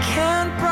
can't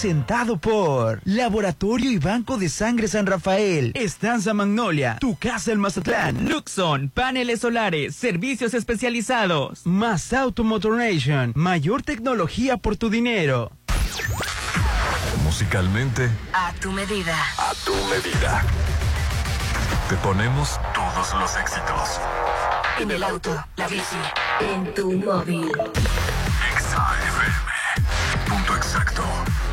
presentado por Laboratorio y Banco de Sangre San Rafael, Estanza Magnolia, Tu Casa el Mazatlán, Luxon, paneles solares, servicios especializados, Más Auto Motor Nation, mayor tecnología por tu dinero. Musicalmente, A tu medida. a tu medida. Te ponemos todos los éxitos. En el auto, la bici, en tu móvil. Exacto.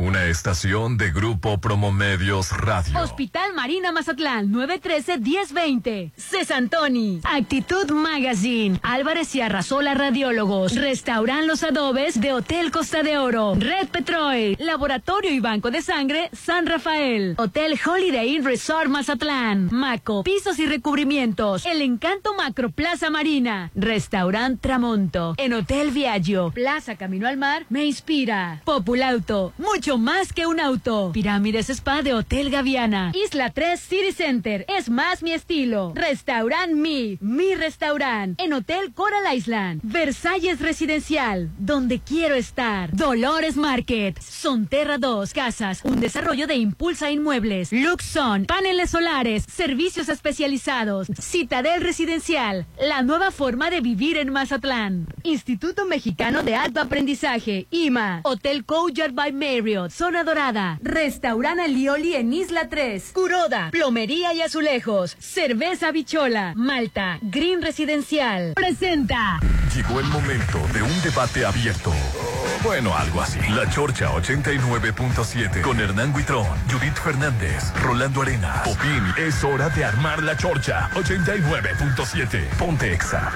Una estación de Grupo Promomedios Radio. Hospital Marina Mazatlán, 913-1020. Cesantoni. Actitud Magazine. Álvarez y Arrasola Radiólogos. Restauran Los Adobes de Hotel Costa de Oro. Red Petrol. Laboratorio y Banco de Sangre San Rafael. Hotel Holiday Inn Resort Mazatlán. Maco. Pisos y recubrimientos. El Encanto Macro Plaza Marina. Restaurant Tramonto. En Hotel Viaggio. Plaza Camino al Mar. Me inspira. Populauto. Mucho más que un auto. Pirámides Spa de Hotel Gaviana. Isla 3 City Center. Es más mi estilo. Restaurant Mi. Mi restaurant. En Hotel Coral Island. Versalles Residencial. Donde quiero estar. Dolores Market. Sonterra 2 Casas. Un desarrollo de Impulsa Inmuebles. Luxon. Paneles solares. Servicios especializados. Citadel Residencial. La nueva forma de vivir en Mazatlán. Instituto Mexicano de Alto Aprendizaje. IMA. Hotel Couchard by Marriott. Zona Dorada. Restaurant Alioli en Isla 3. Curoda. Plomería y azulejos. Cerveza Bichola. Malta. Green Residencial. Presenta. Llegó el momento de un debate abierto. Bueno, algo así. La Chorcha 89.7 con Hernán Guitrón, Judith Fernández, Rolando Arena, Popín. Es hora de armar la Chorcha 89.7. Ponte Exa.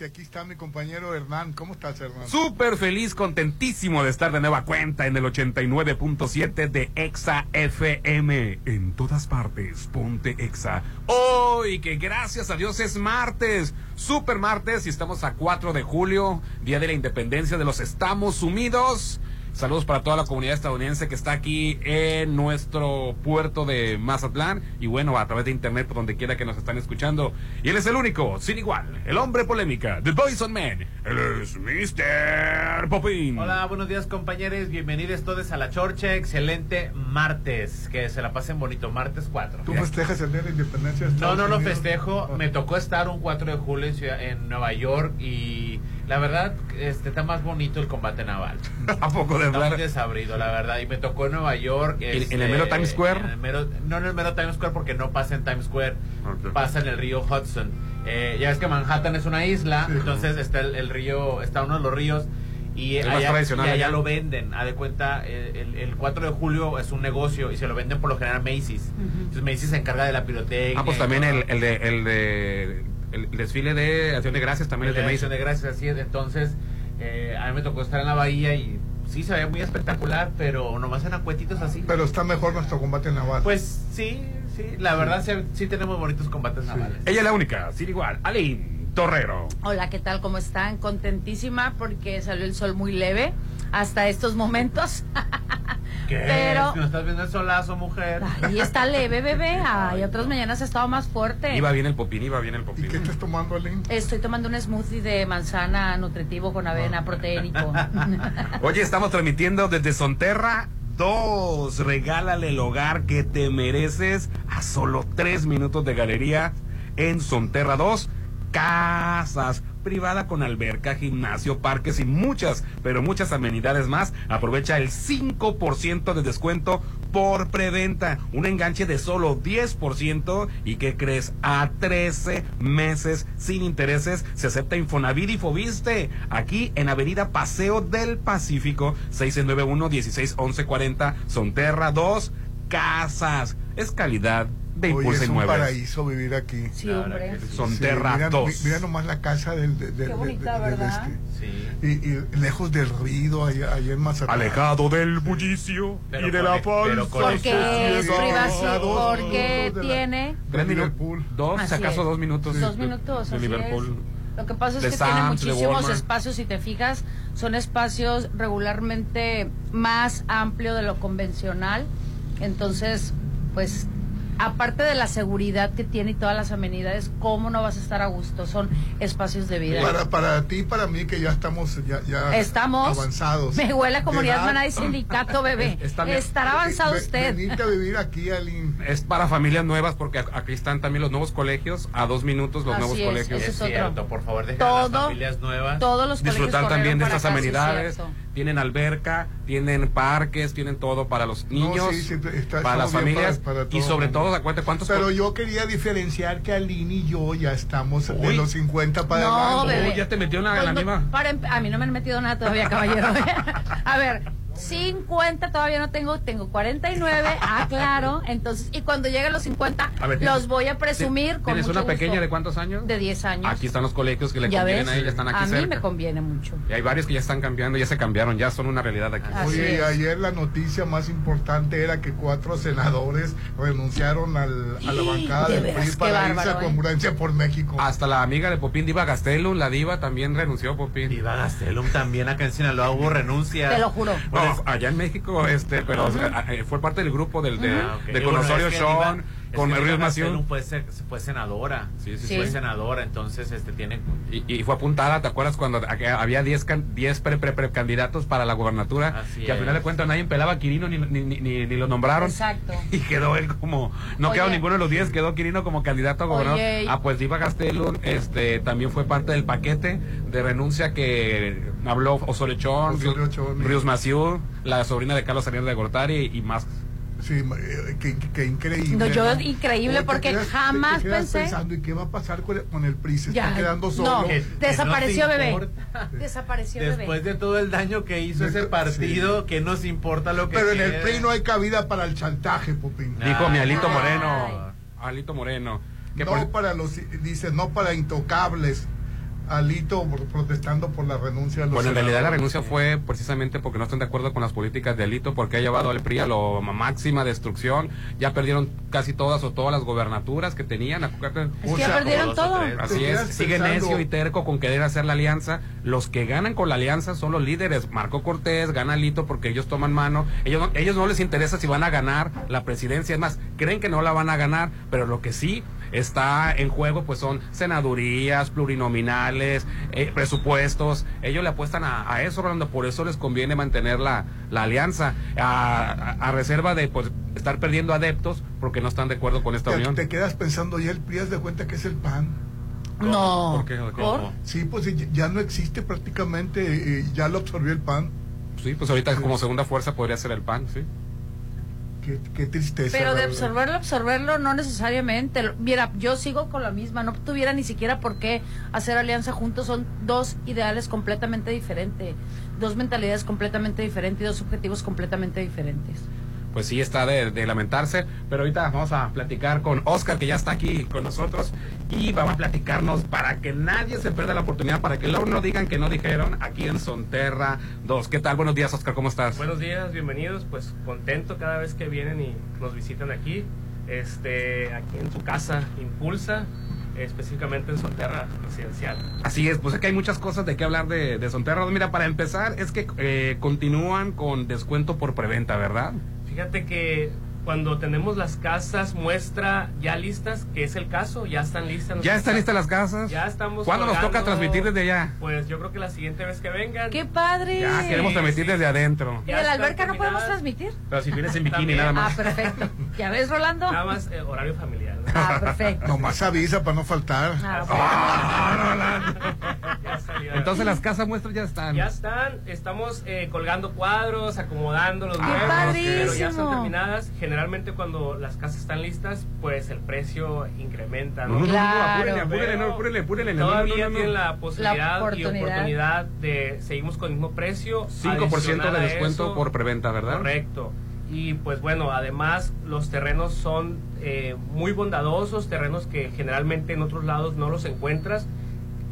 Y aquí está mi compañero Hernán. ¿Cómo estás, Hernán? Súper feliz, contentísimo de estar de nueva cuenta en el 89.7 de Exa FM. En todas partes, ponte Exa. Hoy, que gracias a Dios es martes, super martes y estamos a 4 de julio, Día de la Independencia de los Estados Unidos. Saludos para toda la comunidad estadounidense que está aquí en nuestro puerto de Mazatlán y bueno, a través de internet por donde quiera que nos están escuchando. Y él es el único, sin igual, el hombre polémica, The Poison Man. Él es Mr. Popin. Hola, buenos días compañeros, bienvenidos todos a la Chorcha, excelente martes, que se la pasen bonito, martes 4. ¿Tú festejas el Día de la Independencia de No, no lo Unidos? festejo, me tocó estar un 4 de julio en, Ciudad- en Nueva York y la verdad este, está más bonito el combate naval. ¿A poco de Está muy verdad? desabrido, la verdad, y me tocó en Nueva York. ¿En- este, en el mero Times Square? en el mero- no en el mero Times Square porque no pasa en Times Square, pasa en el río Hudson. Eh, ya ves que Manhattan es una isla, Sí. entonces está el, el río, está uno de los ríos y El más allá, tradicional y allá allá. lo venden. A de cuenta, el, el 4 de julio es un negocio y se lo venden por lo general Macy's. Entonces Macy's se encarga de la pirotecnia. Ah, pues también el, el de, el de el desfile de Acción de Gracias también El es de de Acción de Gracias, así es. Entonces, eh, a mí me tocó estar en la bahía y sí se veía muy espectacular, pero nomás en acuetitos así. Pero está mejor nuestro combate naval. Pues sí, sí, la verdad sí, sí tenemos bonitos combates navales. Ella es la única, sin igual. Aline Torrero. Hola, ¿qué tal? ¿Cómo están? Contentísima porque salió el sol muy leve hasta estos momentos. ¿Qué? Pero- no estás viendo el solazo, mujer. Ahí está leve, bebé. Ay, otras mañanas ha estado más fuerte. Iba bien el popín, iba bien el ¿Y popín. qué estás tomando, Aline? Estoy tomando un smoothie de manzana nutritivo con avena proteínico. Oye, estamos transmitiendo desde Sonterra 2. Regálale el hogar que te mereces a solo 3 minutos de galería en Sonterra 2. Casas, privada con alberca, gimnasio, parques y muchas, pero muchas amenidades más. Aprovecha el 5% de descuento por preventa. Un enganche de solo 10% y que crees a 13 meses sin intereses. Se acepta Infonavit y Fobiste. Aquí en Avenida Paseo del Pacífico, 691 16 11 40, Sonterra 2, Casas. Es calidad de Oye, Impulsa es un paraíso vivir aquí. Sí, hombre. Sonterra Sí, mira, 2. mi- Mira nomás la casa del, de- de- Qué bonita, de- del ¿verdad? este. Sí. Y, y lejos del ruido, allá, en Mazatlán. Alejado del bullicio Pero y de la con- Porque es dos porque tiene Tres minutos. Dos, si acaso dos minutos. dos minutos. De Liverpool. es. Lo que pasa es que tiene Sam's, de muchísimos espacios, si te fijas, son espacios regularmente más amplio de lo convencional. Entonces, pues, aparte de la seguridad que tiene y todas las amenidades, ¿cómo no vas a estar a gusto? Son espacios de vida. Para, para ti y para mí, que ya estamos ya, ya Estamos. avanzados. Me huele a comunidad humana y sindicato, bebé. Estará avanzado Ve- usted. Venirte a vivir aquí, Aline. Es para familias nuevas porque aquí están también los nuevos colegios, a dos minutos los Así nuevos es, colegios. Es cierto, por favor, dejen a las Todo- familias nuevas. Todos los Disfrutar colegios también de estas acá, amenidades. Tienen alberca, tienen parques, tienen todo para los niños, sí, sí, está- para las familias para- para y sobre todo, acuérdate cuántos Pero yo quería diferenciar que Aline y yo ya estamos de los 50 para No. Uy, ya te metió en Pues la no, misma. para empe- a mí no me han metido nada todavía, caballero. a ver, 50 todavía no tengo, tengo 49, ah, claro. Entonces, y cuando lleguen los 50, A ver, los voy a presumir con ¿Tienes mucho una pequeña gusto. de cuántos años? De 10 años. Aquí están los colegios que le ¿Ya convienen ves? a ella, están aquí a mí cerca. me conviene mucho. Y hay varios que ya están cambiando, ya se cambiaron, ya son una realidad aquí. Así Oye, es. ayer la noticia más importante era que cuatro senadores renunciaron al- a la bancada De del PRI para irse a ¿eh? congruencia por México. Hasta la amiga de Popín, Diva Gastelum, la diva, también renunció Popín. Viva Gastelum también acá en Sinaloa hubo renuncia. Te lo juro. Allá en México, este, pero o sea, eh, fue parte del grupo del, de, Ah, ok. de Y con bueno, Osorio es que Sean, Es con que Ríos. Gastelum fue, se- fue senadora. Sí, sí, Sí. Fue senadora, entonces este tiene Y, y fue apuntada, ¿te acuerdas cuando había 10 can- 10 pre, pre- pre- candidatos para la gubernatura? Así y al final de cuentas nadie pelaba a Quirino ni, ni, ni, lo nombraron. Exacto. Y quedó él como, no Oye. quedó ninguno de los 10, quedó Quirino como candidato a gobernador. Oye. Ah, pues Diva Gastelum este, también fue parte del paquete de renuncia que habló Osorio Osorio Chong. Ríos Maciú, la sobrina de Carlos Salinas de Gortari y más. Sí, eh, qué, qué- qué increíble. No, yo increíble, te porque quedas- jamás te pensé- pensando, ¿y qué va a pasar con el, con el PRI? Se Ya, está quedando no, solo. Que- que desapareció no bebé. Desapareció Después bebé. de todo el daño que hizo De ese partido, sí. que nos importa lo que Pero en el? PRI no hay cabida para el chantaje, Popín. Ay. Dijo mi Alito Ay. Moreno. Alito Moreno. Que no por- para los, dice, no para intocables. Alito por- protestando por la renuncia de los Bueno, en realidad la renuncia fue precisamente porque no están de acuerdo con las políticas de Alito, porque ha llevado al PRI a la máxima destrucción. Ya perdieron casi todas o todas las gobernaturas que tenían. Es O que ya perdieron todo. Así es, sigue necio y terco con querer hacer la alianza. Los que ganan con la alianza son los líderes. Marco Cortés, gana Alito porque ellos toman mano. Ellos no, ellos no les interesa si van a ganar la presidencia. Es más, creen que no la van a ganar, pero lo que sí está en juego pues son senadurías, plurinominales, eh, presupuestos. Ellos le apuestan a, a eso, Rolando. Por eso les conviene mantener la, la alianza a, a- a reserva de pues estar perdiendo adeptos porque no están de acuerdo con esta Te, unión. te quedas pensando, ya el PRI de cuenta que es el PAN. No. ¿Por qué? ¿Por? Sí, pues ya- ya no existe prácticamente, eh, ya lo absorbió el PAN. Sí, pues ahorita como segunda fuerza podría ser el PAN, sí. Qué, qué tristeza. Pero de absorberlo, absorberlo no necesariamente. Mira, yo sigo con la misma. No tuviera ni siquiera por qué hacer alianza juntos. Son dos ideales completamente diferentes. Dos mentalidades completamente diferentes y dos objetivos completamente diferentes. Pues sí, está de, de lamentarse. Pero ahorita vamos a platicar con Oscar, que ya está aquí con nosotros. Y vamos a platicarnos para que nadie se pierda la oportunidad, para que luego no digan que no dijeron aquí en Sonterra 2. ¿Qué tal? Buenos días, Oscar, ¿cómo estás? Buenos días, bienvenidos. Pues contento cada vez que vienen y nos visitan aquí. Este, aquí en su casa, Impulsa, específicamente en Solterra Residencial. Así es, pues es que hay muchas cosas de qué hablar de, de Sonterra 2. Mira, para empezar, es que eh, continúan con descuento por preventa, ¿verdad? Fíjate que cuando tenemos las casas muestra ya listas, que es el caso, ya están listas. ¿Ya están listas las casas? Ya estamos. ¿Cuándo nos toca transmitir desde allá? Pues yo creo que la siguiente vez que vengan. ¡Qué padre! Ya queremos transmitir sí. desde adentro. ¿Y de la alberca no podemos transmitir? Pero si vienes en bikini También. nada Ah, más. perfecto. ¿Ya ves, Rolando? Nada más eh, horario familiar. ¿no? Ah, perfecto. Nomás avisa para no faltar. Ah, bueno. Ya. Entonces las casas muestras ya están. Ya están, estamos eh, colgando cuadros, acomodando los ¡Qué muebles, pero ya están terminadas. Generalmente cuando las casas están listas, pues el precio incrementa, No, ¿no? no, no, no, Claro. apúrenle, apúrenle, no, apúrenle, apúrenle. no, no, Todavía no, no, no. tienen la posibilidad La y oportunidad. oportunidad de seguimos con el mismo precio. 5% Adicional de descuento eso, por preventa, ¿verdad? Correcto. Y pues bueno, además los terrenos son eh, muy bondadosos, terrenos que generalmente en otros lados no los encuentras.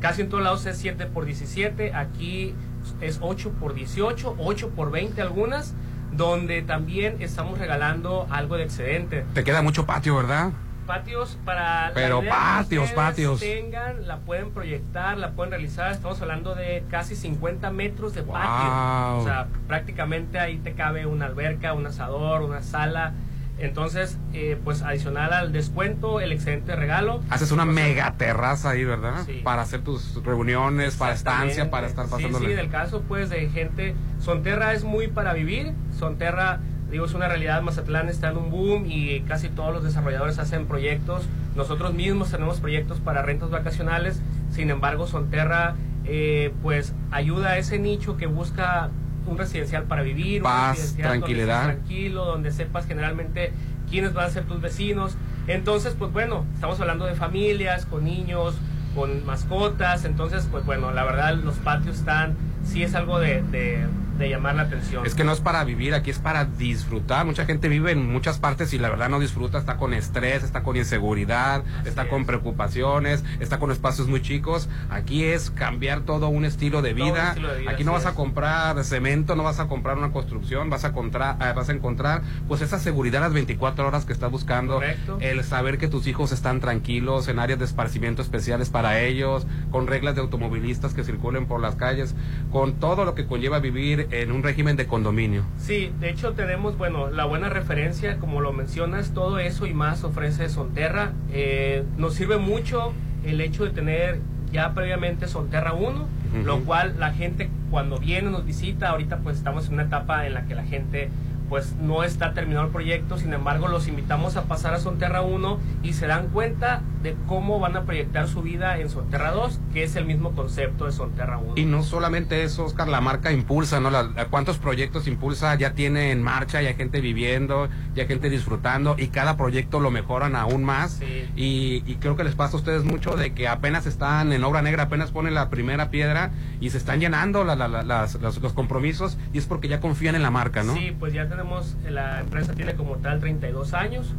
Casi en todos lados es 7 por 17, aquí es 8 por 18, 8 por 20 algunas, donde también estamos regalando algo de excedente. Te queda mucho patio, ¿verdad? Patios para... Pero que patios, ustedes patios. Tengan, la pueden proyectar, la pueden realizar. Estamos hablando de casi 50 metros de Wow. patio. O sea, prácticamente ahí te cabe una alberca, un asador, una sala. Entonces, eh, pues adicional al descuento, el excedente regalo. Haces una Pues, mega terraza ahí, ¿verdad? Sí. Para hacer tus reuniones, para estancia, para estar Sí, pasándole. Sí, del caso pues de gente, Sonterra es muy para vivir, Sonterra, digo, es una realidad, Mazatlán está en un boom y casi todos los desarrolladores hacen proyectos, nosotros mismos tenemos proyectos para rentas vacacionales, sin embargo Sonterra eh, pues ayuda a ese nicho que busca un residencial para vivir, un Paz, residencial donde tranquilidad. estés tranquilo, donde sepas generalmente quiénes van a ser tus vecinos. Entonces, pues bueno, estamos hablando de familias, con niños, con mascotas. Entonces, pues bueno, la verdad los patios están, sí es algo de, de- de llamar la atención. Es que no es para vivir, aquí es para disfrutar. Mucha gente vive en muchas partes y la verdad no disfruta, está con estrés, está con inseguridad, Así está es. con preocupaciones, está con espacios muy chicos. Aquí es cambiar todo un estilo de vida. estilo de vida, aquí no vas a comprar cemento, no vas a comprar una construcción, vas a, encontrar, eh, vas a encontrar pues esa seguridad las 24 horas que estás buscando. Correcto. El saber que tus hijos están tranquilos en áreas de esparcimiento especiales para ellos, con reglas de automovilistas que circulen por las calles, con todo lo que conlleva vivir en un régimen de condominio. Sí, de hecho tenemos, bueno, la buena referencia, como lo mencionas, todo eso y más ofrece Sonterra. Eh, nos sirve mucho el hecho de tener ya previamente Sonterra 1, lo cual la gente cuando viene nos visita, ahorita pues estamos en una etapa en la que la gente pues no está terminado el proyecto, sin embargo los invitamos a pasar a Sonterra 1 y se dan cuenta de cómo van a proyectar su vida en Sonterra 2, que es el mismo concepto de Sonterra 1. Y no solamente eso, Oscar, la marca impulsa, ¿no? La- la- ¿Cuántos proyectos impulsa? Ya tiene en marcha, ya hay gente viviendo, ya hay gente disfrutando y cada proyecto lo mejoran aún más. Sí. Y, y creo que les pasa a ustedes mucho de que apenas están en obra negra, apenas ponen la primera piedra y se están llenando la- las- los, los compromisos y es porque ya confían en la marca, ¿no? Sí, pues ya tenemos, la empresa tiene como tal 32 años,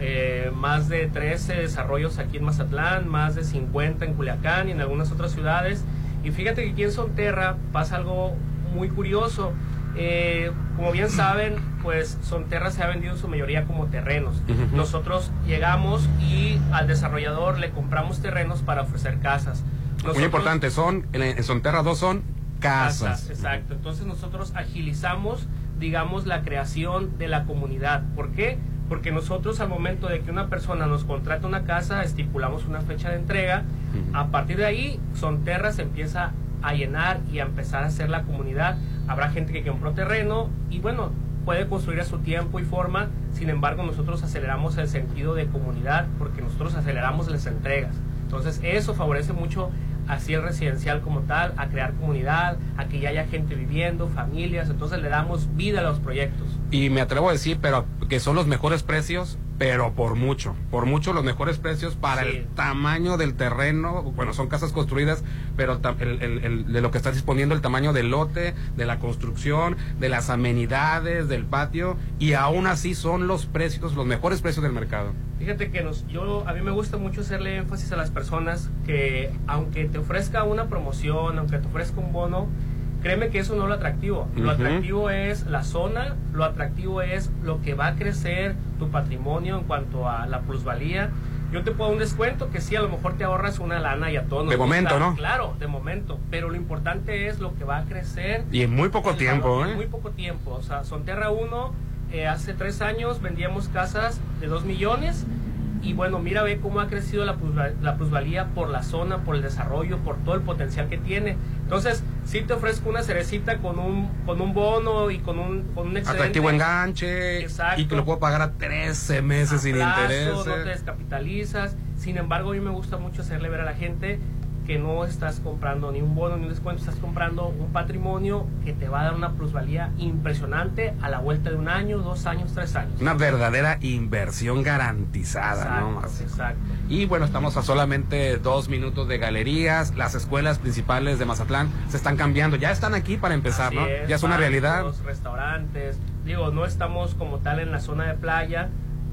eh, más de 13 desarrollos aquí en Mazatlán, más de 50 en Culiacán y en algunas otras ciudades. Y fíjate que aquí en Sonterra pasa algo muy curioso. Eh, como bien saben, pues Sonterra se ha vendido en su mayoría como terrenos. Ujú. Nosotros llegamos y al desarrollador le compramos terrenos para ofrecer casas. Muy Nosotros- importante, son, en, Sonterra 2 son casas. exacto. Entonces nosotros agilizamos, digamos, la creación de la comunidad. ¿Por qué? Porque nosotros al momento de que una persona nos contrata una casa, estipulamos una fecha de entrega. A partir de ahí, Sonterra se empieza a llenar y a empezar a hacer la comunidad. Habrá gente que compró terreno y bueno, puede construir a su tiempo y forma. Sin embargo, nosotros aceleramos el sentido de comunidad porque nosotros aceleramos las entregas. Entonces, eso favorece mucho así el residencial como tal, a crear comunidad, a que ya haya gente viviendo, familias. Entonces, le damos vida a los proyectos. Y me atrevo a decir, pero que son los mejores precios, pero por mucho, por mucho los mejores precios para Sí. el tamaño del terreno. Bueno, son casas construidas, pero el- el- el- de lo que estás disponiendo, el tamaño del lote, de la construcción, de las amenidades, del patio, y aún así son los precios, los mejores precios del mercado. Fíjate que nos, yo, a mí me gusta mucho hacerle énfasis a las personas que aunque te ofrezca una promoción, aunque te ofrezca un bono, créeme que eso no es lo atractivo. Lo Ujú. atractivo es la zona, lo atractivo es lo que va a crecer tu patrimonio en cuanto a la plusvalía. Yo te puedo dar un descuento que sí, a lo mejor te ahorras una lana y a todos nos De gusta. momento, ¿no? Claro, de momento. Pero lo importante es lo que va a crecer Y en muy poco tiempo, valor, ¿eh? Muy poco tiempo. O sea, Sonterra 1, eh, hace tres años vendíamos casas de 2 millones. Y bueno, mira, ve cómo ha crecido la, plusva- la plusvalía por la zona, por el desarrollo, por todo el potencial que tiene. Entonces, sí te ofrezco una cerecita con un, con un bono y con un, con un excedente. Atractivo enganche Exacto. y que lo puedo pagar a 13 meses sin a plazo, intereses. No te descapitalizas. Sin embargo, a mí me gusta mucho hacerle ver a la gente que no estás comprando ni un bono ni un descuento, estás comprando un patrimonio que te va a dar una plusvalía impresionante a la vuelta de un año, dos años, tres años. Una verdadera inversión garantizada, ¿no? Exacto, exacto. Y bueno, estamos a solamente dos minutos de galerías. Las escuelas principales de Mazatlán se están cambiando. Ya están aquí para empezar, Así ¿no? es, ya es una realidad. restaurantes. Digo, no estamos como tal en la zona de playa,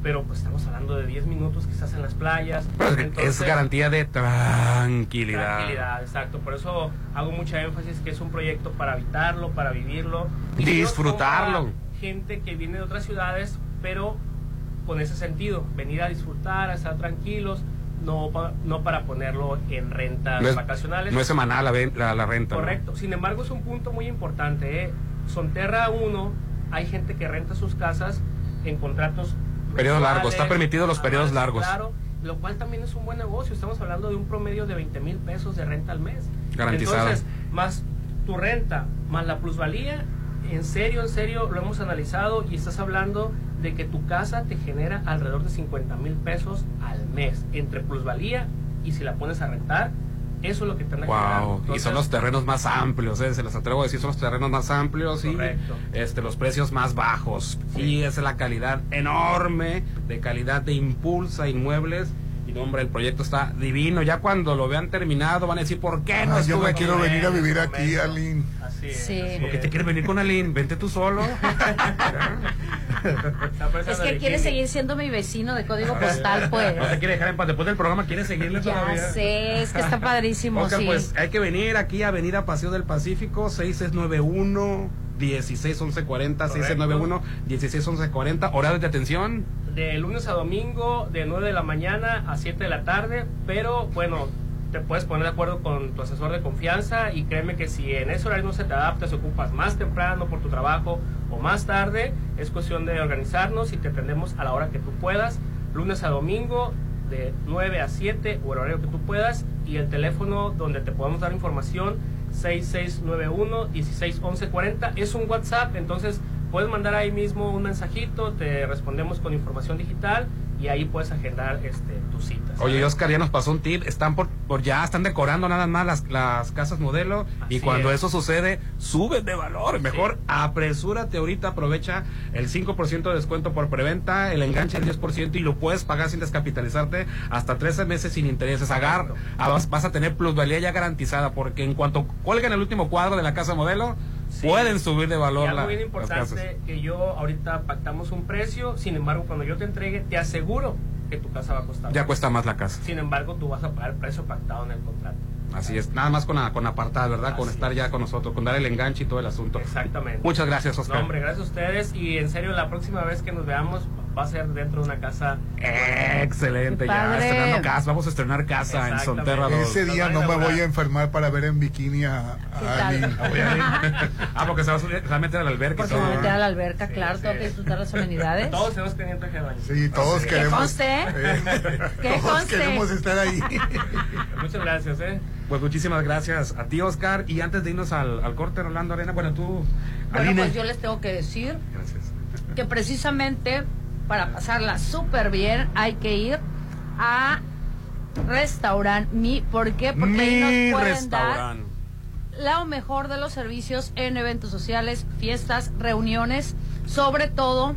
pero pues estamos hablando de 10 minutos quizás en las playas. Que Entonces, es garantía de tranquilidad. Tranquilidad, exacto. Por eso hago mucha énfasis que es un proyecto para habitarlo, para vivirlo. Y que Disfrutarlo. Gente que viene de otras ciudades, pero con ese sentido, venir a disfrutar, a estar tranquilos, no, pa- no para ponerlo en rentas No es, vacacionales. no es semanal la, la, la renta. ¿no? Correcto. Sin embargo, es un punto muy importante. ¿eh? Sonterra 1, hay gente que renta sus casas en contratos. Periodos largos. Está permitido los periodos largos. Claro, lo cual también es un buen negocio. Estamos hablando de un promedio de 20 mil pesos de renta al mes. Garantizado. Entonces, más tu renta, más la plusvalía, en serio, en serio, lo hemos analizado y estás hablando de que tu casa te genera alrededor de 50 mil pesos al mes entre plusvalía y si la pones a rentar, eso es lo que te anda generando. Wow, y Entonces, son los terrenos más amplios, ¿eh? se los atrevo a decir, son los terrenos más amplios Correcto. y este, los precios más bajos. Y es la calidad enorme de calidad de Impulsa Inmuebles. Y no, hombre, el proyecto está divino. Ya cuando lo vean terminado van a decir, ¿por qué no Ay, yo me aquí?" quiero venir a vivir aquí, Aline. Así es. Sí. así Porque es. te quieres venir con Aline, vente tú solo. Pensando Es que quiere seguir siendo mi vecino de código postal, pues. No te quiere dejar en paz. Después del programa quiere seguirle Ya todavía. sé, es que está padrísimo, Oscar, sí. pues hay que venir aquí a Avenida Paseo del Pacífico, 6691 161140 6691 161140 horarios de atención. De lunes a domingo, de 9 de la mañana a 7 de la tarde, pero bueno, puedes poner de acuerdo con tu asesor de confianza y créeme que si en ese horario no se te adapta, si ocupas más temprano por tu trabajo o más tarde, es cuestión de organizarnos y te atendemos a la hora que tú puedas, lunes a domingo, de 9 a 7 o el horario que tú puedas y el teléfono donde te podemos dar información 6691 161140 es un WhatsApp, entonces puedes mandar ahí mismo un mensajito, te respondemos con información digital y ahí puedes agendar este tu cita. Oye. Oscar ya nos pasó un tip, están por, por ya están decorando nada más las, las casas modelo y cuando es. eso sucede, suben de valor. Mejor apresúrate ahorita, aprovecha el 5% de descuento por preventa, el enganche del 10% y lo puedes pagar sin descapitalizarte hasta 13 meses sin intereses. Agar, ah, vas, vas a tener plusvalía ya garantizada porque en cuanto cuelguen el último cuadro de la casa modelo, Sí. pueden subir de Y valor algo la- bien importante que yo ahorita pactamos un precio, sin embargo cuando yo te entregue te aseguro que tu casa va a costar. Ya más. cuesta más la casa. Sin embargo tú vas a pagar el precio pactado en el contrato. Así es, nada más con, a- con apartar, ¿verdad? Con estar es. ya con nosotros, con dar el enganche y todo el asunto. Exactamente. Muchas gracias, No, Oscar. hombre, gracias a ustedes y en serio la próxima vez que nos veamos va a ser dentro de una casa. Excelente, Qué ya estrenando casa, vamos a estrenar casa en. Sonterra 2. Ese día no me voy a enfermar para ver en bikini a, ¿Qué a ah, porque se va, a subir- se va a meter a la alberca y Porque todo. me meter a alberca, claro, tengo que disfrutar las amenidades. Todos tenemos que traje de baño. Sí, todos queremos. conste. eh, todos conste. queremos estar ahí. Muchas gracias, ¿eh? Pues muchísimas gracias a ti, Oscar. Y antes de irnos al, al corte, Rolando Arena, bueno, tú, Bueno, Aline. pues yo les tengo que decir Gracias. que precisamente para pasarla súper bien hay que ir a Restaurant Mi. ¿Por qué? Porque ahí nos pueden dar lo mejor de los servicios en eventos sociales, fiestas, reuniones, sobre todo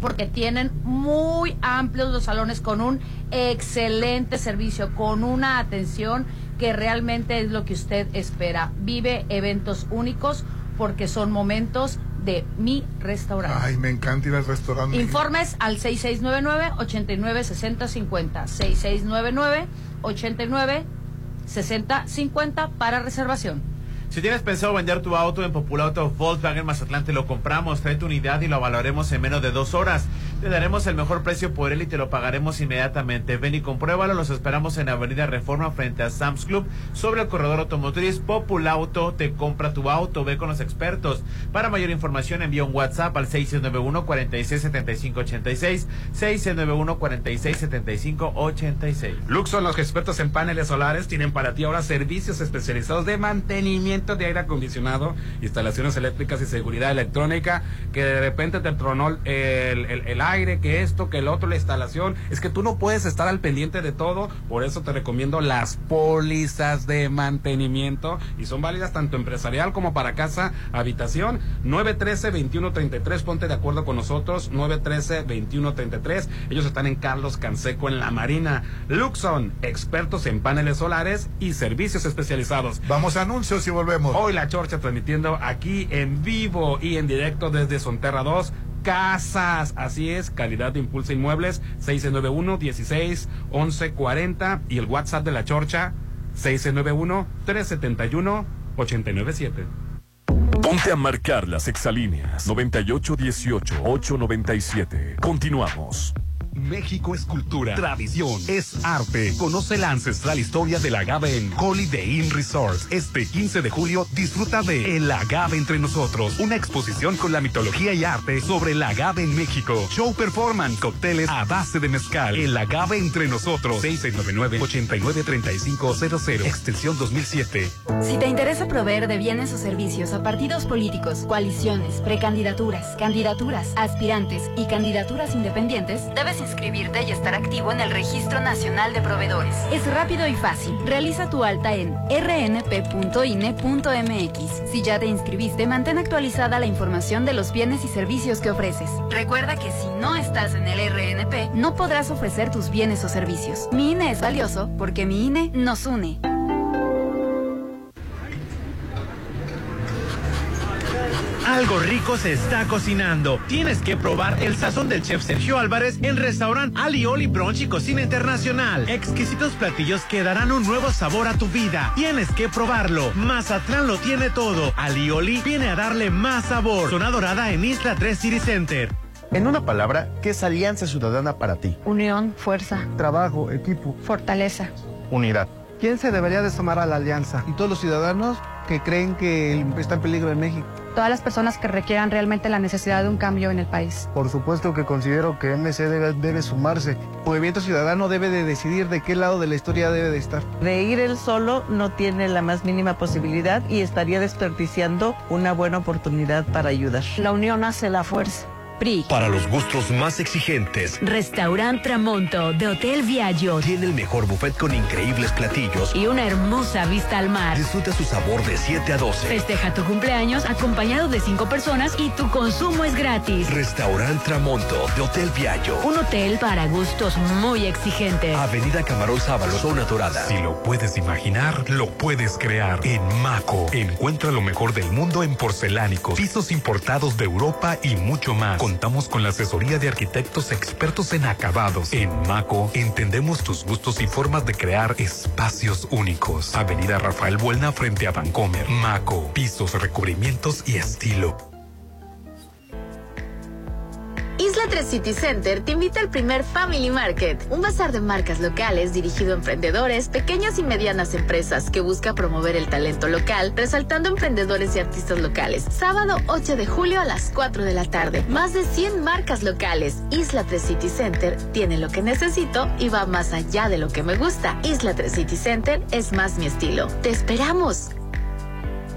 porque tienen muy amplios los salones con un excelente servicio, con una atención que realmente es lo que usted espera. Vive eventos únicos porque son momentos de mi restaurante. Ay, me encanta ir al restaurante. Informes al 6699-896050. 6699-896050 para reservación. Si tienes pensado vender tu auto en Popular Auto Volkswagen Mazatlán, te lo compramos, trae tu unidad y lo valoraremos en menos de dos horas. Te daremos el mejor precio por él y te lo pagaremos inmediatamente. Ven y compruébalo, los esperamos en Avenida Reforma frente a Sam's Club, sobre el corredor automotriz Popular Auto, te compra tu auto, ve con los expertos. Para mayor información envía un WhatsApp al 691-467586, 691-467586. Luxon, los expertos en paneles solares, tienen para ti ahora servicios especializados de mantenimiento de aire acondicionado, instalaciones eléctricas y seguridad electrónica, que de repente te tronó el, el- el aire, que esto, que el otro, la instalación. Es que tú no puedes estar al pendiente de todo. Por eso te recomiendo las pólizas de mantenimiento y son válidas tanto empresarial como para casa, habitación. 913-2133, ponte de acuerdo con nosotros. 913-2133. Ellos están en Carlos Canseco en la Marina. Luxon, expertos en paneles solares y servicios especializados. Vamos a anuncios y volvemos. Hoy la Chorcha transmitiendo aquí en vivo y en directo desde Sonterra 2. Casas, así es, calidad de impulso inmuebles, 691 16 11 40 y el WhatsApp de la Chorcha, 691 371 897. Ponte a marcar las exalíneas 9818-897. Continuamos. México es cultura, tradición, es arte. Conoce la ancestral historia del agave en Holiday Inn Resorts. Este 15 de julio disfruta de El Agave entre nosotros, una exposición con la mitología y arte sobre el agave en México. Show performance, cócteles a base de mezcal. El Agave entre nosotros. 699-893500, extensión 2007. Si te interesa proveer de bienes o servicios a partidos políticos, coaliciones, precandidaturas, candidaturas, aspirantes y candidaturas independientes, debes inscribirte y estar activo en el Registro Nacional de Proveedores. Es rápido y fácil. Realiza tu alta en rnp.ine.mx. Si ya te inscribiste, mantén actualizada la información de los bienes y servicios que ofreces. Recuerda que si no estás en el RNP, no podrás ofrecer tus bienes o servicios. Mi INE es valioso porque mi INE nos une. Algo rico se está cocinando. Tienes que probar el sazón del chef Sergio Álvarez en restaurante Alioli Brunch y Cocina Internacional. Exquisitos platillos que darán un nuevo sabor a tu vida. Tienes que probarlo. Mazatlán lo tiene todo. Alioli viene a darle más sabor. Zona Dorada en Isla 3 City Center. En una palabra, ¿qué es Alianza Ciudadana para ti? Unión, fuerza, Trabajo, equipo, fortaleza. unidad. ¿Quién se debería de sumar a la alianza? Y todos los ciudadanos que creen que está en peligro en México. Todas las personas que requieran realmente la necesidad de un cambio en el país. Por supuesto que considero que MC debe, debe sumarse. El movimiento ciudadano debe de decidir de qué lado de la historia debe de estar. De ir él solo no tiene la más mínima posibilidad y estaría desperdiciando una buena oportunidad para ayudar. La unión hace la fuerza. PRI. Para los gustos más exigentes, Restaurant Tramonto de Hotel Viaggio. tiene el mejor buffet con increíbles platillos. Y una hermosa vista al mar. Disfruta su sabor de 7 a 12. Festeja tu cumpleaños acompañado de cinco personas y tu consumo es gratis. Restaurant Tramonto de Hotel Viaggio. Un hotel para gustos muy exigentes. Avenida Camarón Sábalo, zona dorada. Si lo puedes imaginar, lo puedes crear. En Maco, encuentra lo mejor del mundo en porcelánicos, pisos importados de Europa y mucho más. Contamos con la asesoría de arquitectos expertos en acabados. En Maco, entendemos tus gustos y formas de crear espacios únicos. Avenida Rafael Buelna frente a Vancomer. Maco, pisos, recubrimientos y estilo. Isla 3 City Center te invita al primer Family Market, un bazar de marcas locales dirigido a emprendedores, pequeñas y medianas empresas que busca promover el talento local, resaltando emprendedores y artistas locales. Sábado 8 de julio a las 4 de la tarde. Más de 100 marcas locales. Isla 3 City Center tiene lo que necesito y va más allá de lo que me gusta. Isla 3 City Center es más mi estilo. ¡Te esperamos!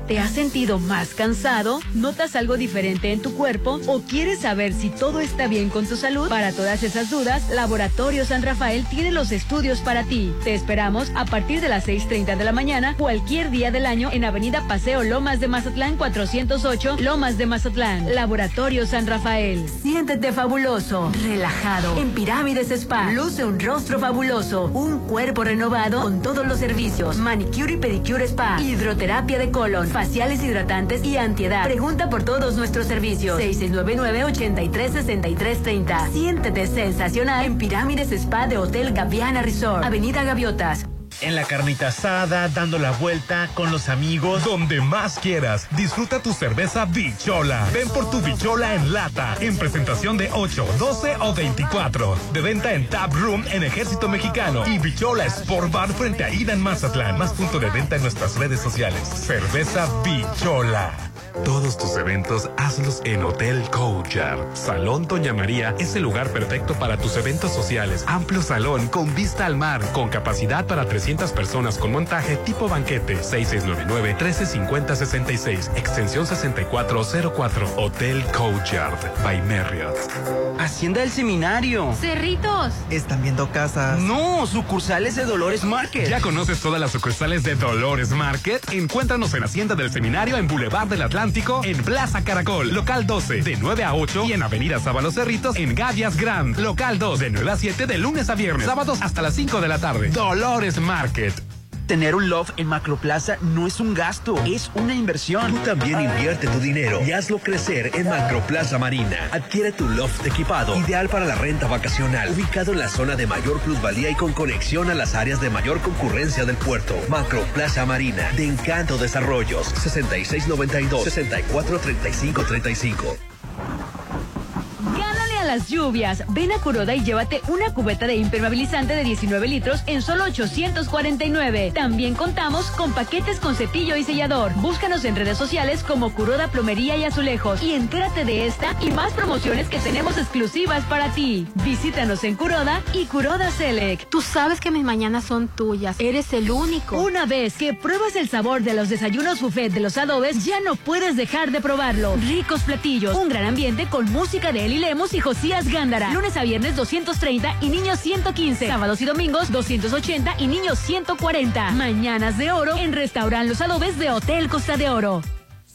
¿Te has sentido más cansado? ¿Notas algo diferente en tu cuerpo? ¿O quieres saber si todo está bien con tu salud? Para todas esas dudas, Laboratorio San Rafael tiene los estudios para ti. Te esperamos a partir de las 6.30 de la mañana, cualquier día del año, en Avenida Paseo Lomas de Mazatlán 408, Lomas de Mazatlán. Laboratorio San Rafael. Siéntete fabuloso, relajado. En Pirámides Spa, luce un rostro fabuloso, un cuerpo renovado con todos los servicios. Manicure y pedicure spa, hidroterapia de colon, faciales hidratantes y antiedad. Pregunta por todos nuestros servicios. 699-836330. Siéntete sensacional en Pirámides Spa de Hotel Gaviana Resort. Avenida Gaviotas. En la carnita asada, dando la vuelta con los amigos. Donde más quieras, disfruta tu cerveza Bichola. Ven por tu Bichola en lata, en presentación de 8, 12 o 24. De venta en Tap Room en Ejército Mexicano y Bichola Sport Bar frente a Ida en Mazatlán. Más punto de venta en nuestras redes sociales. Cerveza Bichola. Todos tus eventos hazlos en Hotel Courtyard. Salón Doña María es el lugar perfecto para tus eventos sociales. Amplio salón con vista al mar, con capacidad para 300 300 personas con montaje tipo banquete. 6699-135066, extensión 6404, Hotel Courtyard by Marriott. Hacienda del Seminario. Cerritos. ¿Están viendo casas? No, sucursales de Dolores Market. ¿Ya conoces todas las sucursales de Dolores Market? Encuéntranos en Hacienda del Seminario en Boulevard del Atlántico, en Plaza Caracol, local 12, de 9 a 8 y en Avenida Sábalo Cerritos, en Gavias Grand, local 2, de 9 a 7 de lunes a viernes, sábados hasta las 5 de la tarde. Dolores Market. Tener un loft en Macroplaza no es un gasto, es una inversión. Tú también invierte tu dinero y hazlo crecer en Macroplaza Marina. Adquiere tu loft equipado, ideal para la renta vacacional, ubicado en la zona de mayor plusvalía y con conexión a las áreas de mayor concurrencia del puerto. Macroplaza Marina, de Encanto Desarrollos, 6692-643535. Gánale a las lluvias. Ven a Curoda y llévate una cubeta de impermeabilizante de 19 litros en solo 849. También contamos con paquetes con cepillo y sellador. Búscanos en redes sociales como Curoda Plomería y Azulejos y entérate de esta y más promociones que tenemos exclusivas para ti. Visítanos en Curoda y Curoda Select. Tú sabes que mis mañanas son tuyas. Eres el único. Una vez que pruebas el sabor de los desayunos buffet de los adobes, ya no puedes dejar de probarlo. Ricos platillos, un gran ambiente con música de Eli Lemos y Josías Gándara. Lunes a viernes 230 y niños 115. Sábados y domingos 280 y niños 140. Mañanas de oro en Restaurant Los Adobes de Hotel Costa de Oro.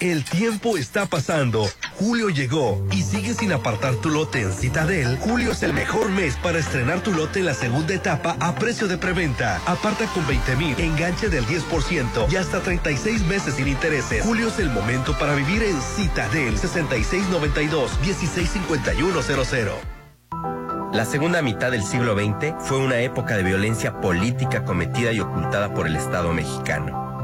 El tiempo está pasando. Julio llegó y sigue sin apartar tu lote en Citadel. Julio es el mejor mes para estrenar tu lote en la segunda etapa a precio de preventa. Aparta con 20 mil, enganche del 10% y hasta 36 meses sin intereses. Julio es el momento para vivir en Citadel 6692-165100. La segunda mitad del siglo XX fue una época de violencia política cometida y ocultada por el Estado mexicano.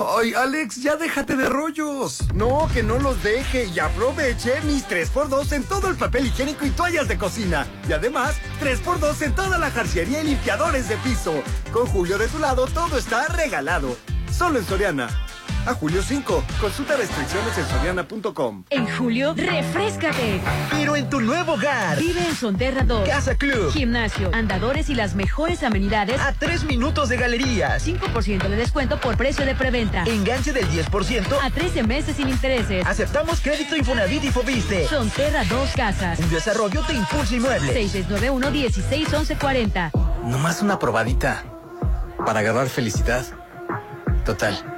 Ay, Alex, ya déjate de rollos. No, que no los deje y aproveche mis 3x2 en todo el papel higiénico y toallas de cocina. Y además, 3x2 en toda la jarciería y limpiadores de piso. Con Julio de tu lado, todo está regalado. Solo en Soriana. A julio 5. Consulta restricciones en soriana.com. En julio, refrescate. Pero en tu nuevo hogar. Vive en Sonterra 2. Casa Club. Gimnasio, andadores y las mejores amenidades. A 3 minutos de galerías. 5% de descuento por precio de preventa. Enganche del 10%. A 13 meses sin intereses. Aceptamos crédito Infonavit y Fobiste. Sonterra 2 Casas. Un desarrollo de Impulso Inmueble. 6691 161140. Nomás una probadita. Para agarrar felicidad. Total.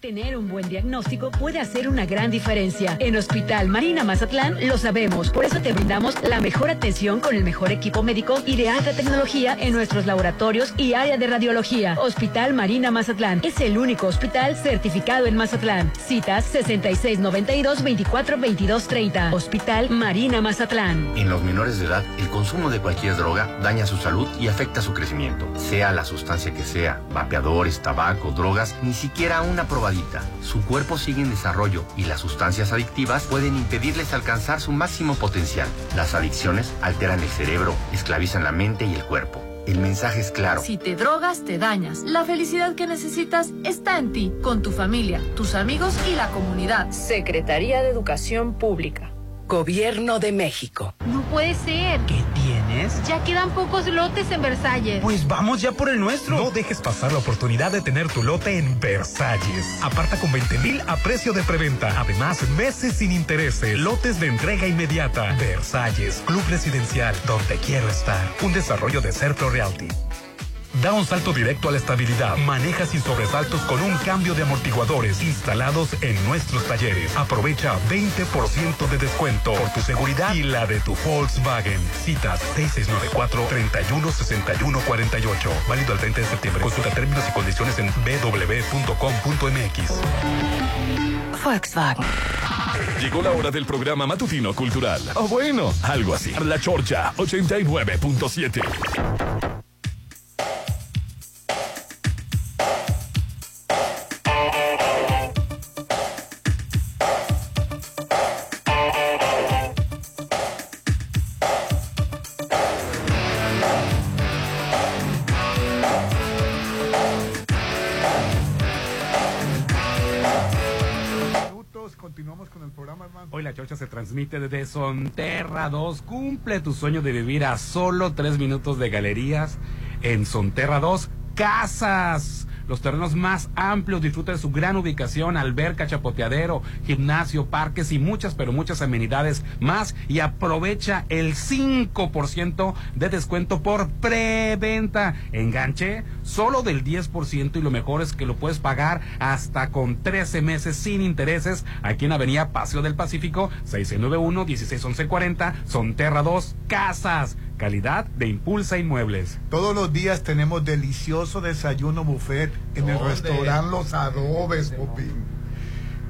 Tener un buen diagnóstico puede hacer una gran diferencia. En Hospital Marina Mazatlán lo sabemos, por eso te brindamos la mejor atención con el mejor equipo médico y de alta tecnología en nuestros laboratorios y área de radiología. Hospital Marina Mazatlán es el único hospital certificado en Mazatlán. Citas 6692-242230. Hospital Marina Mazatlán. En los menores de edad, el consumo de cualquier droga daña su salud y afecta su crecimiento. Sea la sustancia que sea, vapeadores, tabaco, drogas, ni siquiera una Su cuerpo sigue en desarrollo y las sustancias adictivas pueden impedirles alcanzar su máximo potencial. Las adicciones alteran el cerebro, esclavizan la mente y el cuerpo. El mensaje es claro. Si te drogas, te dañas. La felicidad que necesitas está en ti, con tu familia, tus amigos y la comunidad. Secretaría de Educación Pública. Gobierno de México. No puede ser. ¿Qué tienes? Ya quedan pocos lotes en Versalles. Pues vamos ya por el nuestro. No dejes pasar la oportunidad de tener tu lote en Versalles. Aparta con 20 mil a precio de preventa. Además, meses sin intereses. Lotes de entrega inmediata. Versalles, Club Residencial, donde quiero estar. Un desarrollo de Serpro Realty. Da un salto directo a la estabilidad. Maneja sin sobresaltos con un cambio de amortiguadores instalados en nuestros talleres. Aprovecha 20% de descuento por tu seguridad y la de tu Volkswagen. Citas 6694-316148. Válido el 30 de septiembre. Consulta términos y condiciones en www.com.mx. Volkswagen. Llegó la hora del programa matutino cultural. O bueno, algo así. La Chorcha 89.7. Hoy la chocha se transmite desde Sonterra 2. Cumple tu sueño de vivir a solo tres minutos de galerías en Sonterra 2. Casas. Los terrenos más amplios, disfruta de su gran ubicación, alberca, chapoteadero, gimnasio, parques y muchas, pero muchas amenidades más. Y aprovecha el 5% de descuento por preventa. Enganche solo del 10% y lo mejor es que lo puedes pagar hasta con 13 meses sin intereses aquí en Avenida Paseo del Pacífico, 691-161140, Sonterra 2, Casas. Calidad de Impulsa Inmuebles. Todos los días tenemos delicioso desayuno buffet en el restaurante Los Adobes, Popín.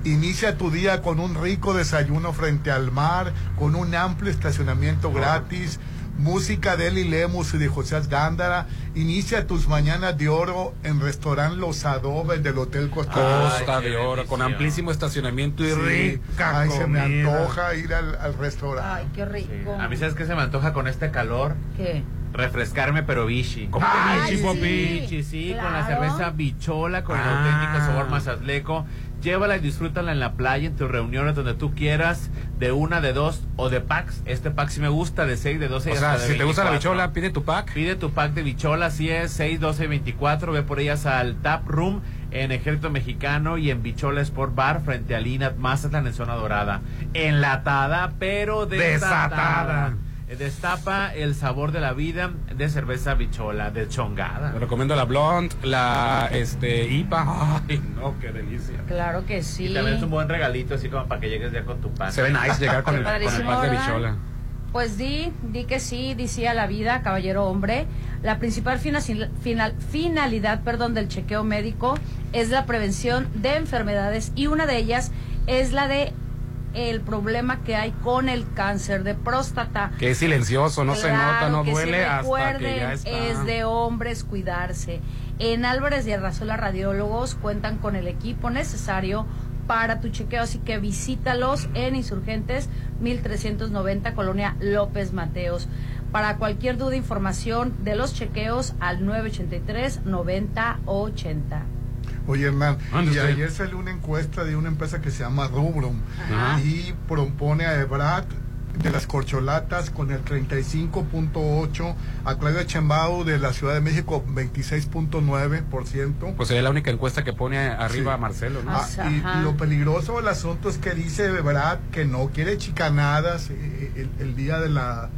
Inicia tu día con un rico desayuno frente al mar, con un amplio estacionamiento gratis, música de Eli Lemus y de José Gándara. Inicia tus mañanas de oro en restaurante Los Adobes del Hotel Costa, Costa de Oro, con amplísimo estacionamiento y Sí. rica Ay, se me antoja ir al, al restaurante. Ay, qué rico. A mí, ¿sabes qué se me antoja con este calor? ¿Qué? Refrescarme, pero bichi. ¿Cómo que Ay, bichi, sí, bichi, sí, con la cerveza bichola, con el Ah. auténtico sabor mazatleco. Llévala y disfrútala en la playa, en tus reuniones, donde tú quieras, de una, de dos o de packs. Este pack sí me gusta, de 6, de 12 y O sea, si te gusta la 24. bichola, pide tu pack. Pide tu pack de bichola, así es, 6, 12, 24. Ve por ellas al Tap Room en Ejército Mexicano y en Bichola Sport Bar frente al INAT Mazatlán en Zona Dorada. Enlatada, pero desatada. Desatada. Eh, Destapa el sabor de la vida de cerveza bichola, de chongada. Te recomiendo la Blonde, la este IPA. Ay, no, qué delicia. Claro que sí. Y también es un buen regalito, así como para que llegues ya con tu pack. Se ve nice llegar con el, con el pack de bichola. Pues di, di que sí, di sí a la vida, caballero hombre. La principal fina- final- finalidad perdón, del chequeo médico es la prevención de enfermedades y una de ellas es la de el problema que hay con el cáncer de próstata. Que es silencioso, no se nota, no que duele hasta que recuerden, ya está. Es de hombres cuidarse. En Álvarez de Arrasola Radiólogos cuentan con el equipo necesario para tu chequeo, así que visítalos en Insurgentes 1390, Colonia López Mateos. Para cualquier duda, información de los chequeos al 983 9080. Oye, Hernán, y ayer salió una encuesta de una empresa que se llama Rubrum Ajá. y propone a Ebrat de las corcholatas con el 35.8, a Claudia Chembao de la Ciudad de México 26.9%. Pues sería la única encuesta que pone arriba a Marcelo, ¿no? Ah, y lo peligroso del asunto es que dice Brad que no quiere chicanadas eh, el, el día de la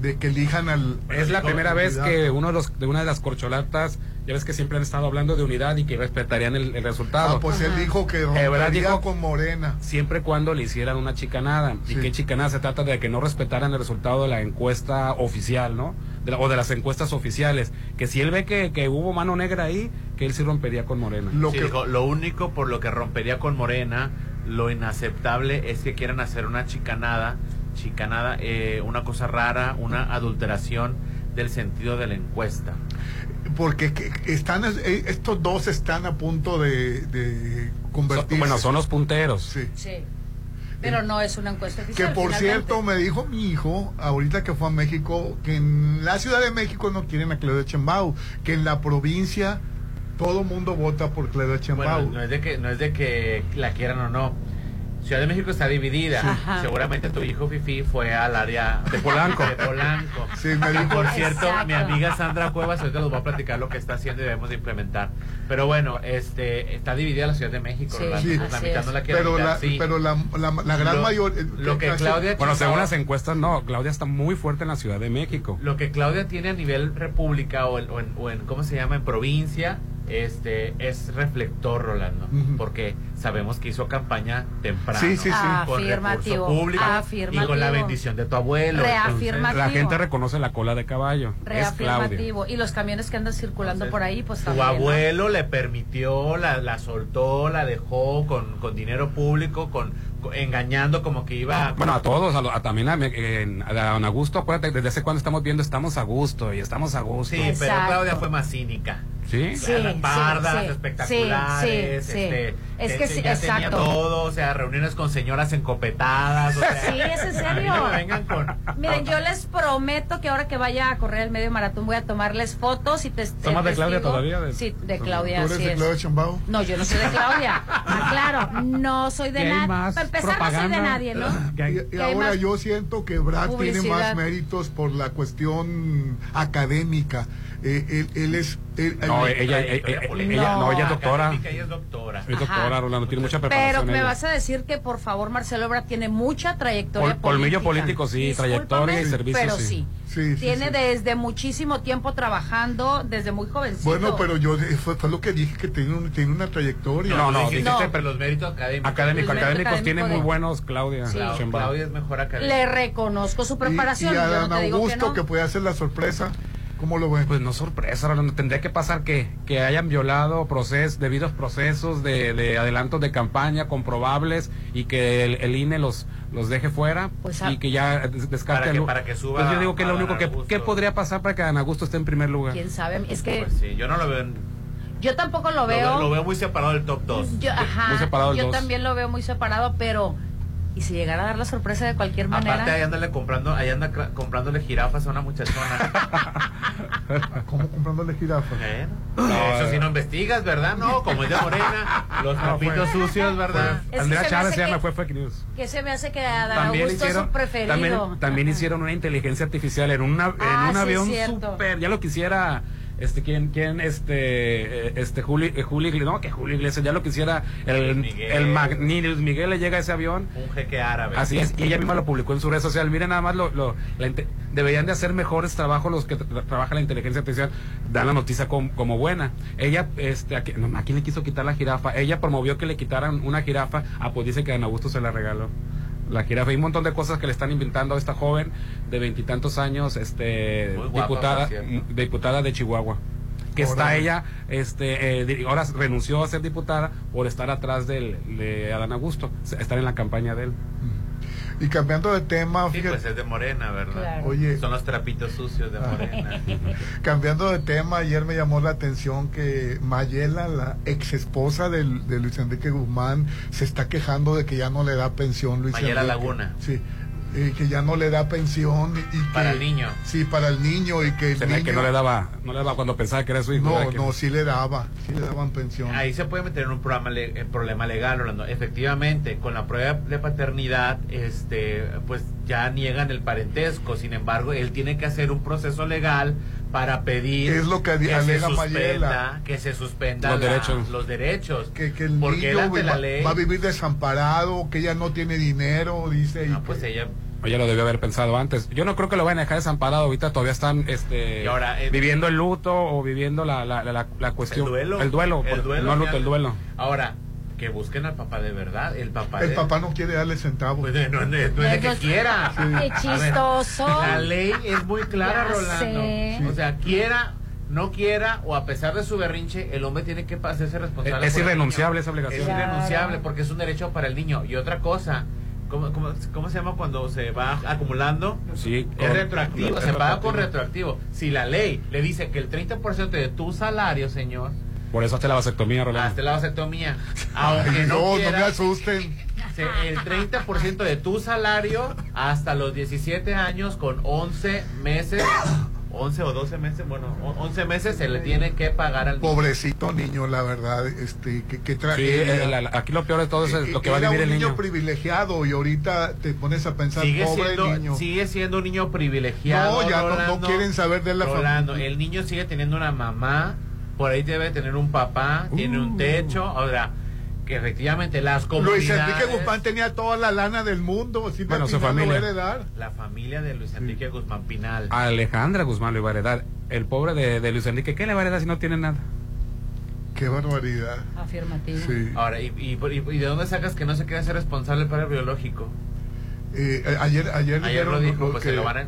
de que elijan al Es la primera vez que uno de, los, de una de las corcholatas, ya ves que siempre han estado hablando de unidad y que respetarían el, el resultado. Ah, pues él dijo que Ebrard rompería dijo con Morena. siempre cuando le hicieran una chicanada. ¿Y qué chicanada? Se trata de que no respetaran el resultado de la encuesta oficial, ¿no? De la- o de las encuestas oficiales. Que si él ve que, que hubo mano negra ahí, que él sí rompería con Morena. Sí, dijo, lo único por lo que rompería con Morena, lo inaceptable es que quieran hacer una chicanada, chicanada, eh, una cosa rara, una adulteración del sentido de la encuesta. Porque que- están eh, estos dos están a punto de, de convertirse. Bueno, son los punteros. Sí. Sí. Pero no es una encuesta Que oficial. por finalmente. cierto, me dijo mi hijo, ahorita que fue a México, que en la Ciudad de México no quieren a Claudia Chembao, que en la provincia todo mundo vota por Claudia Chembao. Bueno, no es de que no es de que la quieran o no. Ciudad de México está dividida. Sí. Seguramente tu hijo Fifi fue al área De Polanco. De Polanco. Sí, me Y dijo. por cierto, Exacto. mi amiga Sandra Cuevas ahorita nos va a platicar lo que está haciendo y debemos de implementar. Pero bueno, este está dividida la Ciudad de México. Sí, la mitad no la quiere pero la, sí. pero la, la, la gran Lo- mayoría. lo que casi- Claudia Bueno, según las encuestas, no. Claudia está muy fuerte en la Ciudad de México. Lo que Claudia tiene a nivel república o en, o en- o en- ¿cómo se llama? En provincia, este es reflector, Rolando. Porque sabemos que hizo campaña temprano. Sí, sí, sí. Con recurso Afirmativo, público y con la bendición de tu abuelo. Reafirmativo. La gente reconoce la cola de caballo. Es. Reafirmativo. Y los camiones que andan circulando Entonces, por ahí, pues también. ¿no? abuelo le permitió, la, la soltó, la dejó con, con dinero público, con, con- engañando como que iba... Bueno, a todos, a, lo- a también a, a don Augusto, acuérdate, desde hace cuando estamos viendo, estamos a gusto y estamos a gusto. Sí, pero Exacto. Claudia fue más cínica. ¿Sí? Sí, pardas, sí. espectaculares, Sí, sí, sí. este, Es que te- sí, ya tenía exacto. todo, o sea, reuniones con señoras encopetadas, o sea, Sí, es en serio. no vengan con Miren, yo les prometo que ahora que vaya a correr el medio maratón voy a tomarles fotos y te ¿Son más de Claudia todavía? De- Sí, de ¿Tú Claudia, eres así de. Claudia Chembao? No, yo no soy de Claudia. Ah, claro, no soy de ¿Qué hay nadie. Para empezar, no soy de propaganda? nadie, ¿no? Y, y hay ahora yo siento que Brad tiene publicidad. más méritos por la cuestión académica. Eh, él, él es. él- No, él- ella, ella, ella, política. ella- no, ella es doctora. Ella es doctora. Es doctora, Ajá. Rolando, tiene mucha preparación. Pero me ella. vas a decir que por favor Marcelo Ebrard tiene mucha trayectoria colmillo política. político, sí, Discúlpame, trayectoria y servicio, pero sí. sí. Sí, sí, tiene sí. desde muchísimo tiempo trabajando, desde muy jovencito. Bueno, pero yo eh, fue, fue lo que dije que tiene, un- tiene una trayectoria. No, no, dijiste, No. pero los méritos académicos. Académico, El académicos académico tiene de- muy buenos, Claudia. Sí. Claudia es mejor académica. Le reconozco su Y- preparación. Y, a yo no Dan que Augusto, no. que, puede hacer la sorpresa. ¿Cómo lo ven? Pues no sorpresa, Rolando. Tendría que pasar que, que hayan violado procesos, debidos procesos de, de adelantos de campaña comprobables y que el, el INE los, los deje fuera Pues, ah, y que ya des- descarte Para que- el- para que suba Pues yo digo que a lo único que. ¿qué podría pasar para que Dan Augusto esté en primer lugar. Quién sabe, es que Pues sí, yo no lo veo. en- yo tampoco lo Lo veo. veo, lo veo muy separado del top 2. Yo, ajá, muy separado el yo dos. también lo veo muy separado, pero y si llegara a dar la sorpresa de cualquier manera. Aparte, ahí ándale comprando, ahí anda comprándole jirafas a una muchachona. ¿Cómo comprándole jirafas? ¿Eh? No, Eso sí no investigas, ¿verdad? No, como es de morena, los No, trapitos fue- sucios, ¿verdad? Es que Andrea Chávez se llama, fue fake news. que se me hace que a Dan También Augusto es hicieron, su preferido. también, también hicieron una inteligencia artificial en, una, Ah, en un sí, avión súper, ya lo quisiera, este, ¿quién, quién, este, eh, este, Juli, eh, Juli Iglesias, no, que Julio Iglesias, ya lo quisiera, el, Miguel. el mag- ni Luis Miguel le llega a ese avión, Un jeque árabe. Así es, y ella misma lo publicó en su red social. Miren nada más, lo, lo- la deberían de hacer mejores trabajos los que tra- trabaja la inteligencia artificial. Dan la noticia com- como buena. Ella, este, ¿a, quién- no, ¿a quién le quiso quitar la jirafa? Ella promovió que le quitaran una jirafa. Ah, pues dice que Dan Augusto se la regaló. La jirafa y un montón de cosas que le están inventando a esta joven de veintitantos años, este, guapa, diputada, por cierto. m- diputada de Chihuahua. Que está ella, este, eh, ahora renunció a ser diputada por estar atrás del, de Adán Augusto, estar en la campaña de él. Y cambiando de tema, Sí, fíjate, pues es de morena, ¿verdad? Claro. Oye. Son los trapitos sucios de morena. cambiando de tema, ayer me llamó la atención que Mayela, la ex esposa del, de Luis Enrique Guzmán, se está quejando de que ya no le da pensión Luis Mayela Enrique. Laguna. Sí. Eh, que ya no le da pensión y, y que, Para el niño. sí para el niño y que el niño que no le daba, no le daba cuando pensaba que era su hijo. no no sí le daba sí le daban pensión Ahí se puede meter en un programa le- en problema legal, Orlando. Efectivamente, con la prueba de paternidad, este, pues ya niegan el parentesco. Sin embargo, él tiene que hacer un proceso legal para pedir Es lo que se alega suspenda, Mayela. que se suspenda Los la- derechos. los derechos. que, que el Porque niño va, la ley, va a vivir desamparado que ella no tiene dinero dice y Ah, pues que- ella Ella lo debió haber pensado antes. Yo no creo que lo vayan a dejar desamparado. Ahorita todavía están este, Y ahora, eh, viviendo el luto o viviendo la, la, la, la cuestión. el duelo, El duelo. el duelo, no el luto, ya. el duelo. Ahora, que busquen al papá de verdad, el papá el de- papá no quiere darle centavos Pues, no, no- no es de que quiera. Qué ver, chistoso. La ley es muy clara, Ya Rolando. sé. O sea, quiera, no quiera, o a pesar de su berrinche, el hombre tiene que hacerse responsable. Es irrenunciable esa obligación. Es Claro. irrenunciable porque es un derecho para el niño. Y otra cosa, ¿cómo, cómo, cómo se llama cuando se va acumulando? Sí, Es retroactivo, se paga con retroactivo. retroactivo. Si la ley le dice que el 30% de tu salario, señor, Por eso hazte la vasectomía, Rolando. hazte la vasectomía, aunque no, no no me asusten el 30% de tu salario hasta los 17 años con 11 meses, 11 o 12 meses, bueno, o- 11 meses se le tiene que pagar al niño. Pobrecito niño, la verdad, este, que, que Sí, tragedia. eh, aquí lo peor de todo es Eh, lo que va a vivir un el niño, niño. privilegiado y ahorita te pones a pensar, Sigue pobre siendo, niño. sigue siendo un niño privilegiado. No, ya no- no Rolando. quieren saber de la Rolando, familia. el niño sigue teniendo una mamá, por ahí debe tener un papá, tiene Uh. un techo, ahora que efectivamente las Luis comunidades... Enrique Guzmán tenía toda la lana del mundo, si Bueno, su lo va a familia. heredar. La familia de Luis Enrique Guzmán Pinal. Alejandra Guzmán lo iba a heredar. El pobre de, de Luis Enrique, ¿qué le va a heredar si no tiene nada? Qué barbaridad. Afirmativo. Ahora, ¿y, y, y- y de dónde sacas que no se quiere hacer responsable el padre biológico? Eh, ayer, ayer, Ayer lo dijo, ¿no? pues que- se lo van a-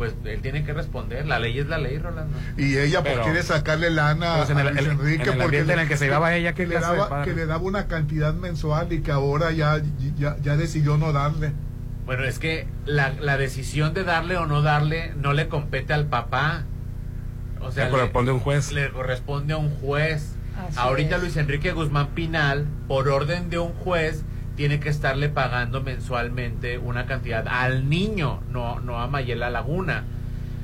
Pues él tiene que responder. La ley es la ley, Rolando. Y ella pues quiere sacarle lana Pues en a Luis el- Enrique en el porque le- en el que se llevaba ella, ¿qué que le, daba, padre? que le daba una cantidad mensual y que ahora ya, ya, ya decidió no darle. Bueno, es que la, la decisión de darle o no darle no le compete al papá. O sea, Le corresponde a un juez. Le corresponde a un juez. Así Ahorita es. Luis Enrique Guzmán Pinal, por orden de un juez, tiene que estarle pagando mensualmente una cantidad al niño, no, no a Mayela Laguna.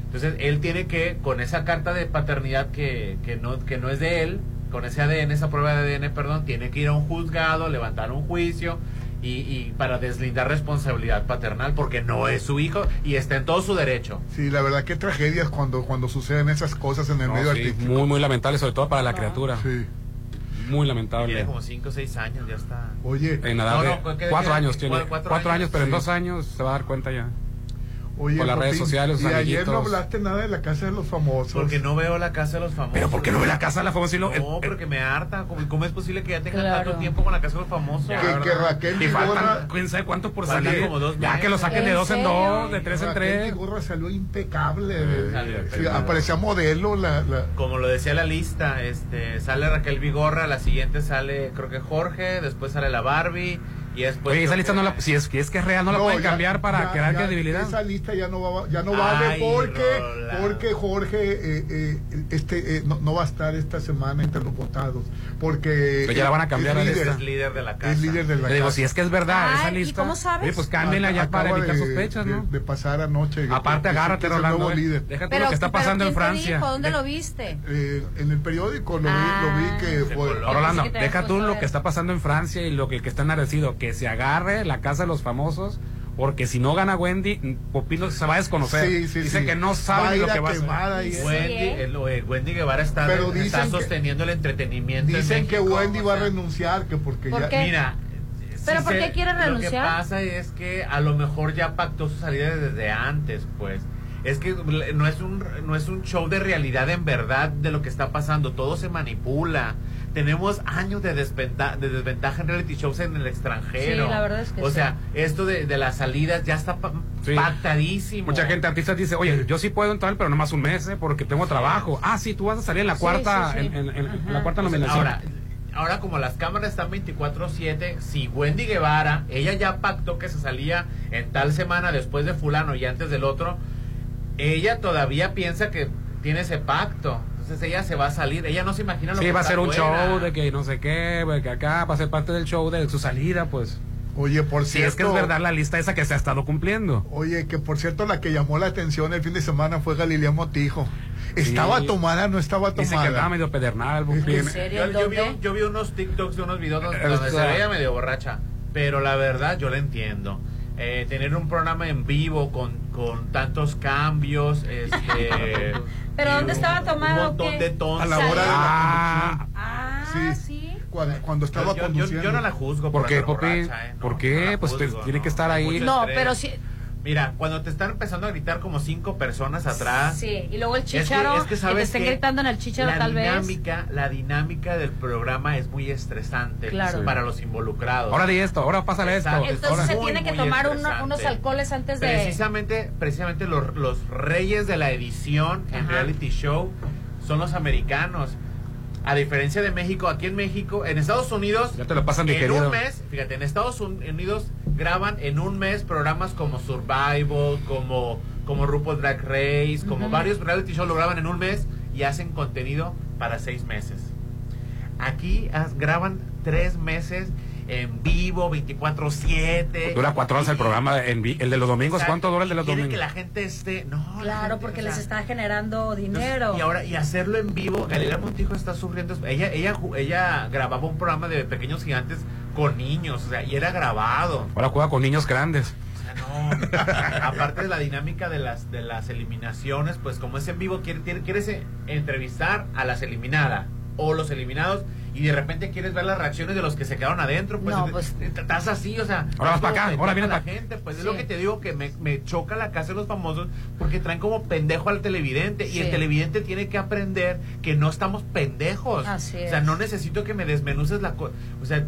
Entonces, él tiene que, con esa carta de paternidad que, que, no, que no es de él, con ese ADN, esa prueba de ADN, perdón, tiene que ir a un juzgado, levantar un juicio y, y para deslindar responsabilidad paternal, porque no es su hijo y está en todo su derecho. Sí, la verdad, qué tragedias cuando, cuando suceden esas cosas en el No, medio sí, artístico. muy, muy lamentable, sobre todo para la criatura. Sí. Muy lamentable. Tiene como 5 o 6 años, ya está. Oye, En edad No, de no, ¿qué- qué- cuatro qué- años tiene. cuatro Cuatro, años? años, pero en Sí. dos años se va a dar cuenta ya. Oye, por las redes sociales, y ayer no amiguitos. hablaste nada de la casa de los famosos. Porque no veo la casa de los famosos. Pero ¿por qué no ve la casa de la famosa y lo- No, porque me harta. ¿Cómo, cómo es posible que ya tengan Claro. tanto tiempo con la casa de los famosos? Ya, que, que Raquel Y faltan, Vigorra, quién sabe cuánto por salir. como dos ya que lo saquen de ¿En dos en dos, de tres en Raquel tres. Vigorra salió impecable. Sí, Sí, aparecía modelo la, la- Como lo decía la lista, este sale Raquel Vigorra, la siguiente sale creo que Jorge, después sale la Barbie y después Oye, esa lista que- no la, si es que es que es real, no, la No, pueden ya- cambiar para ya- crear ya credibilidad. Esa lista ya no va, ya no Ay, vale porque Rolando. porque Jorge eh, eh, este eh, no, no va a estar esta semana entre los votados porque Pero ya la van a cambiar es la líder, es líder de la casa. es líder de la Le digo, casa. si es que es verdad, Ay, esa ¿y lista. cómo sabes? Pues cámbienla ya para evitar de- sospechas, de, ¿no? de pasar anoche Aparte, agárrate, Rolando. nuevo eh. líder. Déjate lo que está pasando en ¿quién te Francia. ¿Dónde De- lo viste? Eh, en el periódico lo vi, lo vi que Se fue. Rolando, deja tú lo que está pasando en Francia y lo que, que está enardecido, que se agarre la casa de los famosos, porque si no gana Wendy, Popino se va a desconocer. Sí, sí, Dice sí. que no sabe lo que va a hacer. Wendy, ¿eh? el- el Wendy Guevara está, Pero está dicen que- sosteniendo el entretenimiento. en dicen que Wendy o va a renunciar que porque ¿Por ya qué? Mira. ¿Pero sí por se- qué quiere Lo que renunciar? pasa es que a lo mejor ya pactó su salida desde antes, pues. Es que no es un no es un show de realidad en verdad de lo que está pasando, todo se manipula. Tenemos años de desventaja, de desventaja en reality shows en el extranjero. Sí, la verdad es que O sí. sea, esto de, de las salidas ya está pa- Sí. pactadísimo. Mucha gente artistas dice, oye, yo sí puedo entrar, pero nomás un mes, ¿eh? porque tengo trabajo. Ah, sí, tú vas a salir en la Sí, cuarta, sí, sí. En, en- en la cuarta nominación. Ahora, ahora como las cámaras están 24/7, si Wendy Guevara, ella ya pactó que se salía en tal semana después de fulano y antes del otro, ella todavía piensa que tiene ese pacto. Entonces ella se va a salir, ella no se imagina lo sí, que va a ser un show de que no sé qué, que acá va a ser parte del show de su salida, pues. Oye, por Si cierto, es que es verdad la lista esa que se ha estado cumpliendo. Oye, que por cierto la que llamó la atención el fin de semana fue Galilea Montijo. ¿Estaba Sí. tomada no estaba Dice que andaba tomada? medio pedernal. ¿En serio? Yo, yo vi, yo vi unos TikToks de unos videos donde, donde se veía medio borracha. Pero la verdad, yo la entiendo. Eh, tener un programa en vivo con, con tantos cambios, este, ¿Pero dónde un- estaba tomado Un montón qué? de tons. A la hora de la Ah, Ah, Sí. sí. Cuando, cuando estaba yo, yo- conduciendo. yo no la juzgo ¿Por por, qué, Popi? borracha, ¿eh? No, ¿Por qué? no Pues te- juzgo, tiene no, que estar ahí. No, estrés. pero sí. Mira, cuando te están empezando a gritar como cinco personas atrás. Sí, y luego el Es que- chicharo, es que te estén que gritando en el chicharo la tal vez. dinámica, La dinámica del programa es muy estresante Claro. para los involucrados. ahora di esto, ahora pásale esto. Exacto. Entonces Ahora- se Muy, tiene que tomar uno- unos alcoholes antes de... Precisamente, precisamente los, los reyes de la edición en reality show son los americanos. A diferencia de México, aquí en México, en Estados Unidos, Ya te lo pasan en un mes, fíjate, en Estados Unidos graban en un mes programas como Survival, como, como RuPaul Drag Race, como varios reality shows lo graban en un mes y hacen contenido para seis meses. Aquí as- graban tres meses en vivo, 24-7. Dura cuatro horas el programa, en vi- el de los domingos. Exacto. ¿Cuánto dura el de los domingos? que la gente esté. No, la Claro, gente, porque o sea, les está generando dinero. y ahora, y hacerlo en vivo, Galilea Montijo está sufriendo. Ella, ella, ella grababa un programa de pequeños gigantes con niños, o sea, y era grabado. Ahora juega con niños grandes. No. Aparte de la dinámica de las, de las eliminaciones, pues como es en vivo, quiere, quiere- quieres entrevistar a las eliminadas o los eliminados y de repente quieres ver las reacciones de los que se quedaron adentro, pues, No, pues- estás así, o sea, Ahora vas es pa' como acá, ahora vienes la gente, pues es lo que te digo que me, me choca la casa de los famosos porque traen como pendejo al televidente y el televidente tiene que aprender que no estamos pendejos. Así O sea, no necesito que me desmenuces la cosa, o sea,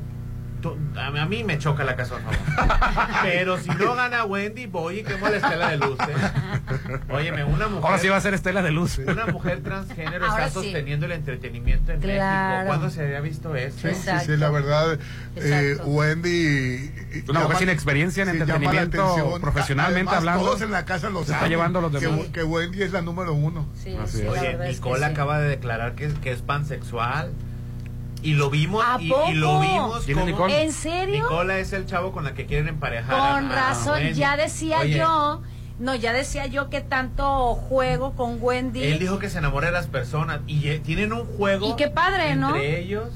a mí- me choca la casa. Pero si no gana Wendy, voy y quemo la estela de luz. ¿eh? Óyeme, una mujer. Ahora sí va a ser Estela de Luz. Una mujer transgénero Ahora está sí. sosteniendo el entretenimiento en Claro. México. ¿Cuándo se había visto eso? Sí, sí, sí, la verdad, eh. Wendy... Una mujer sin experiencia en entretenimiento, profesionalmente Además, hablando. Todos en la casa lo Se está saben. llevando los que, demás. que Wendy es la número uno. Sí, Así sí, es. la Oye, verdad es que Nicole sí. acaba de declarar que, que es pansexual. Y lo vimos. ¿A y, poco? y lo vimos. ¿En serio? Nicola es el chavo con la que quieren emparejar. Con a razón, Wendy. ya decía Oye, yo, no, ya decía yo que tanto juego con Wendy. Él dijo que se enamora de las personas y eh, tienen un juego. Y qué padre, entre ¿no? ellos.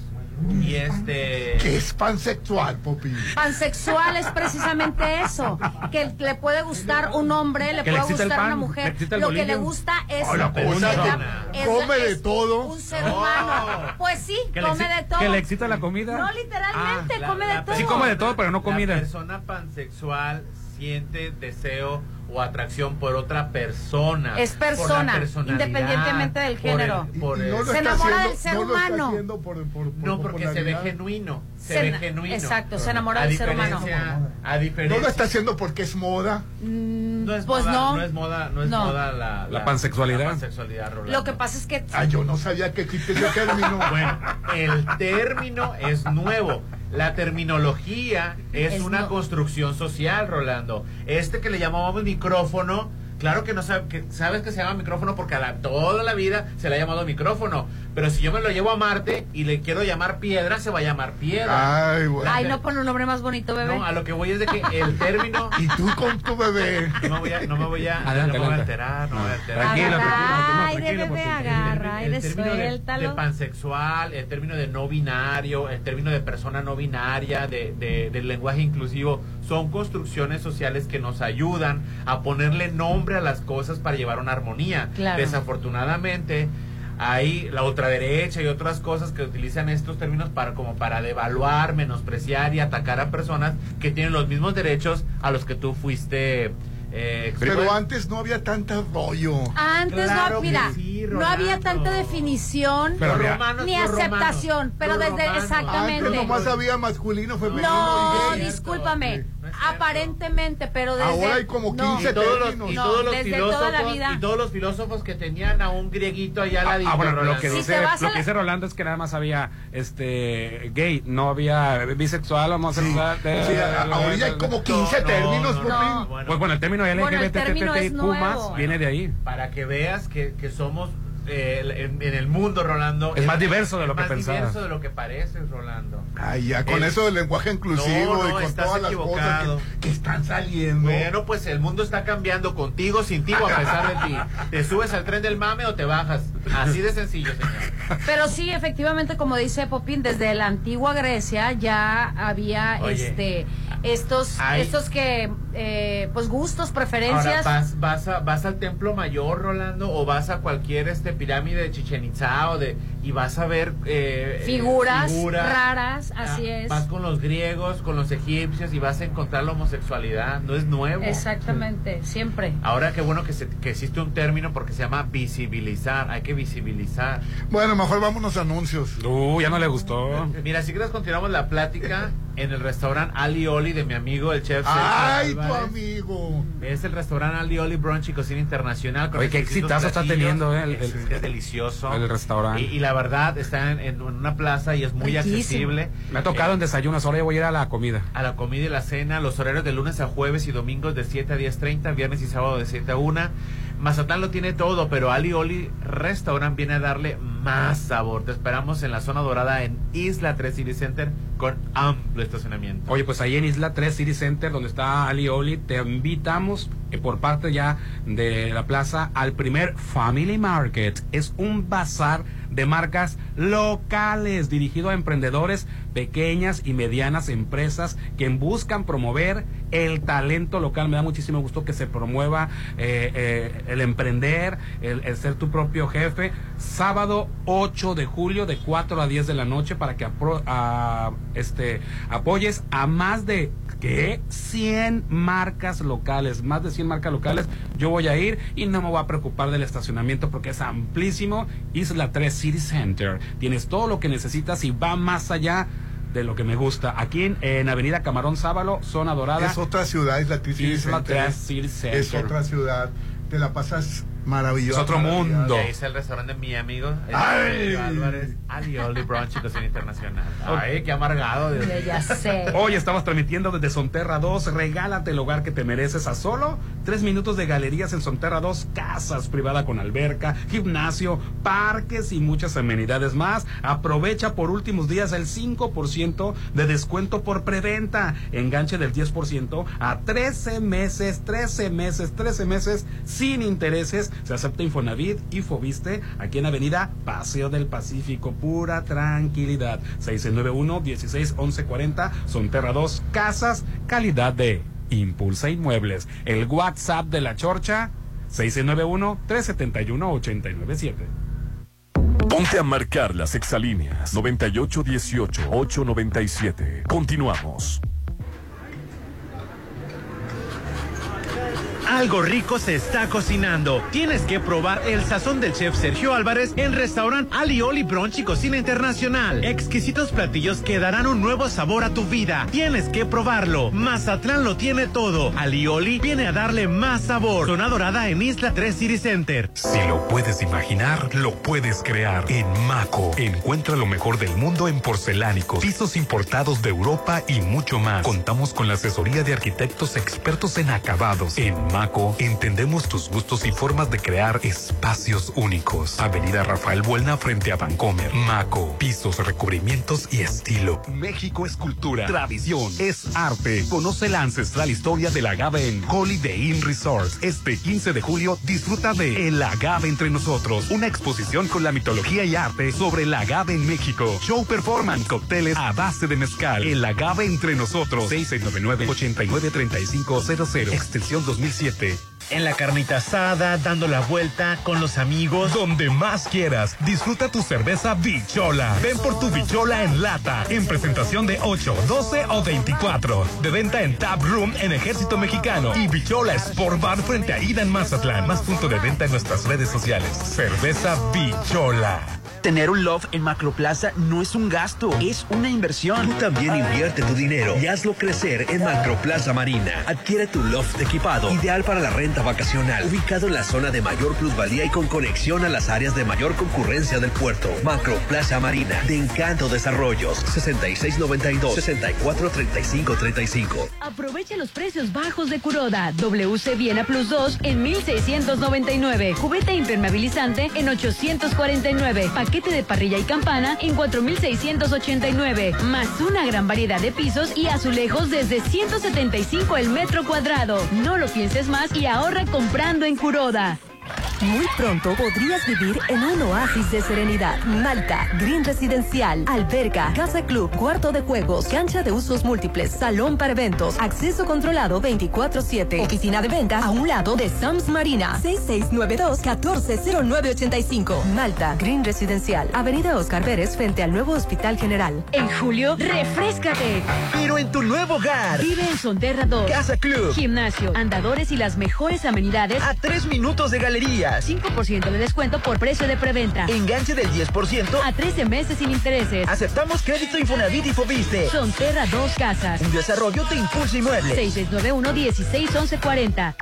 Y este. Que es pansexual, Popi. Pansexual es precisamente eso, que le puede gustar un hombre, le Que puede gustar pan, una mujer, lo que le gusta es, cosa que dona. es- come de todo. un ser No. humano. Pues sí, come de todo. que le excita la comida. No literalmente, Ah, la- come la de todo. Sí come de todo, pero no La comida. persona pansexual siente deseo o atracción por otra persona. Es por la persona, independientemente del por el- género. Por el- no lo Se enamora haciendo- del ser no humano. por- por- por no, porque se ve genuino. Se, Se ve genuino. exacto, se enamora A del ser humano. diferencia- A No diferencia. lo está haciendo porque es moda. Mm, no es pues moda, no. no es moda, no es No. moda la, La pansexualidad. la pansexualidad. Lo que pasa es que Ah, yo no sabía que existe ese término. Bueno, el término es nuevo. La terminología es, Es una no- construcción social, Rolando. Este que le llamamos micrófono, claro que no sabe, que sabes que se llama micrófono porque a la, toda la vida se le ha llamado micrófono. Pero si yo me lo llevo a Marte y le quiero llamar piedra, se va a llamar piedra. Ay, güey. Ay, no pone un nombre más bonito, bebé. No, a lo que voy es de que el término. Y tú con tu bebé. No me voy a, no me voy a, Adelante, no me voy a alterar, no me voy a alterar. Tranquila, Agarra, ay, de bebé, agarra, ay, el de término de, de pansexual, el término de no binario, el término de persona no binaria, de, de- del lenguaje inclusivo, son construcciones sociales que nos ayudan a ponerle nombre a las cosas para llevar una armonía. Claro. Desafortunadamente, hay la ultraderecha y otras cosas que utilizan estos términos para como para devaluar, menospreciar y atacar a personas que tienen los mismos derechos a los que tú fuiste eh, Pero antes no había tanto rollo. Antes Claro no, mira, sí, no había tanta definición Pero romanos, ni aceptación, romanos, pero desde romanos. exactamente. Antes nomás había masculino, femenino No, y discúlpame. No. Aparentemente, pero desde Ahora hay como no, 15 y todos los, términos. y No, todos los desde filósofos toda la vida. y todos los filósofos que tenían a un grieguito allá al ladito, Ah, bueno, lo que, Si dice, lo la- que dice Rolando es que nada más había este gay, no había bisexual, homosexual. de- Sí, a- ahorita hay como 15 No, términos, no, no. Bueno, Pues bueno, el término Bueno, el término es LGBTQIQ más viene de ahí. para que veas que, que somos eh, en, en el mundo, Rolando. Es más diverso de lo es que más pensabas. diverso de lo que pareces, Rolando. Ay, ya, con El- eso del lenguaje inclusivo No, no, y con estás todas las equivocado. cosas que, que están saliendo. Bueno, pues el mundo está cambiando contigo, sin ti o a pesar de ti. ¿Te subes al tren del mame o te bajas? Así de sencillo, señor. Pero sí, efectivamente, como dice Popín, desde la antigua Grecia ya había Oye, este estos hay- estos que eh, pues gustos, Ahora, preferencias. ¿vas, vas, a- ¿vas al templo mayor, Rolando? ¿O vas a cualquier este pirámide de Chichen Itza o de, y vas a ver eh, Figuras eh, raras, Ah, así es. Vas con los griegos, con los egipcios y vas a encontrar la homosexualidad. No es nuevo. Exactamente, siempre. Ahora qué bueno que, se- que existe un término porque se llama visibilizar. Hay que visibilizar. Bueno, mejor vámonos a anuncios. Uh, ya no le gustó. Mira, si quieres continuamos la plática en el restaurante Ali Oli de mi amigo el chef. Ay, tu amigo. Es el restaurante Ali Oli Brunch y Cocina Internacional. con Oye, qué exitazo está teniendo, eh, el- es, el- es delicioso. el restaurante. Y, y la verdad, está en, en una plaza y es muy Riquísimo. accesible. Me ha tocado en desayunos, ahora yo voy a ir a la comida. A la comida y la cena, los horarios de lunes a jueves y domingos de 7 a 10.30, viernes y sábado de 7 a 1. Mazatlán lo tiene todo, pero Ali Oli Restaurant viene a darle más sabor. Te esperamos en la zona dorada en Isla 3 City Center con amplio estacionamiento. Oye, pues ahí en Isla 3 City Center, donde está Ali Oli, te invitamos eh, por parte ya de la plaza al primer Family Market. Es un bazar de marcas locales dirigido a emprendedores, pequeñas y medianas empresas que buscan promover el talento local. Me da muchísimo gusto que se promueva eh, eh, el emprender, el, ser tu propio jefe. Sábado 8 de julio de 4 a 10 de la noche para que este, apoyes a más de ¿qué? 100 marcas locales, más de 100 marcas locales. Yo voy a ir y no me voy a preocupar del estacionamiento porque es amplísimo. Isla 3 City Center. Tienes todo lo que necesitas y va más allá de lo que me gusta. Aquí en, en Avenida Camarón Sábalo, zona dorada. Es otra ciudad, Isla 3 City Isla Center. 3 City Center. Es otra ciudad. Te la pasas maravilloso. Es otro mundo. Y ahí está el restaurante de mi amigo el Ay. Álvarez, Ali Oli Brunch y Cocina Internacional. Ay, qué amargado. Dios. Ya sé. Hoy estamos transmitiendo desde Sonterra 2. Regálate el hogar que te mereces a solo tres minutos de galerías en Sonterra 2. Casas privada con alberca, gimnasio, parques y muchas amenidades más. Aprovecha por últimos días el 5% de descuento por preventa. Enganche del 10% a 13 meses, 13 meses, 13 meses sin intereses. Se acepta Infonavit y Fobiste aquí en Avenida Paseo del Pacífico. Pura tranquilidad. 691-161140. Sonterra 2. Casas. Calidad de Impulsa Inmuebles. El WhatsApp de la Chorcha. 691-371-897. Ponte a marcar las exalíneas 9818-897. Continuamos. Algo rico se está cocinando. Tienes que probar el sazón del chef Sergio Álvarez en restaurante Ali Oli Brunch y Cocina Internacional. Exquisitos platillos que darán un nuevo sabor a tu vida. Tienes que probarlo. Mazatlán lo tiene todo. Ali Oli viene a darle más sabor. Zona dorada en Isla 3 City Center. Si lo puedes imaginar, lo puedes crear. En Maco, encuentra lo mejor del mundo en porcelánicos, pisos importados de Europa y mucho más. Contamos con la asesoría de arquitectos expertos en acabados. En Maco, entendemos tus gustos y formas de crear espacios únicos. Avenida Rafael Buelna frente a Vancomer. Maco, pisos, recubrimientos y estilo. México es cultura, tradición, es arte. Conoce la ancestral historia del agave en Holiday Inn Resort. Este 15 de julio disfruta de El Agave entre nosotros, una exposición con la mitología y arte sobre el agave en México. Show performance, cócteles a base de mezcal. El Agave entre nosotros. 699-893500, extensión 2007. En la carnita asada, dando la vuelta con los amigos. Donde más quieras, disfruta tu cerveza Bichola. Ven por tu Bichola en lata, en presentación de 8, 12 o 24. De venta en Tap Room en Ejército Mexicano y Bichola Sport Bar frente a Ida en Mazatlán. Más punto de venta en nuestras redes sociales. Cerveza Bichola. Tener un loft en Macroplaza no es un gasto, es una inversión. Tú también invierte tu dinero y hazlo crecer en Macroplaza Marina. Adquiere tu loft equipado, ideal para la renta vacacional, ubicado en la zona de mayor plusvalía y con conexión a las áreas de mayor concurrencia del puerto. Macroplaza Marina, de Encanto Desarrollos, 6692-643535. Aprovecha los precios bajos de Curoda. WC Viena Plus 2 en 1699. Cubeta impermeabilizante en 849. Paquete de parrilla y campana en 4689. Más una gran variedad de pisos y azulejos desde 175 el metro cuadrado. No lo pienses más y ahorra comprando en Curoda. Muy pronto podrías vivir en un oasis de serenidad. Malta, Green Residencial, alberca, casa club, cuarto de juegos, cancha de usos múltiples, salón para eventos, acceso controlado 24-7, oficina de venta a un lado de Sams Marina, 6692-140985. Malta, Green Residencial, Avenida Oscar Pérez frente al nuevo Hospital General. En julio, refrescate. Pero en tu nuevo hogar. Vive en Sonterra 2. Casa Club. Gimnasio, andadores y las mejores amenidades A tres minutos de galerías. 5% de descuento por precio de preventa. Enganche del 10%. A 13 meses sin intereses. Aceptamos crédito Infonavit y Fobiste. Sonterra Dos Casas. Un desarrollo de Impulso Inmuebles. 6691-161140.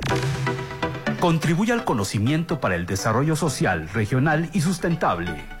Contribuye al conocimiento para el desarrollo social, regional y sustentable.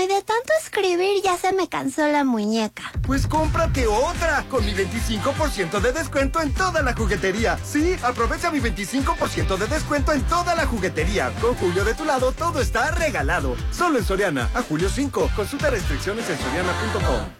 Ay, de tanto escribir ya se me cansó la muñeca. Pues cómprate otra con mi 25% de descuento en toda la juguetería. Sí, aprovecha mi 25% de descuento en toda la juguetería. Con Julio de tu lado todo está regalado. Solo en Soriana, a julio 5. Consulta restricciones en soriana.com.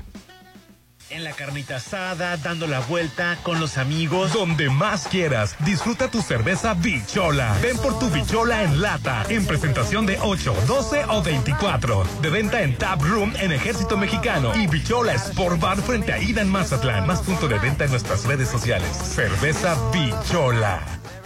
En la carnita asada, dando la vuelta con los amigos. Donde más quieras, disfruta tu cerveza Bichola. Ven por tu Bichola en lata, en presentación de 8, 12 o 24. De venta en Tap Room en Ejército Mexicano y Bichola Sport Bar frente a Ida Mazatlán. Más punto de venta en nuestras redes sociales. Cerveza Bichola.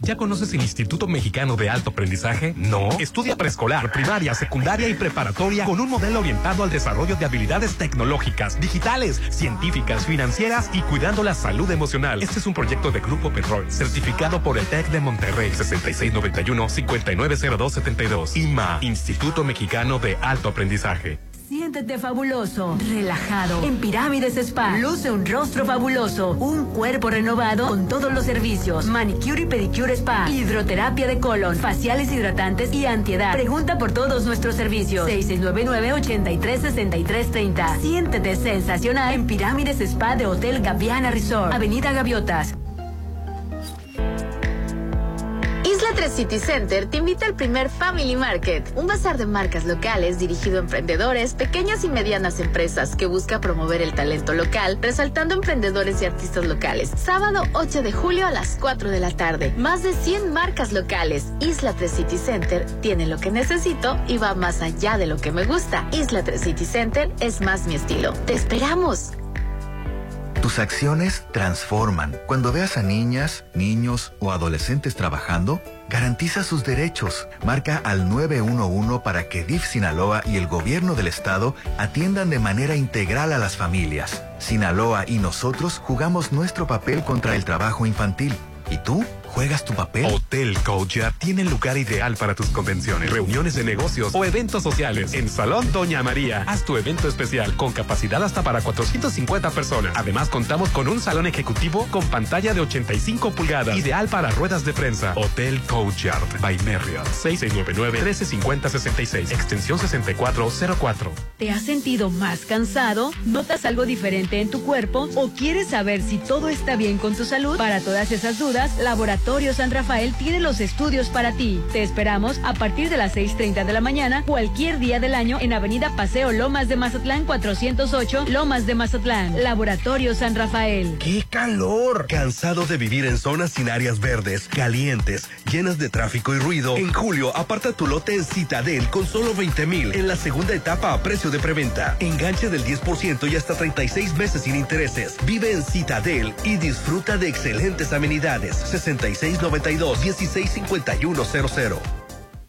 ¿Ya conoces el Instituto Mexicano de Alto Aprendizaje? No. Estudia preescolar, primaria, secundaria y preparatoria con un modelo orientado al desarrollo de habilidades tecnológicas, digitales, científicas, financieras y cuidando la salud emocional. Este es un proyecto de Grupo Petrol, certificado por el TEC de Monterrey, 6691-590272. IMA, Instituto Mexicano de Alto Aprendizaje. Siéntete fabuloso, relajado. En Pirámides Spa, luce un rostro fabuloso, un cuerpo renovado con todos los servicios. Manicure y pedicure spa, hidroterapia de colon, faciales hidratantes y antiedad. Pregunta por todos nuestros servicios. 6699-836330. Siéntete sensacional en Pirámides Spa de Hotel Gaviana Resort, Avenida Gaviotas. Isla 3 City Center te invita al primer Family Market, un bazar de marcas locales dirigido a emprendedores, pequeñas y medianas empresas que busca promover el talento local, resaltando emprendedores y artistas locales. Sábado 8 de julio a las 4 de la tarde. Más de 100 marcas locales. Isla 3 City Center tiene lo que necesito y va más allá de lo que me gusta. Isla 3 City Center es más mi estilo. ¡Te esperamos! Tus acciones transforman. Cuando veas a niñas, niños o adolescentes trabajando, garantiza sus derechos. Marca al 911 para que DIF Sinaloa y el gobierno del estado atiendan de manera integral a las familias. Sinaloa y nosotros jugamos nuestro papel contra el trabajo infantil. ¿Y tú? ¿Juegas tu papel? Hotel Cocha tiene el lugar ideal para tus convenciones, reuniones de negocios o eventos sociales. En Salón Doña María, haz tu evento especial con capacidad hasta para 450 personas. Además, contamos con un salón ejecutivo con pantalla de 85 pulgadas, ideal para ruedas de prensa. Hotel Courtyard by Marriott, 6699-135066, extensión 6404. ¿Te has sentido más cansado? ¿Notas algo diferente en tu cuerpo? ¿O quieres saber si todo está bien con tu salud? Para todas esas dudas, Laboratorio San Rafael tiene los estudios para ti. Te esperamos a partir de las 6.30 de la mañana, cualquier día del año, en Avenida Paseo Lomas de Mazatlán 408, Lomas de Mazatlán. Laboratorio San Rafael. ¡Qué calor! ¿Cansado de vivir en zonas sin áreas verdes, calientes, llenas de tráfico y ruido? En julio, aparta tu lote en Citadel con solo 20 mil en la segunda etapa a precio de preventa. Enganche del 10% y hasta 36 meses sin intereses. Vive en Citadel y disfruta de excelentes amenidades. 6692-165100.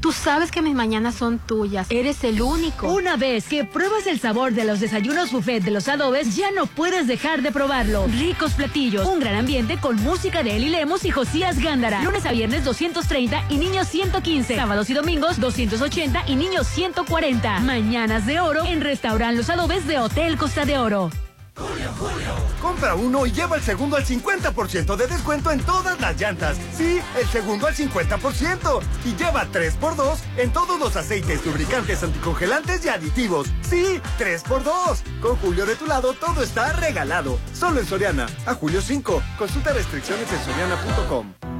Tú sabes que mis mañanas son tuyas. Eres el único. Una vez que pruebas el sabor de los desayunos buffet de los adobes, ya no puedes dejar de probarlo. Ricos platillos, un gran ambiente con música de Eli Lemos y Josías Gándara. Lunes a viernes 230 y niños 115. Sábados y domingos 280 y niños 140. Mañanas de oro en Restaurant Los Adobes de Hotel Costa de Oro. Compra uno y lleva el segundo al 50% de descuento en todas las llantas. Sí, el segundo al 50%. Y lleva 3x2 en todos los aceites, lubricantes, anticongelantes y aditivos. Sí, 3x2. Con Julio de tu lado todo está regalado. Solo en Soriana. A julio 5. Consulta restricciones en soriana.com.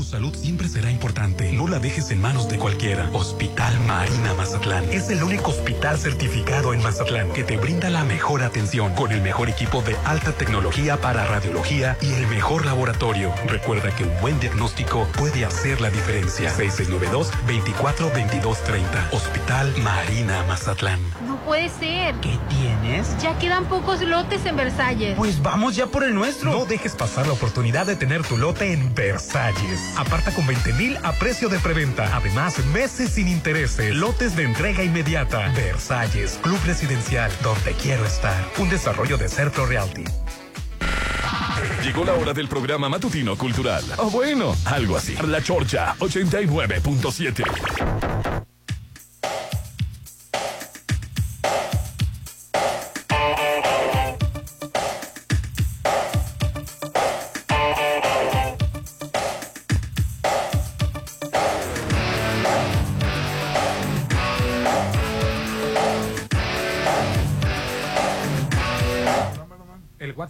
Tu salud siempre será importante. No la dejes en manos de cualquiera. Hospital Marina Mazatlán es el único hospital certificado en Mazatlán que te brinda la mejor atención con el mejor equipo de alta tecnología para radiología y el mejor laboratorio. Recuerda que un buen diagnóstico puede hacer la diferencia. 6692-242230. Hospital Marina Mazatlán. No puede ser. ¿Qué tienes? Ya quedan pocos lotes en Versalles. Pues vamos ya por el nuestro. No dejes pasar la oportunidad de tener tu lote en Versalles. Aparta con 20 mil a precio de preventa. Además, meses sin intereses. Lotes de entrega inmediata. Versalles, Club Residencial, donde quiero estar. Un desarrollo de Cerro Realty. Llegó la hora del programa matutino cultural. O bueno, algo así. La Chorcha 89.7.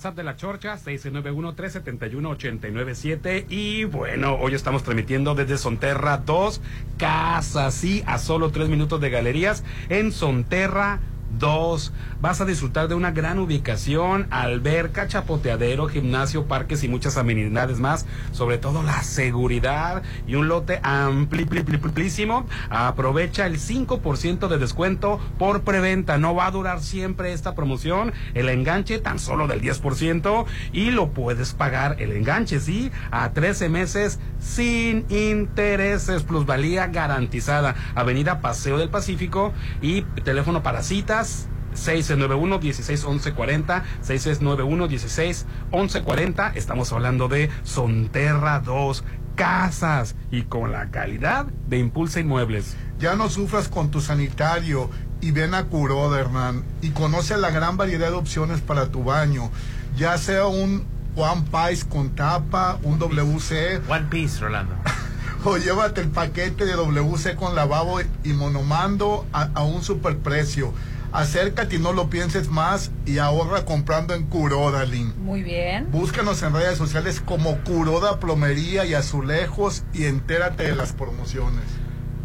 WhatsApp de la Chorcha, 691-371-897. Y bueno, hoy estamos transmitiendo desde Sonterra 2, casa, sí, a solo tres minutos de galerías en Sonterra 2. Vas a disfrutar de una gran ubicación, alberca, chapoteadero, gimnasio, parques y muchas amenidades más. Sobre todo la seguridad y un lote amplísimo. Aprovecha el 5% de descuento por preventa. No va a durar siempre esta promoción. El enganche tan solo del 10% y lo puedes pagar el enganche, sí, a 13 meses sin intereses. Plusvalía garantizada. Avenida Paseo del Pacífico y teléfono para citas 691-161140, 6691-161140. Estamos hablando de Sonterra 2 Casas y con la calidad de Impulsa Inmuebles. Ya no sufras con tu sanitario y ven a Curoda, Hernán, y conoce la gran variedad de opciones para tu baño, ya sea un One Piece con tapa, un WC. One Piece, Rolando. o llévate el paquete de WC con lavabo y monomando a, a un superprecio. Acércate y no lo pienses más y ahorra comprando en Curoda, Lin. Muy bien. Búscanos en redes sociales como Curoda Plomería y Azulejos y entérate de las promociones.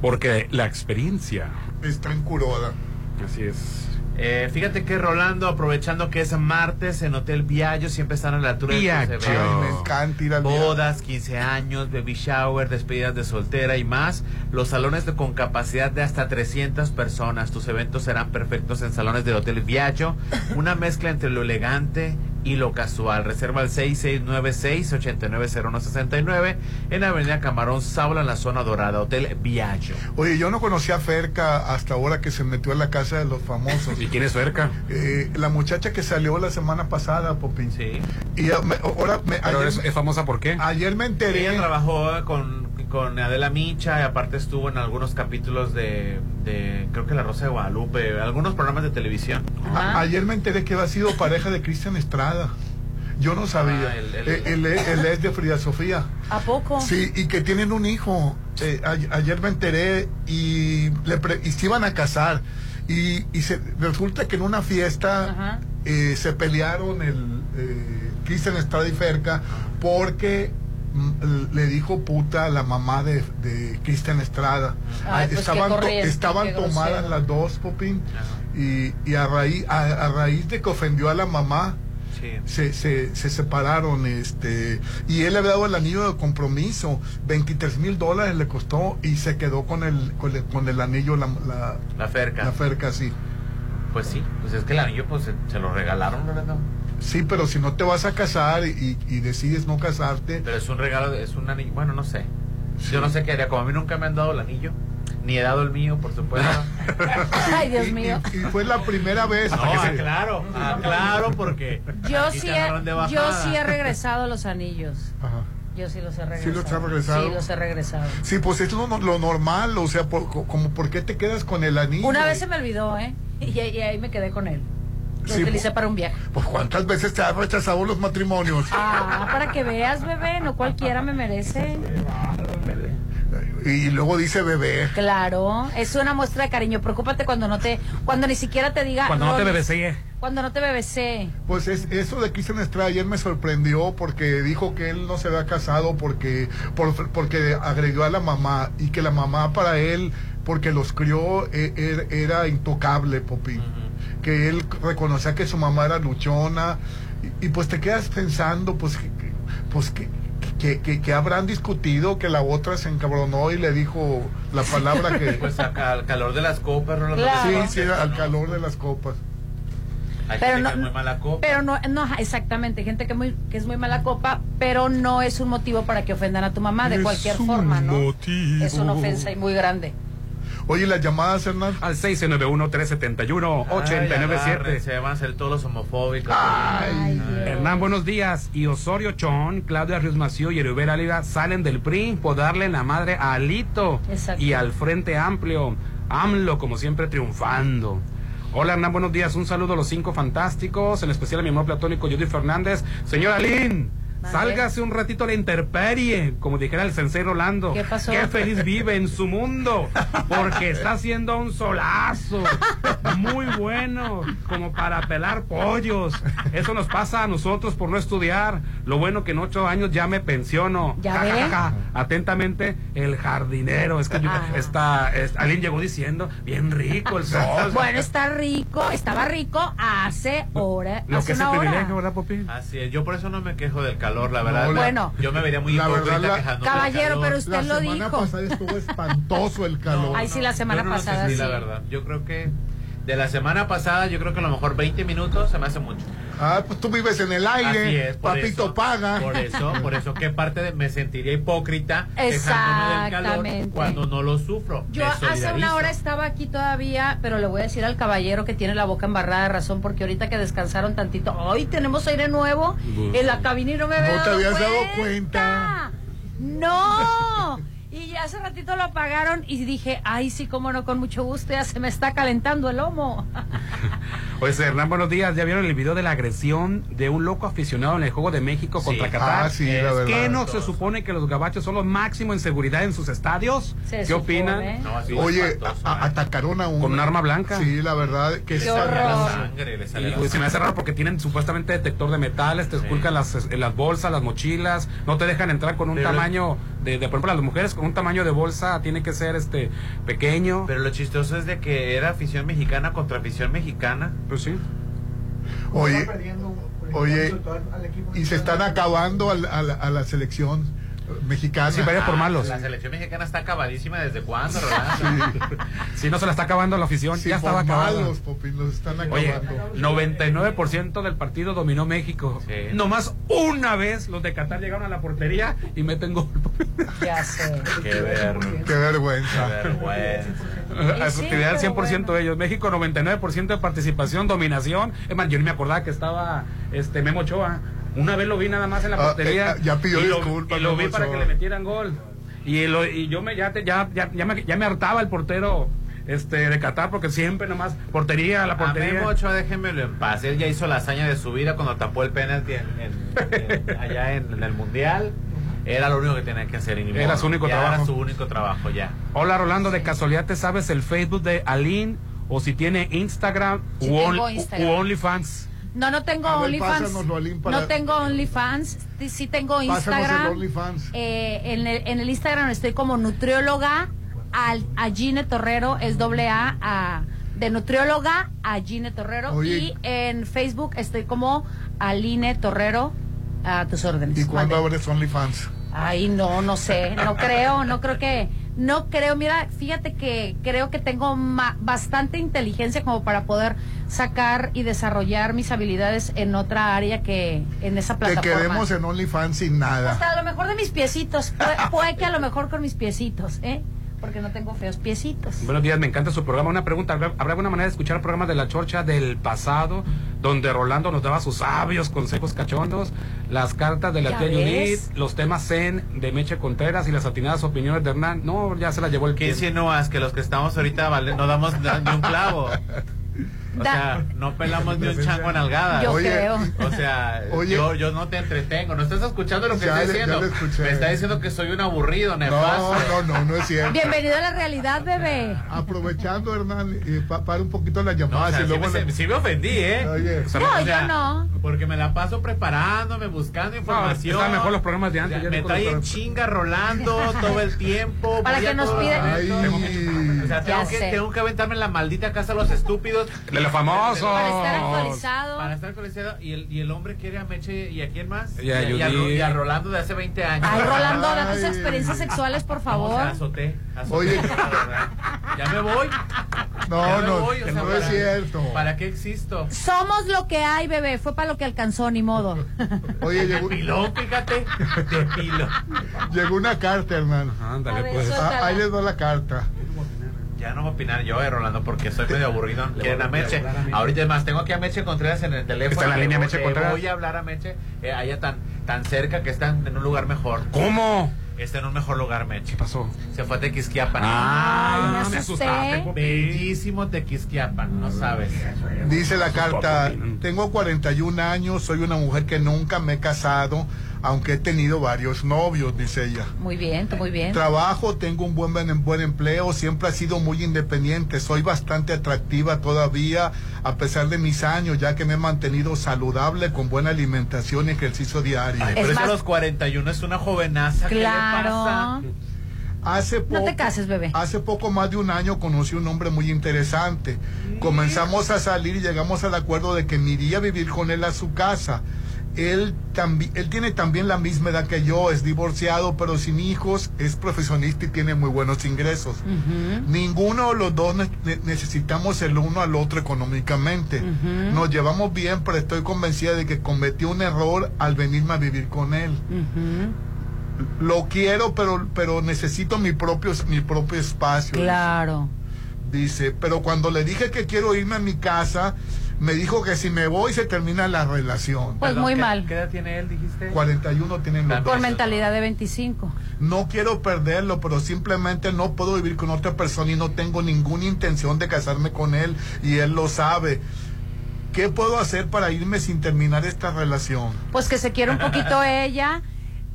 Porque la experiencia está en Curoda. Así es. Eh, fíjate que Rolando, aprovechando que es martes en Hotel Viallo, siempre están a la altura Viaggio. de tus eventos. Me encanta ir al Bodas, 15 años, baby shower, despedidas de soltera y más. Los salones de- con capacidad de hasta 300 personas. Tus eventos serán perfectos en salones del Hotel Viaggio. Una mezcla entre lo elegante y lo casual. Reserva al 6696-890169 en Avenida Camarón, Saula, en la zona dorada. Hotel Viaggio. Oye, yo no conocía a Ferca hasta ahora que se metió en la casa de los famosos. ¿Y quién es Ferca? Eh, la muchacha que salió la semana pasada, Popín. Sí. Y me- ahora me, Pero ayer, es, es famosa por qué? ayer me enteré. Ella trabajó con, con Adela Micha y aparte estuvo en algunos capítulos de, de, creo que La Rosa de Guadalupe, algunos programas de televisión. A- ayer me enteré que había sido pareja de Cristian Estrada. Yo no sabía. Ah, el- el- Eh, él, es- él es de Frida Sofía. ¿A poco? Sí, y que tienen un hijo. Eh, a- ayer me enteré y, le pre- y se iban a casar. Y, y se, resulta que en una fiesta eh, se pelearon el eh, Cristian Estrada y Ferca porque le dijo puta a la mamá de, de Cristian Estrada. Ay, pues estaban corriente, estaban tomadas grosero. las dos, Popín. Y, y a, raíz, a, a raíz de que ofendió a la mamá, se, se, se separaron, este, y él le había dado el anillo de compromiso, 23 mil dólares le costó y se quedó con el, con el, con el anillo, la, la, La ferca. la ferca, sí. Pues sí, pues es que el anillo pues se, se lo regalaron, ¿verdad? Sí, pero si no te vas a casar y, y decides no casarte, Pero es un regalo, es un anillo, bueno, no sé. Yo no sé qué haría, como a mí nunca me han dado el anillo, ni he dado el mío, por supuesto. Ay, Dios mío. y fue la primera vez. No, claro, claro, porque Yo sí, he, yo sí he regresado los anillos. Ajá. Yo sí los he ¿Sí regresado. los has regresado? Sí, los he regresado. Sí, pues es lo, lo normal, o sea, por- co- como por qué te quedas con el anillo. Una vez se me olvidó, ¿eh? Y, y ahí me quedé con él. Lo Sí, utilicé para un viaje. Pues cuántas veces te has rechazado los matrimonios. Ah, para que veas, bebé, no cualquiera me merece. Y luego dice bebé. Claro, es una muestra de cariño. Preocúpate cuando no te, cuando ni siquiera te diga. Cuando no te bebecee. Cuando no te bebecee. Pues es, eso de Cristian Estrada ayer me sorprendió porque dijo que él no se había casado porque, por- porque agregó a la mamá y que la mamá para él, porque los crió, e- er- era intocable, Popi. Que él reconocía que su mamá era luchona y, y pues te quedas pensando, pues, que, pues que, que, que- que habrán discutido, que la otra se encabronó y le dijo la palabra que... Pues acá, al calor de las copas, ¿no? Sí, sí, al calor de las copas. Hay Pero gente no- que es muy mala copa. Pero no, no, exactamente, gente que, muy, que es muy mala copa, pero no es un motivo para que ofendan a tu mamá de Es cualquier un forma, ¿no? motivo. Es una ofensa y muy grande. Oye, las llamadas, Hernán. Al 691-371-897. Se van a ser todos los homofóbicos. Hernán, buenos días. Y Osorio Chón, Claudia Ríos Mació y Herubera Álvarez salen del PRI por darle la madre a Alito Exacto. y al Frente Amplio. AMLO, como siempre, triunfando. Hola Hernán, buenos días. Un saludo a los cinco fantásticos, en especial a mi amor platónico Judy Fernández. Señora Lynn, Sálgase un ratito a la interperie, como dijera el sensei Rolando. ¿Qué pasó? Qué feliz vive en su mundo, porque está haciendo un solazo muy bueno, como para pelar pollos. Eso nos pasa a nosotros por no estudiar. Lo bueno que en ocho años ya me pensiono. ¿Ya Ja, ja, ve? ja, ja. Atentamente, el jardinero. Es que yo- Ah. está, es- alguien llegó diciendo, bien rico el sol. Bueno, está rico, estaba rico hace hora, Lo hace que es el privilegio, ¿verdad, Popi? Así es, yo por eso no me quejo del calor, la verdad. No, la- Bueno. yo me vería muy La verdad, la- Caballero, calor. pero usted la lo semana dijo. pasada estuvo espantoso el calor. Ay, sí, la semana pasada sí. la verdad. Yo creo que de la semana pasada, yo creo que a lo mejor 20 minutos se me hace mucho. Ah, pues tú vives en el aire, Así es, por papito eso, paga. Por eso, por eso que parte de me sentiría hipócrita quejándome del calor Exactamente. cuando no lo sufro. Yo hace una hora estaba aquí todavía, pero le voy a decir al caballero que tiene la boca embarrada de razón, porque ahorita que descansaron tantito, hoy tenemos aire nuevo en la cabina y no me había No te habías dado cuenta. No. Y ya hace ratito lo apagaron y dije, ay, sí, cómo no, con mucho gusto, ya se me está calentando el lomo. Pues Hernán, buenos días. ¿Ya vieron el video de la agresión de un loco aficionado en el Juego de México Sí. contra Qatar? Ah, sí, la ¿Es verdad. que no se supone que los gabachos son los máximos en seguridad en sus estadios? Se ¿Qué supone. opinan? No, Oye, espantoso, a- ¿eh? atacaron a un... Con un arma blanca. Sí, la verdad que Qué horror. sangre, le sale Y pues, se me hace raro porque tienen supuestamente detector de metales, te esculcan las, en las bolsas, las mochilas, no te dejan entrar con un Pero- tamaño de, de, por ejemplo, las mujeres con un tamaño de bolsa tiene que ser este pequeño. Pero lo chistoso es de que era afición mexicana contra afición mexicana. Pues sí. Oye, oye, y se están acabando al- a, la, a la selección mexicana. Sí, vaya por malos. La selección mexicana está acabadísima desde cuándo, Rolando? Si no se la está acabando la afición, Sí, ya estaba por acabada. malos, Popi, los están Oye, acabando. 99% del partido dominó México. Sí. Nomás una vez los de Qatar llegaron a la portería y meten gol. Ya sé. Qué ver, Qué qué vergüenza. vergüenza. Efectividad al pero 100% de ellos. México 99% de participación, dominación. Es más, yo ni me acordaba que estaba este Memo Ochoa. Una vez lo vi nada más en la Ah, portería. eh, ya pidió y lo, disculpas, y lo vi para que le metieran gol. Y, lo- y yo me ya, te- ya, ya, ya me, ya me hartaba el portero este de Qatar porque siempre nomás portería, la A portería. Memo Ochoa, déjenmelo en paz. Él ya hizo la hazaña de su vida cuando tapó el penalti en, en- en- allá en, en el Mundial. Era lo único que tenía que hacer. y ni Era modo. su único Ya trabajo. Era su único trabajo, ya. Hola Rolando, de casualidad te sabes el Facebook de Aline o si tiene Instagram Sí Only- Instagram. u OnlyFans. No, no tengo OnlyFans. No tengo OnlyFans. Sí, tengo Instagram. OnlyFans. Eh, en, el, en el Instagram estoy como nutrióloga. Al, a Gine Torrero es doble A, a de nutrióloga a Gine Torrero Oye. y en Facebook estoy como Aline Torrero a tus órdenes. ¿Y cuándo abres OnlyFans? Ay, no, no sé, no creo, no creo que, no creo, mira, fíjate que creo que tengo ma- bastante inteligencia como para poder sacar y desarrollar mis habilidades en otra área que en esa Te plataforma. quedemos en OnlyFans sin nada. Hasta a lo mejor de mis piecitos, puede, puede que a lo mejor con mis piecitos, ¿eh? Porque no tengo feos piecitos. Buenos días, me encanta su programa. Una pregunta, ¿habrá, habrá alguna manera de escuchar programas de la chorcha del pasado donde Rolando nos daba sus sabios consejos cachondos, las cartas de la tía Judith, los temas zen de Meche Contreras y las atinadas opiniones de Hernán? No, ya se la llevó el ¿Qué tiempo. insinúas? Que los que estamos ahorita vale, no damos ni un clavo. O Da- sea, no pelamos ni un chango en algada. Yo Oye, creo. O sea, Oye. yo, yo no te entretengo. No estás escuchando lo que Ya estoy le- diciendo. escuché. Me está diciendo que soy un aburrido, nefasto. No, no, no, no es cierto. Bienvenido a la realidad, bebé. Aprovechando, Hernán, pa- para un poquito la No, llamada. o sea, y sí, luego me, sí me ofendí, ¿eh? Oye. O sea, No, o yo no. Porque me la paso preparándome, buscando información. están mejor los programas de antes, O sea, ya me trae en chinga rolando todo el tiempo. Para que nos Ay. O sea, tengo que, tengo que aventarme en la maldita casa de los estúpidos. De los famosos. Para estar actualizado. Para estar actualizado. Y el, y el hombre quiere a Meche y a quién más. Y a y, a, Judith. y a Rolando de hace 20 años. Ay, Rolando, da tus experiencias sexuales, por No, favor. o sea, azoté, azoté, Oye. Ya me voy. No, Ya me no, voy, o sea, no es cierto. ¿Para qué existo? Somos lo que hay, bebé. Fue para lo que alcanzó, ni modo. Oye, llegó, Pilón, fíjate. De pilón. llegó una carta, Hernán. Ándale, pues. Ah, ahí les doy la carta. Ya no voy a opinar yo, eh, Rolando, porque soy medio aburrido. Quieren a Meche. Ahorita es más, tengo aquí a Meche Contreras en el teléfono. Está en la línea voy- Meche Contreras. Voy a hablar a Meche, eh, allá tan, tan cerca que están en un lugar mejor. ¿Cómo? Está en un mejor lugar, Meche. ¿Qué pasó? Se fue a Tequisquiapan. Ah, Ay, me me asusté. asustaste. Bellísimo Tequisquiapan, no sabes. Dice la carta, tengo 41 años, soy una mujer que nunca me he casado, aunque he tenido varios novios, dice ella. Muy bien, muy bien. Trabajo, tengo un buen, buen, buen empleo, siempre he sido muy independiente, soy bastante atractiva todavía, a pesar de mis años, ya que me he mantenido saludable, con buena alimentación y ejercicio diario. Ay, Es pero eso a los 41 es una jovenaza. ¿Qué le Claro. pasa? Hace No poco, te cases, bebé. Hace poco más de un año conocí un hombre muy interesante. Comenzamos a salir y llegamos al acuerdo de que me iría a vivir con él a su casa. Él, tambi- él tiene también la misma edad que yo, es divorciado pero sin hijos, es profesionista y tiene muy buenos ingresos. Ninguno de los dos ne- ne- necesitamos el uno al otro económicamente. Nos llevamos bien, pero estoy convencida de que cometí un error al venirme a vivir con él. Lo quiero, pero, pero necesito mi propio, mi propio espacio. Claro. Dice, pero cuando le dije que quiero irme a mi casa, me dijo que si me voy se termina la relación. Pues Perdón, muy ¿qué- mal. ¿Qué edad tiene él, dijiste? 41 tienen los dos. mentalidad de 25. No quiero perderlo, pero simplemente no puedo vivir con otra persona y no tengo ninguna intención de casarme con él y él lo sabe. ¿Qué puedo hacer para irme sin terminar esta relación? Pues que se quiere un poquito ella.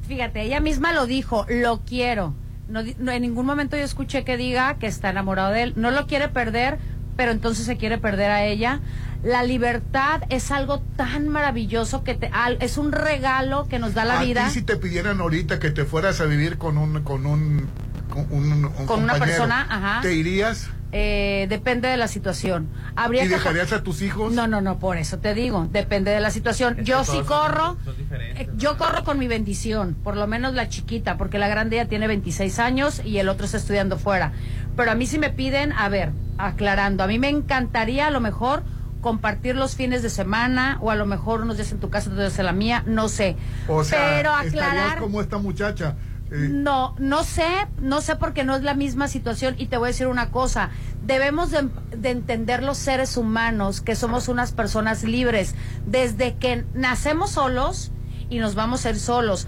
Fíjate, ella misma lo dijo, lo quiero. No, en ningún momento yo escuché que diga que está enamorado de él. No lo quiere perder, pero entonces se quiere perder a ella. La libertad es algo tan maravilloso que te, al- es un regalo que nos da la a vida. ti si te pidieran ahorita que te fueras a vivir con un con un con, un- un Con una persona, ajá. ¿Te irías Eh, depende de la situación. Habría y que dejarías a tus hijos? No, no, no, por eso te digo, depende de la situación. Es yo sí corro, son eh, ¿no? yo corro con mi bendición, por lo menos la chiquita, porque la grande ya tiene 26 años y el otro está estudiando fuera. Pero a mí sí me piden, a ver, aclarando, a mí me encantaría a lo mejor compartir los fines de semana o a lo mejor unos días en tu casa, otros días en la mía, no sé. O sea, Pero aclarar como esta muchacha. No, no sé, no sé porque no es la misma situación y te voy a decir una cosa, debemos de, de entender los seres humanos que somos unas personas libres desde que nacemos solos y nos vamos a ir solos.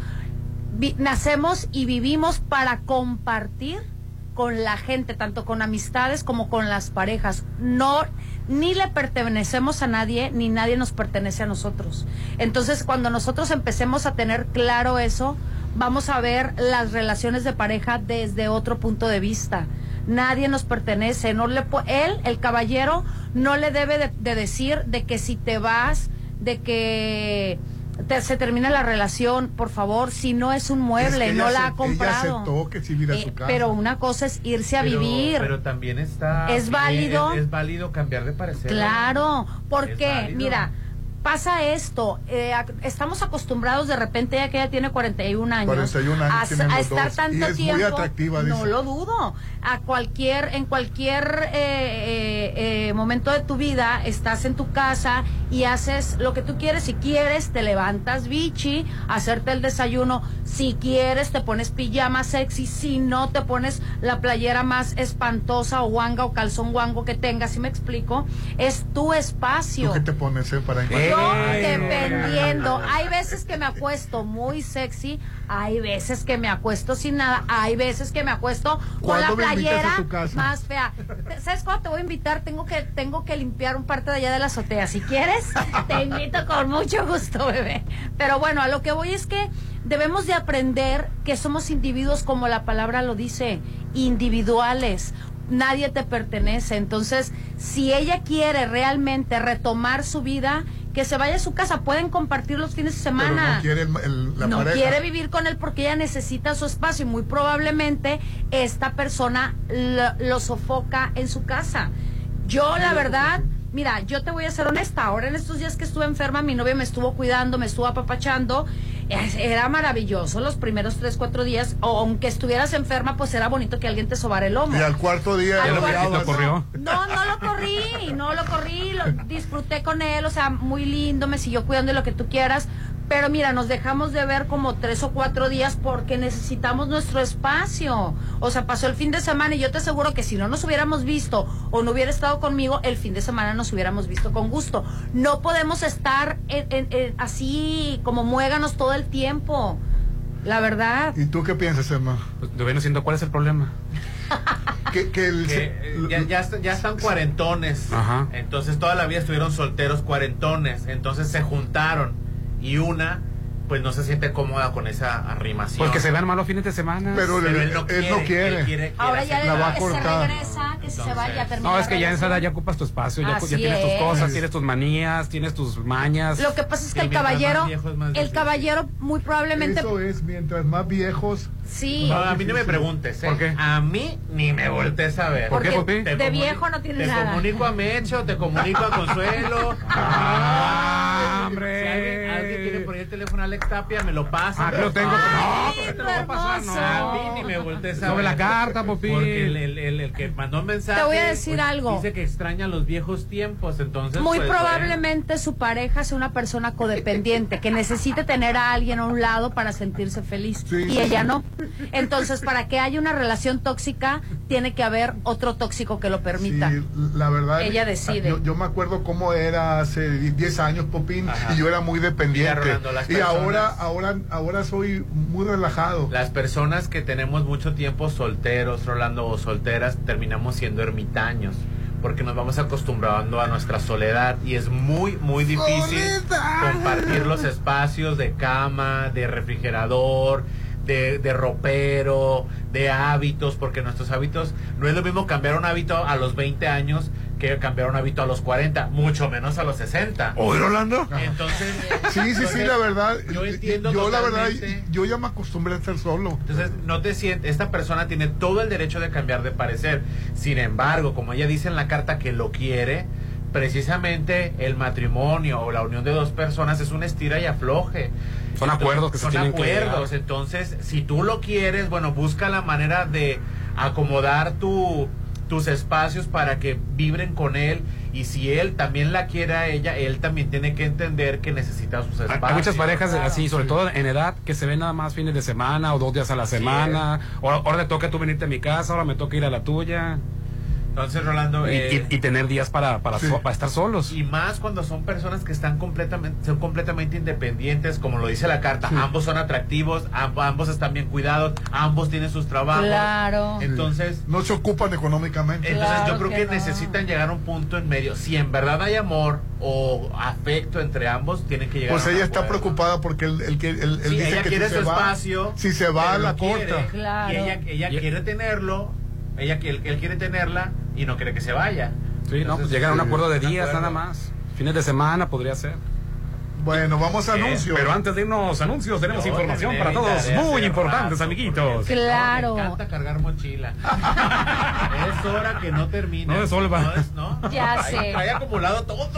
Nacemos y vivimos para compartir con la gente, tanto con amistades como con las parejas. No, ni le pertenecemos a nadie, ni nadie nos pertenece a nosotros. Entonces, cuando nosotros empecemos a tener claro eso, vamos a ver las relaciones de pareja desde otro punto de vista. Nadie nos pertenece, no le pu- él, el caballero, no le debe de, de decir de que si te vas, de que te- se termina la relación, por favor, si no es un mueble, Es que no ella la ha comprado. Ella aceptó que sí vive a Eh, su casa. pero una cosa es irse a Pero- vivir. Pero también está. ¿Es válido? Es, es válido cambiar de parecer. Claro, porque, válido. mira, pasa esto, eh, estamos acostumbrados de repente, ya que ella tiene 41 años, 41 años a, estar dos, y tanto muy tiempo, atractiva, no dice. lo dudo, a cualquier, en cualquier eh, eh, eh, momento de tu vida, estás en tu casa y haces lo que tú quieres, si quieres, te levantas bichi, hacerte el desayuno, si quieres, te pones pijama sexy, si no, te pones la playera más espantosa o guanga o calzón guango que tengas, si me explico? Es tu espacio. ¿Tú qué te pones eh, para Yo, dependiendo. Hay veces que me acuesto muy sexy, hay veces que me acuesto sin nada, hay veces que me acuesto con la ¿Cuándo me invitas a playera más fea. ¿Sabes cuándo te voy a invitar? Tengo que tengo que limpiar un parte de allá de la azotea. Si quieres, te invito con mucho gusto, bebé. Pero bueno, a lo que voy es que debemos de aprender que somos individuos como la palabra lo dice, individuales. Nadie te pertenece. Entonces, si ella quiere realmente retomar su vida, que se vaya a su casa. Pueden compartir los fines de Pero semana. no quiere el- el- la no pareja. quiere vivir con él porque ella necesita su espacio y muy probablemente esta persona lo, lo sofoca en su casa. Yo, la verdad, mira, yo te voy a ser honesta. Ahora en estos días que estuve enferma, mi novia me estuvo cuidando, me estuvo apapachando. Era maravilloso los primeros tres, cuatro días. O aunque estuvieras enferma, pues era bonito que alguien te sobara el hombro. Y al cuarto día Al lo cuarto- mirabas. corrió? No, no lo corrí, no lo corrí, lo disfruté con él, o sea, muy lindo, me siguió cuidando de lo que tú quieras. Pero mira, nos dejamos de ver como tres o cuatro días porque necesitamos nuestro espacio. O sea, pasó el fin de semana y yo te aseguro que si no nos hubiéramos visto o no hubiera estado conmigo, el fin de semana nos hubiéramos visto con gusto. No podemos estar en- en- en- así como muéganos todo el tiempo. La verdad. ¿Y tú qué piensas, Emma? Pues, te viene siendo cuál es el problema. Que, que el- Que, eh, ya, ya, ya están cuarentones. Ajá. Entonces toda la vida estuvieron solteros cuarentones. Entonces se juntaron. Y una, pues no se siente cómoda con esa arrimación. Pues que se vean malos fines de semana. Pero él- él no quiere. él quiere Ahora ya La va a que se regresa, que si se vaya a terminar. No, es que ya en esa edad ya ocupas tu espacio, ya, ya tienes tus es. cosas, tienes tus manías, tienes tus mañas. Lo que pasa es que el caballero, el caballero muy probablemente Eso es, mientras más viejos. sí. No, a mí no me preguntes, ¿eh? ¿Por qué? A mí ni me voltees a ver. ¿Por qué, Porque? Te de viejo no tiene te nada. comunico a Mecho, te comunico a Consuelo. Ah, hombre. Teléfono a Alex Tapia, me lo pasa. Ah, que lo tengo. Ay, No, pero te lo voy a pasar, hermoso. A no. mí ni me voltees a Sobre ver. la carta, Popi. Porque el, el- el- el que mandó un mensaje. Te voy a decir pues, algo. Dice que extraña los viejos tiempos, entonces. Muy pues, probablemente su pareja sea una persona codependiente que necesite tener a alguien a un lado para sentirse feliz Sí. y ella no. Entonces, para que haya una relación tóxica, tiene que haber otro tóxico que lo permita. Sí, la verdad. Ella decide. Yo, yo me acuerdo cómo era hace 10 años, Popín, Ajá. y yo era muy dependiente. Rolando, las y ahora, ahora, ahora soy muy relajado. Las personas que tenemos mucho tiempo solteros, Rolando, o solteras, terminamos siendo ermitaños. Porque nos vamos acostumbrando a nuestra soledad y es muy, muy difícil ¡Soledad! compartir los espacios de cama, de refrigerador, de, de ropero, de hábitos, porque nuestros hábitos, no es lo mismo cambiar un hábito a los 20 años que cambiar un hábito a los 40, mucho menos a los 60. ¿Oye, Rolando? Entonces, Sí, sí, sí, la verdad. Yo entiendo Yo, la verdad, yo ya me acostumbré a estar solo. Entonces, no te sientes, esta persona tiene todo el derecho de cambiar de parecer. Sin embargo, como ella dice en la carta que lo quiere, precisamente el matrimonio o la unión de dos personas es un estira y afloje. Son acuerdos que se son tienen que acuerdos. Entonces, si tú lo quieres, bueno, busca la manera de acomodar tu tus espacios para que vibren con él y si él también la quiere a ella, él también tiene que entender que necesita sus espacios. Hay muchas parejas Claro. así, sobre todo en edad, que se ven nada más fines de semana o dos días a la Así semana. O ahora te toca tú venirte a mi casa, ahora me toca ir a la tuya. Entonces, Rolando, Y, eh, y- y tener días para, para, Sí. so- para estar solos. Y más cuando son personas que están completamente, son completamente independientes, como lo dice la carta. Ambos son atractivos, amb- ambos están bien cuidados, ambos tienen sus trabajos. Claro. Entonces, No se ocupan económicamente. entonces Claro yo creo que que, no. necesitan llegar a un punto en medio. Si en verdad hay amor o afecto entre ambos, tienen que llegar Pues a un ella está acuerdo. preocupada porque él, él, él- él Sí, dice ella que quiere si su se va, espacio. si se va, la quiere, corta. Claro. Y ella, ella Y- quiere tenerlo, ella, él, él quiere tenerla y no quiere que se vaya. Sí, no, pues llegar a un acuerdo de días acuerdo. nada más. Fines de semana podría ser. Bueno, vamos a anuncios. Pero antes de irnos a anuncios, tenemos Yo información para todos muy importantes, rato, amiguitos. Claro. Me encanta cargar mochila. es hora que no termine. No desolva. No. Ya sé. Hay acumulado todo.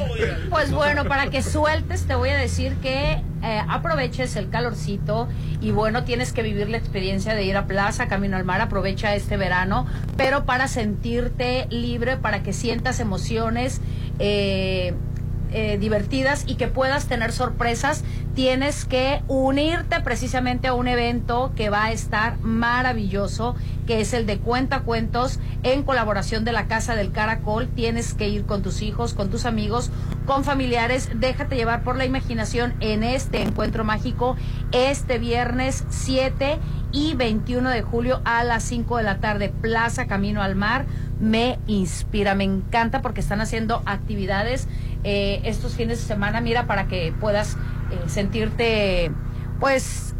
Pues bueno, para que sueltes, te voy a decir que eh, aproveches el calorcito y bueno, tienes que vivir la experiencia de ir a Plaza Camino al Mar. Aprovecha este verano, pero para sentirte libre, para que sientas emociones. eh, eh, divertidas y que puedas tener sorpresas, tienes que unirte precisamente a un evento que va a estar maravilloso, que es el de Cuenta Cuentos en colaboración de la Casa del Caracol. Tienes que ir con tus hijos, con tus amigos, con familiares. Déjate llevar por la imaginación en este encuentro mágico este viernes 7 y 21 de julio a las 5 de la tarde, Plaza Camino al Mar. Me inspira, me encanta porque están haciendo actividades eh, estos fines de semana, mira, para que puedas eh, sentirte, pues,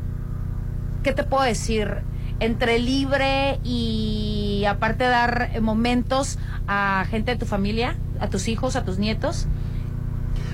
¿qué te puedo decir? Entre libre y aparte dar momentos a gente de tu familia, a tus hijos, a tus nietos.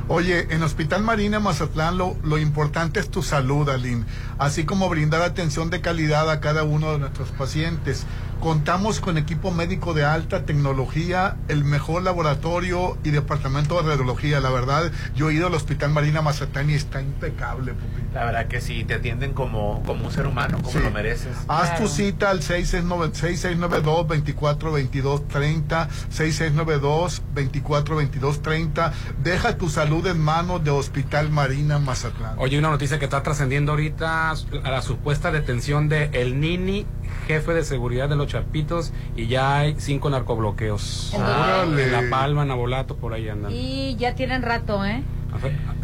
Oye, en Hospital Marina Mazatlán lo, lo importante es tu salud, Aline, así como brindar atención de calidad a cada uno de nuestros pacientes. Contamos con equipo médico de alta tecnología, el mejor laboratorio y departamento de radiología. La verdad, yo he ido al Hospital Marina Mazatlán y está impecable. Pupi. La verdad que sí, te atienden como, como un ser humano, como Sí. lo mereces. Haz tu cita al 6692-242230, 6692-242230. Deja tu salud en manos de Hospital Marina Mazatlán. Oye, una noticia que está trascendiendo ahorita a la supuesta detención de el Nini, jefe de seguridad de los Chapitos, y ya hay cinco narcobloqueos. Órale. En La Palma, en Abolato, por ahí andan. Y ya tienen rato, ¿eh?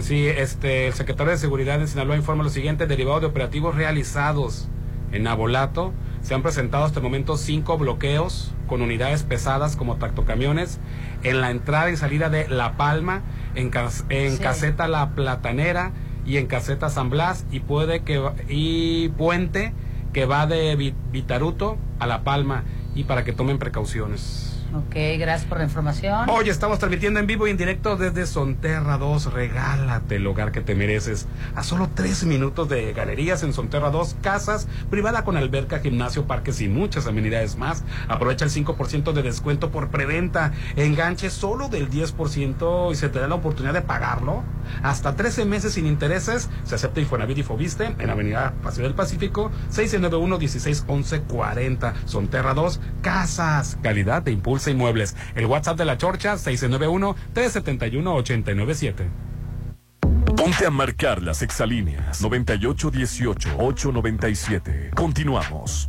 Sí, este, el secretario de Seguridad de Sinaloa informa lo siguiente, derivado de operativos realizados en Abolato, se han presentado hasta el momento cinco bloqueos con unidades pesadas como tractocamiones en la entrada y salida de La Palma, en, cas- en Sí. caseta La Platanera y en caseta San Blas y puede que y puente que va de Vi- Vitaruto a La Palma y para que tomen precauciones. Ok, gracias por la información. Hoy estamos transmitiendo en vivo y en directo desde Sonterra 2. Regálate el hogar que te mereces. A solo tres minutos de galerías en Sonterra 2, casas, privada con alberca, gimnasio, parques y muchas amenidades más. Aprovecha el 5% de descuento por preventa. Enganche solo del 10% y se te da la oportunidad de pagarlo. Hasta 13 meses sin intereses. Se acepta Infonavit y Fobiste en Avenida Paseo del Pacífico, 691-1611-40. Sonterra 2, casas. Calidad de Impulsa Inmuebles. El WhatsApp de la Chorcha, 691-371-897. Ponte a marcar las exalíneas 9818-897. Continuamos.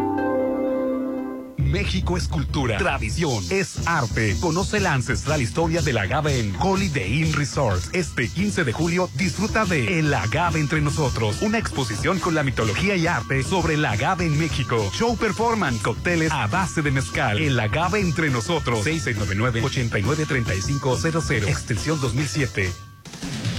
México es cultura, tradición, es arte. Conoce la ancestral historia del agave en Holiday Inn Resort. Este 15 de julio disfruta de El agave entre nosotros, una exposición con la mitología y arte sobre el agave en México. Show performance, cócteles a base de mezcal. El agave entre nosotros. 6699-893500, extensión 2007.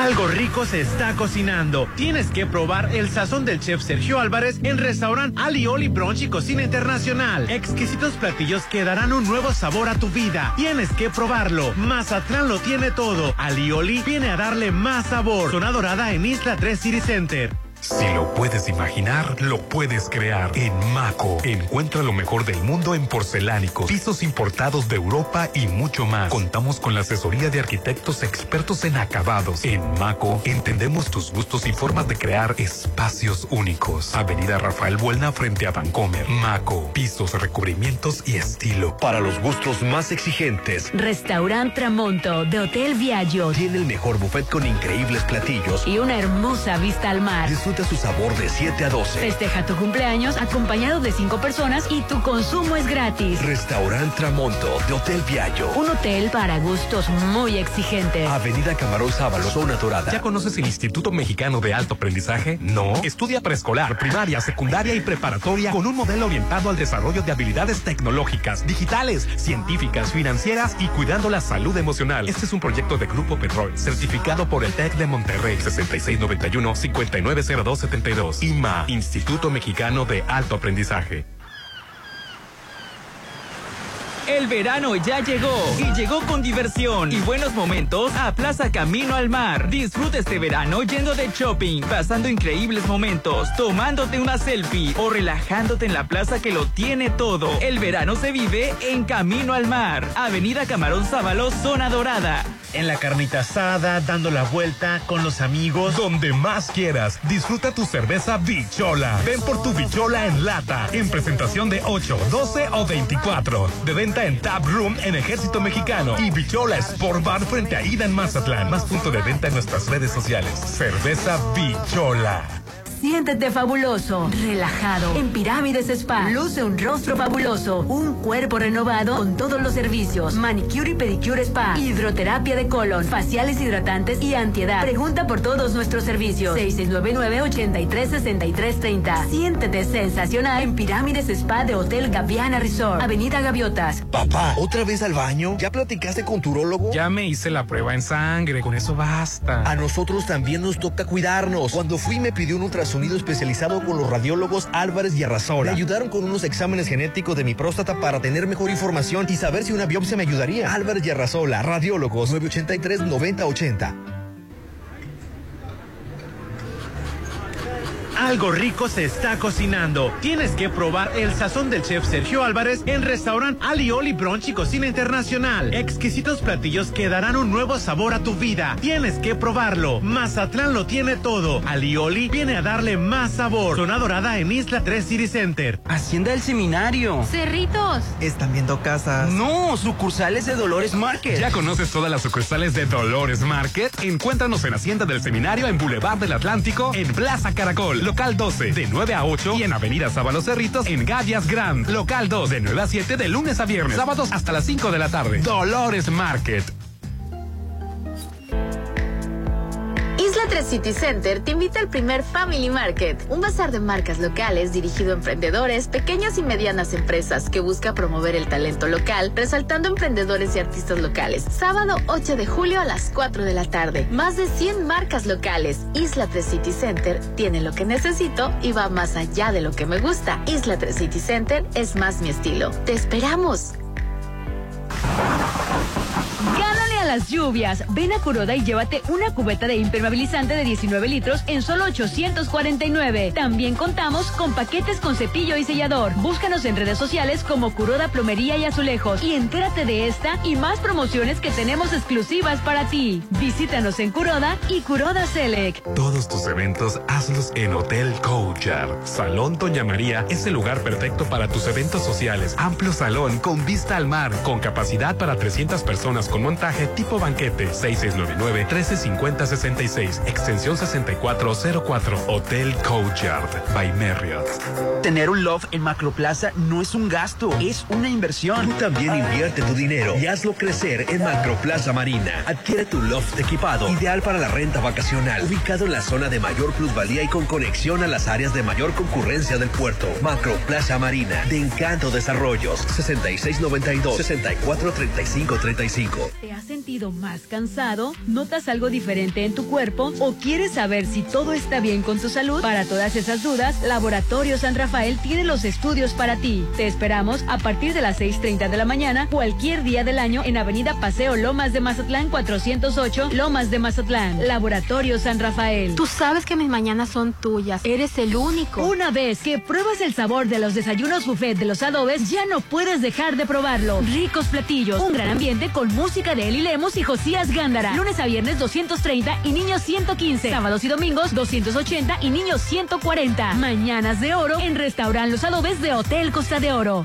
Algo rico se está cocinando. Tienes que probar el sazón del chef Sergio Álvarez en restaurant Ali Oli Brunch y Cocina Internacional. Exquisitos platillos que darán un nuevo sabor a tu vida. Tienes que probarlo. Mazatlán lo tiene todo. Ali Oli viene a darle más sabor. Zona Dorada en Isla 3 City Center. Si lo puedes imaginar, lo puedes crear. En Maco, encuentra lo mejor del mundo en porcelánicos, pisos importados de Europa y mucho más. Contamos con la asesoría de arquitectos expertos en acabados. En Maco, entendemos tus gustos y formas de crear espacios únicos. Avenida Rafael Buelna frente a Vancomer. Maco, pisos, recubrimientos y estilo. Para los gustos más exigentes, Restaurant Tramonto de Hotel Viaggio tiene el mejor buffet con increíbles platillos. y una hermosa vista al mar. Disfruta su sabor de 7 a 12. Festeja tu cumpleaños acompañado de cinco personas y tu consumo es gratis. Restaurant Tramonto de Hotel Viallo. Un hotel para gustos muy exigentes. Avenida Camarón Sábalo, zona dorada. ¿Ya conoces el Instituto Mexicano de Alto Aprendizaje? No. Estudia preescolar, primaria, secundaria y preparatoria con un modelo orientado al desarrollo de habilidades tecnológicas, digitales, científicas, financieras y cuidando la salud emocional. Este es un proyecto de Grupo Petrol, certificado por el TEC de Monterrey 6691-590272. IMA, Instituto Mexicano de Alto Aprendizaje. El verano ya llegó y llegó con diversión y buenos momentos a Plaza Camino al Mar. Disfruta este verano yendo de shopping, pasando increíbles momentos, tomándote una selfie o relajándote en la plaza que lo tiene todo. El verano se vive en Camino al Mar, Avenida Camarón Sábalo, Zona Dorada. En la carnita asada, dando la vuelta con los amigos. Donde más quieras, disfruta tu cerveza Bichola. Ven por tu Bichola en lata, en presentación de 8, 12 o 24. De en Tap Room en Ejército Mexicano y Bichola Sport Bar frente a Ida en Mazatlán. Más punto de venta en nuestras redes sociales. Cerveza Bichola. Siéntete fabuloso, relajado. En Pirámides Spa, luce un rostro fabuloso, un cuerpo renovado con todos los servicios. Manicure y pedicure spa, hidroterapia de colon, faciales hidratantes y antiedad. Pregunta por todos nuestros servicios. 6699-836330. Siéntete sensacional en Pirámides Spa de Hotel Gaviana Resort, Avenida Gaviotas. Papá, ¿otra vez al baño? ¿Ya platicaste con tu? Ya me hice la prueba en sangre, con eso basta. A nosotros también nos toca cuidarnos. Cuando fui me pidió un ultrasonido especializado con los radiólogos Álvarez y Arrasola. Me ayudaron con unos exámenes genéticos de mi próstata para tener mejor información y saber si una biopsia me ayudaría. Álvarez y Arrasola, radiólogos 983-9080. Algo rico se está cocinando. Tienes que probar el sazón del chef Sergio Álvarez en restaurant Alioli Brunch y Cocina Internacional. Exquisitos platillos que darán un nuevo sabor a tu vida. Tienes que probarlo. Mazatlán lo tiene todo. Alioli viene a darle más sabor. Zona Dorada en Isla 3 City Center. Hacienda del Seminario. Cerritos. Están viendo casas. No, sucursales de Dolores Market. ¿Ya conoces todas las sucursales de Dolores Market? Encuéntranos en Hacienda del Seminario en Boulevard del Atlántico, en Plaza Caracol, local 12, de 9 a 8 y en Avenida Sábalo Cerritos, en Gavias Grand, local 2, de 9 a 7 de lunes a viernes, sábados hasta las 5 de la tarde. Dolores Market. Isla 3 City Center te invita al primer Family Market, un bazar de marcas locales dirigido a emprendedores, pequeñas y medianas empresas que busca promover el talento local, resaltando emprendedores y artistas locales. Sábado 8 de julio a las 4 de la tarde. Más de 100 marcas locales. Isla 3 City Center tiene lo que necesito y va más allá de lo que me gusta. Isla 3 City Center es más mi estilo. Te esperamos. Gánale a las lluvias. Ven a Curoda y llévate una cubeta de impermeabilizante de 19 litros en solo 849. También contamos con paquetes con cepillo y sellador. Búscanos en redes sociales como Curoda Plomería y Azulejos y entérate de esta y más promociones que tenemos exclusivas para ti. Visítanos en Curoda y Curoda Select. Todos tus eventos hazlos en Hotel Coachar. Salón Doña María es el lugar perfecto para tus eventos sociales. Amplio salón con vista al mar, con capacidad para 300 personas con montaje tipo banquete. 6699-135066, extensión 6404. Hotel Coachard by Marriott. Tener un loft en Macroplaza no es un gasto, es una inversión. Tú también invierte tu dinero y hazlo crecer en Macroplaza Marina. Adquiere tu loft equipado, ideal para la renta vacacional, ubicado en la zona de mayor plusvalía y con conexión a las áreas de mayor concurrencia del puerto. Macroplaza Marina, de Encanto Desarrollos, 6692-643535. ¿Te has sentido sentido más cansado? ¿Notas algo diferente en tu cuerpo? ¿O quieres saber si todo está bien con tu salud? Para todas esas dudas, Laboratorio San Rafael tiene los estudios para ti. Te esperamos a partir de las 6.30 de la mañana, cualquier día del año, en Avenida Paseo Lomas de Mazatlán 408, Lomas de Mazatlán. Laboratorio San Rafael. Tú sabes que mis mañanas son tuyas. Eres el único. Una vez que pruebas el sabor de los desayunos buffet de los adobes, ya no puedes dejar de probarlo. Ricos platillos, un gran ambiente con música de Eli Lemos y Josías Gándara. Lunes a viernes 230 y niños 115. Sábados y domingos 280 y niños 140. Mañanas de oro en Restaurant Los Adobes de Hotel Costa de Oro.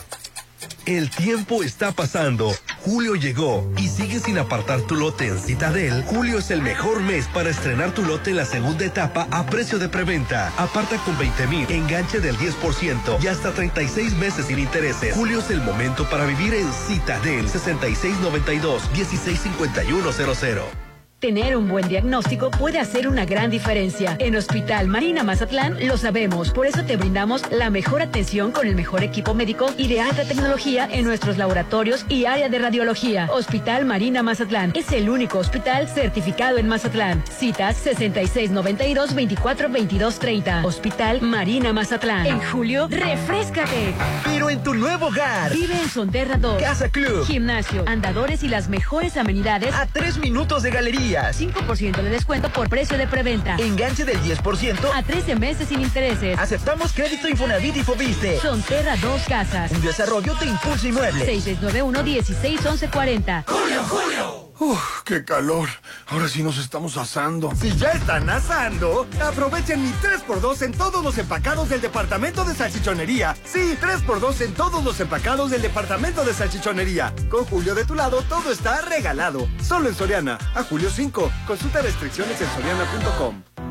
El tiempo está pasando. Julio llegó y sigues sin apartar tu lote en Citadel. Julio es el mejor mes para estrenar tu lote en la segunda etapa a precio de preventa. Aparta con 20 mil, enganche del 10% y hasta 36 meses sin intereses. Julio es el momento para vivir en Citadel 6692-165100. Tener un buen diagnóstico puede hacer una gran diferencia. En Hospital Marina Mazatlán lo sabemos, por eso te brindamos la mejor atención con el mejor equipo médico y de alta tecnología en nuestros laboratorios y área de radiología. Hospital Marina Mazatlán es el único hospital certificado en Mazatlán. Citas 6692-242230. Hospital Marina Mazatlán. En julio, refrescate. Pero en tu nuevo hogar. Vive en Sonterra 2. Casa Club. Gimnasio, andadores y las mejores amenidades a tres minutos de galería. 5% de descuento por precio de preventa. Enganche del 10% a 13 meses sin intereses. Aceptamos crédito Infonavit y Fobiste. Sonterra dos casas. Un desarrollo de Impulso Inmueble. 6691-161140. ¡Julio, Julio! Uf, qué calor. Ahora sí nos estamos asando. Si ya están asando, aprovechen mi 3x2 en todos los empacados del departamento de salchichonería. Sí, 3x2 en todos los empacados del departamento de salchichonería. Con Julio de tu lado, todo está regalado. Solo en Soriana. A julio 5. Consulta restricciones en soriana.com.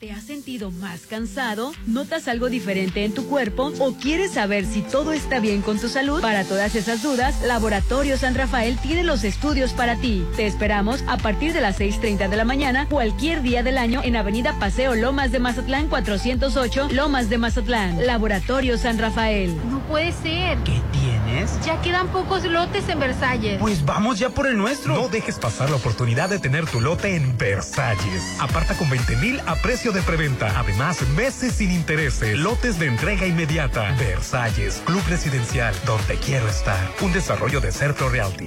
¿Te has sentido más cansado? ¿Notas algo diferente en tu cuerpo? ¿O quieres saber si todo está bien con tu salud? Para todas esas dudas, Laboratorio San Rafael tiene los estudios para ti. Te esperamos a partir de las 6.30 de la mañana, cualquier día del año, en Avenida Paseo Lomas de Mazatlán 408, Lomas de Mazatlán. Laboratorio San Rafael. No puede ser. ¿Qué tienes? Ya quedan pocos lotes en Versalles. Pues vamos ya por el nuestro. No dejes pasar la oportunidad de tener tu lote en Versalles. Aparta con 20 mil a precio de preventa. Además, meses sin intereses. Lotes de entrega inmediata. Versalles, Club Residencial, donde quiero estar. Un desarrollo de Certo Realty.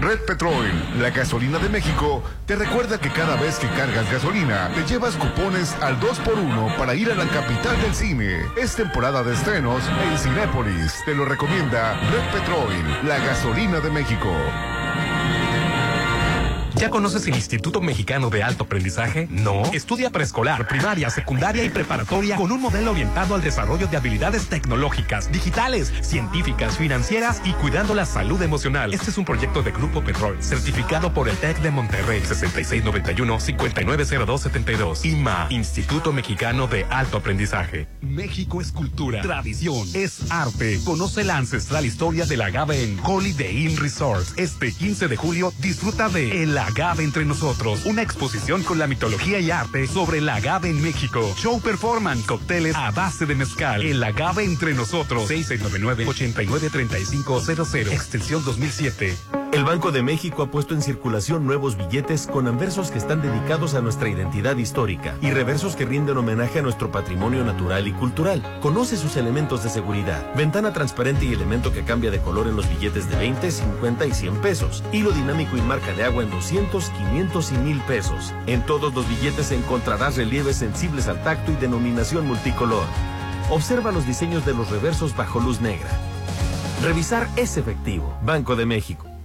Red Petrol, la gasolina de México, te recuerda que cada vez que cargas gasolina, te llevas cupones al 2x1 para ir a la capital del cine. Es temporada de estrenos en Cinépolis. Te lo recomienda Red Petrol, la gasolina de México. ¿Ya conoces el Instituto Mexicano de Alto Aprendizaje? No. Estudia preescolar, primaria, secundaria y preparatoria con un modelo orientado al desarrollo de habilidades tecnológicas, digitales, científicas, financieras y cuidando la salud emocional. Este es un proyecto de Grupo Petrol, certificado por el TEC de Monterrey 6691-590272. IMA, Instituto Mexicano de Alto Aprendizaje. México es cultura, tradición, es arte. Conoce la ancestral historia del agave en Holiday Inn Resort. Este 15 de julio disfruta de El agave entre nosotros, una exposición con la mitología y arte sobre el agave en México. Show performance, cócteles a base de mezcal. El agave entre nosotros. 6699-893500. Extensión 2007. El Banco de México ha puesto en circulación nuevos billetes con anversos que están dedicados a nuestra identidad histórica y reversos que rinden homenaje a nuestro patrimonio natural y cultural. Conoce sus elementos de seguridad. Ventana transparente y elemento que cambia de color en los billetes de 20, 50 y 100 pesos. Hilo dinámico y marca de agua en 200, 500 y 1000 pesos. En todos los billetes encontrarás relieves sensibles al tacto y denominación multicolor. Observa los diseños de los reversos bajo luz negra. Revisar es efectivo. Banco de México.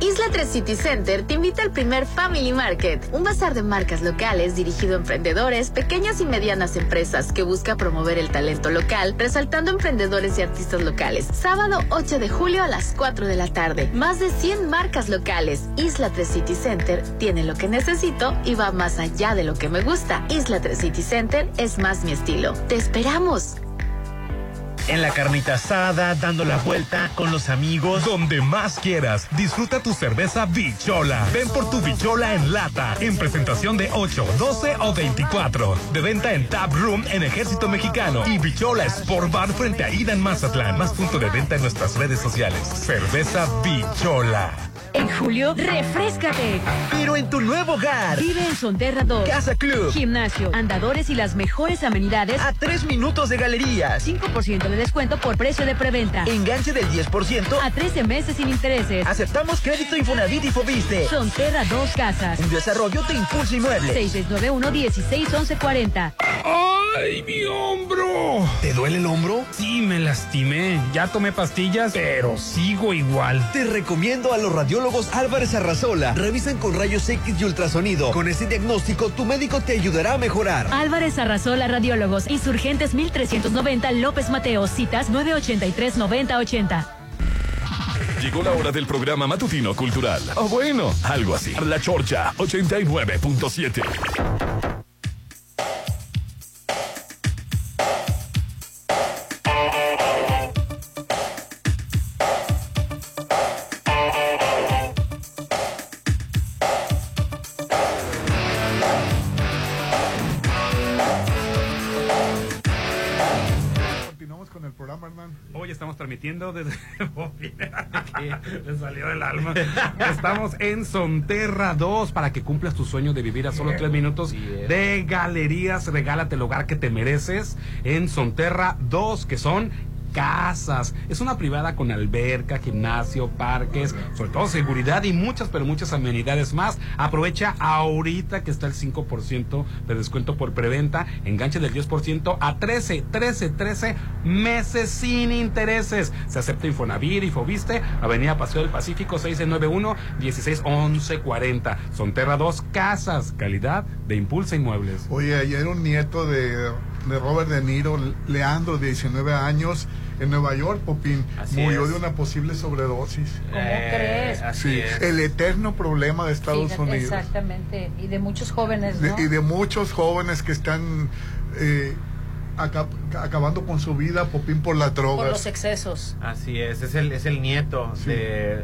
Isla 3 City Center te invita al primer Family Market, un bazar de marcas locales dirigido a emprendedores, pequeñas y medianas empresas que busca promover el talento local, resaltando emprendedores y artistas locales. Sábado 8 de julio a las 4 de la tarde. Más de 100 marcas locales. Isla 3 City Center tiene lo que necesito y va más allá de lo que me gusta. Isla 3 City Center es más mi estilo. Te esperamos. En la carnita asada, dando la vuelta con los amigos. Donde más quieras, disfruta tu cerveza Bichola. Ven por tu Bichola en lata, en presentación de 8, 12 o 24. De venta en Tap Room en Ejército Mexicano y Bichola Sport Bar frente a Ida en Mazatlán. Más punto de venta en nuestras redes sociales. Cerveza Bichola. En julio, refrescate. Pero en tu nuevo hogar. Vive en Sonterra 2. Casa Club. Gimnasio, andadores y las mejores amenidades. A tres minutos de galerías. 5% de descuento por precio de preventa. Enganche del 10%. A 13 meses sin intereses. Aceptamos crédito Infonavit y Fobiste. Sonterra 2 Casas. Un desarrollo de Impulso Inmueble. 6691-161140. ¡Ay, mi hombro! ¿Te duele el hombro? Sí, me lastimé. Ya tomé pastillas, pero sigo igual. Te recomiendo a los radiólogos Álvarez Arrazola. Revisan con rayos X y ultrasonido. Con este diagnóstico, tu médico te ayudará a mejorar. Álvarez Arrazola Radiólogos. Insurgentes 1390 López Mateo. Citas 983-9080. Llegó la hora del programa matutino cultural. O bueno, algo así. La Chorcha 89.7. transmitiendo desde Le salió del alma. Estamos en Sonterra 2 para que cumplas tu sueño de vivir a solo tres minutos de galerías. Regálate el hogar que te mereces en Sonterra 2, que son casas. Es una privada con alberca, gimnasio, parques, sobre todo seguridad y muchas, pero muchas amenidades más. Aprovecha ahorita que está el 5% de descuento por preventa, enganche del 10% a 13, 13, 13 meses sin intereses. Se acepta Infonavir y Fobiste, Avenida Paseo del Pacífico 691 161140. Sonterra 2 Casas, calidad de Impulsa Inmuebles. Oye, ayer un nieto de, de Robert De Niro, Leandro, de 19 años, en Nueva York, Popín, Así murió es. de una posible sobredosis. ¿Cómo Eh, crees? así Sí, es. el eterno problema de Estados Fíjate, Unidos. Exactamente. Y de muchos jóvenes, De- ¿no? y de muchos jóvenes que están eh, aca- acabando con su vida, Popín, por las Por drogas. los excesos. Así es, es el, es el nieto Sí. de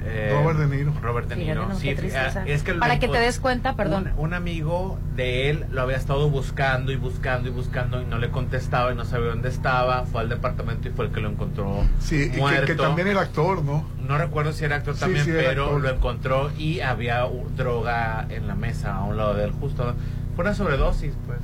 eh, Robert De Niro. Robert De Niro. Sí, ah, es que lo Para que te des cuenta, perdón. Un, un amigo de él lo había estado buscando y buscando y buscando y no le contestaba y no sabía dónde estaba. Fue al departamento y fue el que lo encontró Sí, y que- muerto. que, también era actor, ¿no? No recuerdo si era actor Sí, también, sí, era pero actor. lo encontró y había droga en la mesa a un lado de él, justo. Fue una sobredosis, pues.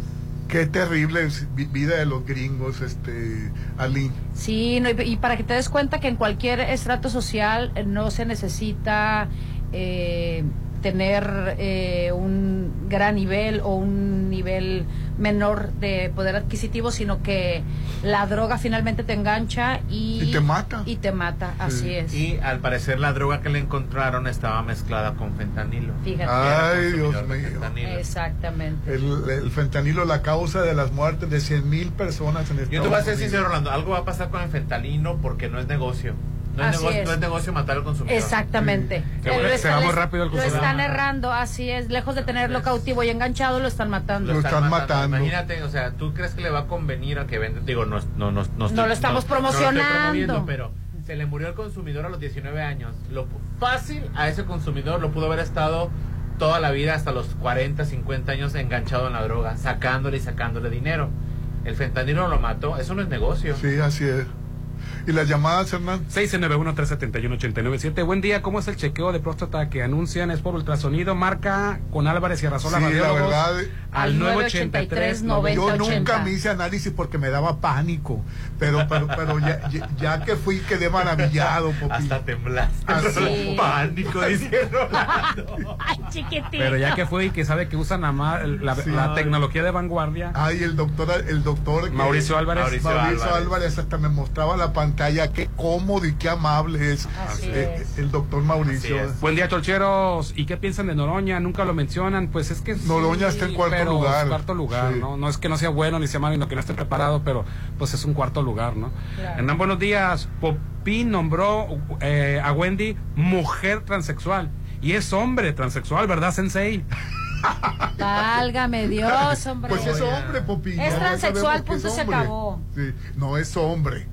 Qué terrible vida de los gringos, este, Ali. Sí, no, y, y para que te des cuenta que en cualquier estrato social eh, no se necesita eh, tener eh, un gran nivel o un nivel menor de poder adquisitivo, sino que la droga finalmente te engancha y, Y te mata. Y te mata, así es. Y al parecer la droga que le encontraron estaba mezclada con fentanilo. Fíjate. Ay, Dios mío. fentanilo. Exactamente. El, el fentanilo, la causa de las muertes de 100 mil personas en Estados Yo te voy a ser sincero, Orlando, algo va a pasar con el fentanilo porque no es negocio. No es, negocio, es. no es negocio matar al consumidor. Exactamente. Bueno, Eh, se rápido lo consumidor. están errando, así es. Lejos de tenerlo cautivo y enganchado, lo están matando. Lo están matando. Imagínate, o sea, ¿tú crees que le va a convenir a que venda? Digo, no, no, no, no, No lo estamos promocionando. estoy promoviendo, pero se le murió al consumidor a los 19 años. Lo fácil a ese consumidor lo pudo haber estado toda la vida hasta los 40, 50 años enganchado en la droga, sacándole y sacándole dinero. El fentanilo lo mató, eso no es negocio. Sí, así es. ¿Y las llamadas, Hernán? 691-371-897. Buen día, ¿cómo es el chequeo de próstata que anuncian? Es por ultrasonido. Marca con Álvarez y Arrasola Sí, la verdad. Al 983 Yo nunca me hice análisis porque me daba pánico. Pero, pero, pero ya, que fui quedé maravillado, Popi. Hasta temblaste. Así. Pánico, dice Rolando. Ay, chiquitito. Pero ya que fue y que sabe que usan la, ma- la, Sí. la tecnología de vanguardia. Ay, el doctor, el doctor que- Mauricio Álvarez. Mauricio, Mauricio Álvarez. hasta me mostraba la pantalla, qué cómodo y qué amable es, eh, es. el doctor Mauricio. Buen día, Cholcheros. ¿Y qué piensan de Noroña? Nunca lo mencionan. Pues es que. sí, Noroña está en cuarto pero lugar. es cuarto lugar, Sí. ¿no? No es que no sea bueno ni sea malo, sino que no esté preparado, pero pues es un cuarto lugar, ¿no? Claro. Hernán, buenos días. Popín nombró eh, a Wendy mujer transexual. Y es hombre transexual, ¿verdad, Sensei? Válgame Dios, hombre. Pues es hombre, Popi. Es transexual, punto, es se acabó. Sí, no es hombre.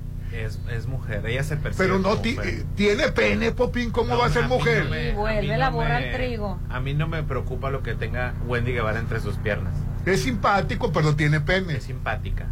Es, es mujer, ella se percibe. Pero no como ti- mujer. eh, tiene pene, Popín, ¿cómo No, va a ser mujer? no me- Y vuelve a la no borra al trigo. A mí no me preocupa lo que tenga Wendy Guevara entre sus piernas. Es simpático, pero tiene pene. Es simpática.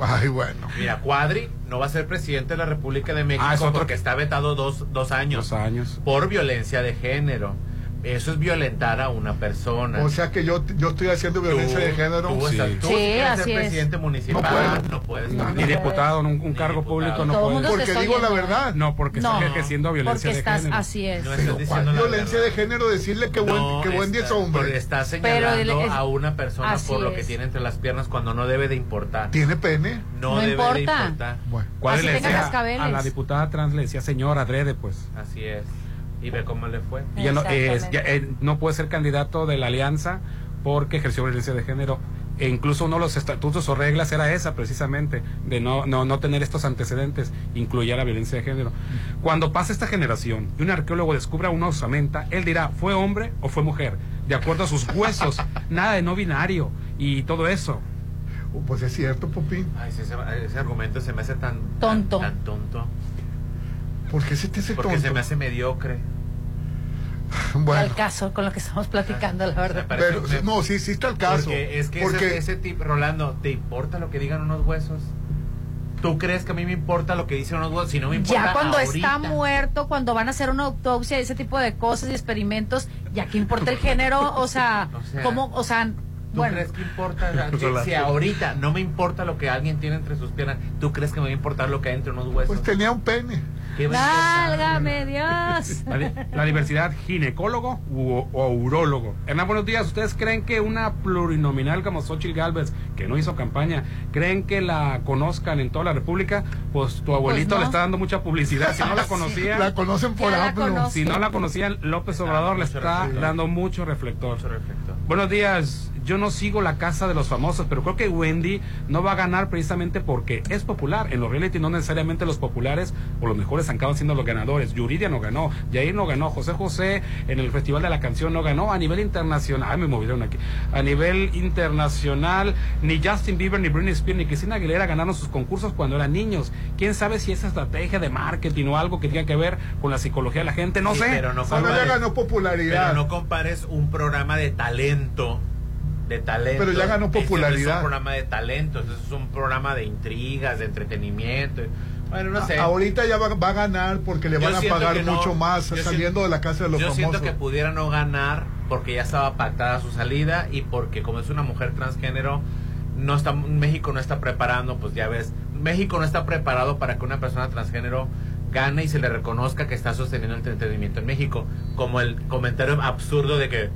Ay, bueno. Mira, Cuadri no va a ser presidente de la República de México Ah, es otro porque que- está vetado dos, dos años. Dos años. Por violencia de género. Eso es violentar a una persona. O sea que yo, yo estoy haciendo violencia Tú- de género. Tú, estás- tú Sí, si quieres así ser es. presidente municipal, No puedo. no puedes. No, No, ni diputado, un, un cargo público no Todo puede. mundo se Porque digo la verdad. No, porque No, está ejerciendo violencia Porque de estás, género. así es. No Pero estás ¿cuál diciendo violencia verdad. de género decirle que, No, que Wendy está- es hombre? porque Está Pero señalando el- es- a una persona por lo que es. tiene entre las piernas cuando no debe de importar. ¿Tiene pene? No, No debe de importa. importar. Bueno. ¿Cuál le decía a la diputada trans le decía señora adrede pues Así es. Y ve cómo le fue. Y ya no, eh, ya, eh, no puede ser candidato de la alianza porque ejerció violencia de género e incluso uno de los estatutos o reglas era esa precisamente de no no no tener estos antecedentes incluía la violencia de género cuando pasa esta generación y un arqueólogo descubra una osamenta él dirá fue hombre o fue mujer de acuerdo a sus huesos nada de no binario y todo eso Oh, Pues es cierto, Popín. Ay, ese, ese argumento se me hace tan Tonto. Tan, tan tonto. ¿Por qué se te hace Porque tonto? se me hace mediocre. Bueno, Al caso con lo que estamos platicando, la verdad. pero un- no, sí, sí está el caso. Porque es que Porque ese, ese tipo, Rolando, ¿te importa lo que digan unos huesos? ¿Tú crees que a mí me importa lo que dicen unos huesos? Si no me importa Ya cuando ahorita. está muerto, cuando van a hacer una autopsia, ese tipo de cosas y experimentos, ya que importa el género, o sea, O sea, ¿cómo, o sea, ¿Tú bueno, crees que importa? Rolando. si ahorita no me importa lo que alguien tiene entre sus piernas, ¿tú crees que me va a importar lo que hay entre unos huesos? pues tenía un pene. Válgame Dios. la, di- la diversidad ginecólogo u- o urólogo. Hernán, buenos días. ¿Ustedes creen que una plurinominal como Xochitl Galvez, que no hizo campaña, creen que la conozcan en toda la República? Pues tu abuelito no. le está dando mucha publicidad. Si no la conocían, La conocen por conocen. si no la conocían, López Obrador le está reflector. dando mucho reflector. Mucho reflector. Buenos días. Yo no sigo la casa de los famosos, pero creo que Wendy no va a ganar precisamente porque es popular. En los reality no necesariamente los populares o los mejores acaban siendo los ganadores. Yuridia no ganó, Jair no ganó, José José en el Festival de la Canción no ganó. A nivel internacional, ay, me movieron aquí. A nivel internacional, ni Justin Bieber, ni Britney Spears, ni Cristina Aguilera ganaron sus concursos cuando eran niños. ¿Quién sabe si es estrategia de marketing o algo que tenga que ver con la psicología de la gente? No Sí, sé. pero no compares- ganó popularidad. Pero no compares un programa de talento. De talento. Pero ya ganó Este no popularidad. es un programa de talento, este es un programa de intrigas, de entretenimiento. Bueno, no sé. Ahorita ya va, va a ganar porque le Yo van a pagar no. mucho más Yo saliendo siento- de la casa de los Yo famosos. siento que pudiera no ganar porque ya estaba pactada su salida y porque como es una mujer transgénero, no está, México no está preparando, pues ya ves, México no está preparado para que una persona transgénero gane y se le reconozca que está sosteniendo el entretenimiento en México. Como el comentario absurdo de que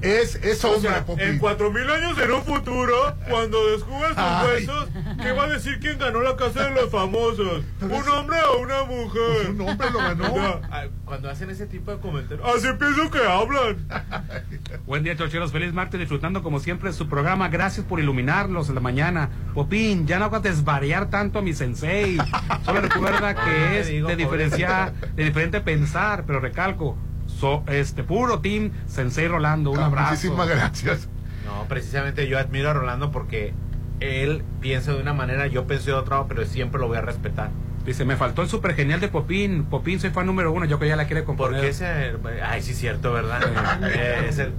Es, es hombre, Popín. cuatro mil años en un futuro, cuando descubras tus Ay. huesos, ¿qué va a decir quién ganó la casa de los famosos? ¿Un hombre o una mujer? Pues un hombre lo ganó. Ah, Cuando hacen ese tipo de comentarios, así pienso que hablan. Buen día, chocheros. Feliz martes, disfrutando como siempre su programa. Gracias por iluminarlos en la mañana. Popín, ya no hagas desvariar tanto a mi sensei. Solo recuerda que es digo, de diferenciar, de diferente pensar, pero recalco, so, este puro team Sensei Rolando. Un Ah, abrazo. Muchísimas gracias. No, precisamente yo admiro a Rolando porque él piensa de una manera, yo pienso de otra, pero siempre lo voy a respetar. Dice, me faltó el super genial de Popín. Popín, soy fan número uno. Yo que ya la quiere componer. Porque ese. Ay, sí, cierto, ¿verdad? Eh, ese-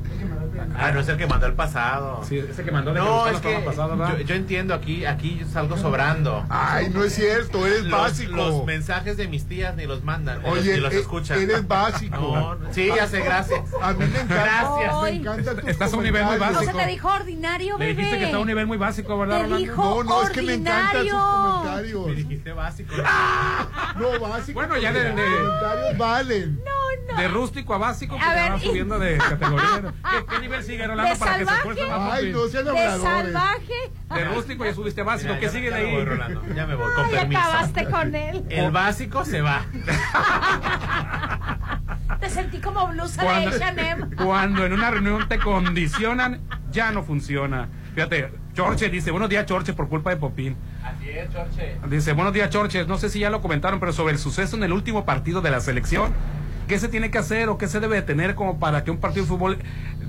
Ah, no es el que mandó el pasado. Sí, ese que mandó No, que es que pasado, yo, yo entiendo, aquí, aquí yo salgo sobrando. Ay, no es cierto, eres los, básico. Los mensajes de mis tías ni los mandan, ni Oye, los, ni los e- escuchan. eres básico. No, no, sí, ya sé, gracias. A mí me encanta. Gracias. Me encanta tus Estás a un nivel muy comentarios. No se básico. te dijo ordinario, Le bebé. dijiste que está a un nivel muy básico, ¿verdad, Te dijo No, no, es que me encantan sus comentarios. Me dijiste básico. No, básico. Bueno, ya de- comentarios valen. No, no. De rústico a básico, A pues ver, va y- subiendo de categoría. ¿Qué, qué nivel sigue, Rolando, ¿De para que se salvaje? esfuerce más? Ay, Popín? no sean De salvaje. De rústico ya subiste básico. Mira, ¿Qué ya- sigue ya me ahí? voy, Rolando. Ya me voy, con Ay, permiso. acabaste con él. El básico se va. Te sentí como blusa Cuando, de H&M. cuando en una reunión te condicionan, ya no funciona. Fíjate, Chorche dice, buenos días, Chorche, por culpa de Popín. Así es, Chorche. Dice, buenos días, Chorche. No sé si ya lo comentaron, pero sobre el suceso en el último partido de la selección, ¿qué se tiene que hacer o qué se debe de tener como para que un partido de fútbol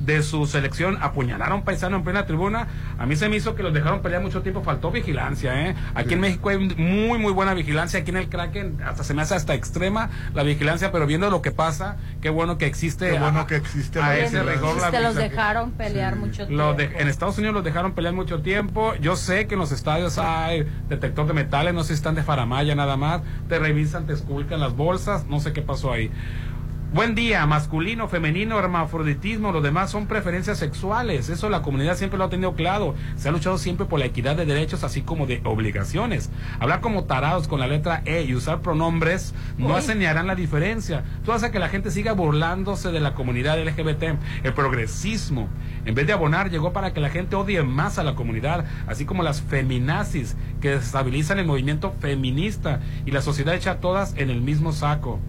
de su selección apuñalara a un paisano en plena tribuna? A mí se me hizo que los dejaron pelear mucho tiempo, faltó vigilancia, ¿eh? Aquí en México hay muy, muy buena vigilancia. Aquí en el Kraken hasta se me hace hasta extrema la vigilancia, pero viendo lo que pasa, qué bueno que existe. Qué bueno a- que existe a la ese vigilancia. rigor la Te los dejaron pelear mucho tiempo. De- en Estados Unidos los dejaron pelear mucho tiempo. Yo sé que en los estadios hay detector de metales, no sé si están de faramaya nada más. Te revisan, te esculcan las bolsas, no sé qué pasó ahí. Buen día, masculino, femenino, hermafroditismo, los demás son preferencias sexuales. Eso la comunidad siempre lo ha tenido claro. Se ha luchado siempre por la equidad de derechos, así como de obligaciones. Hablar como tarados con la letra E y usar pronombres no harán la diferencia. Tú haces que la gente siga burlándose de la comunidad LGBT. El progresismo, en vez de abonar, llegó para que la gente odie más a la comunidad, así como las feminazis, que estabilizan el movimiento feminista y la sociedad echa a todas en el mismo saco.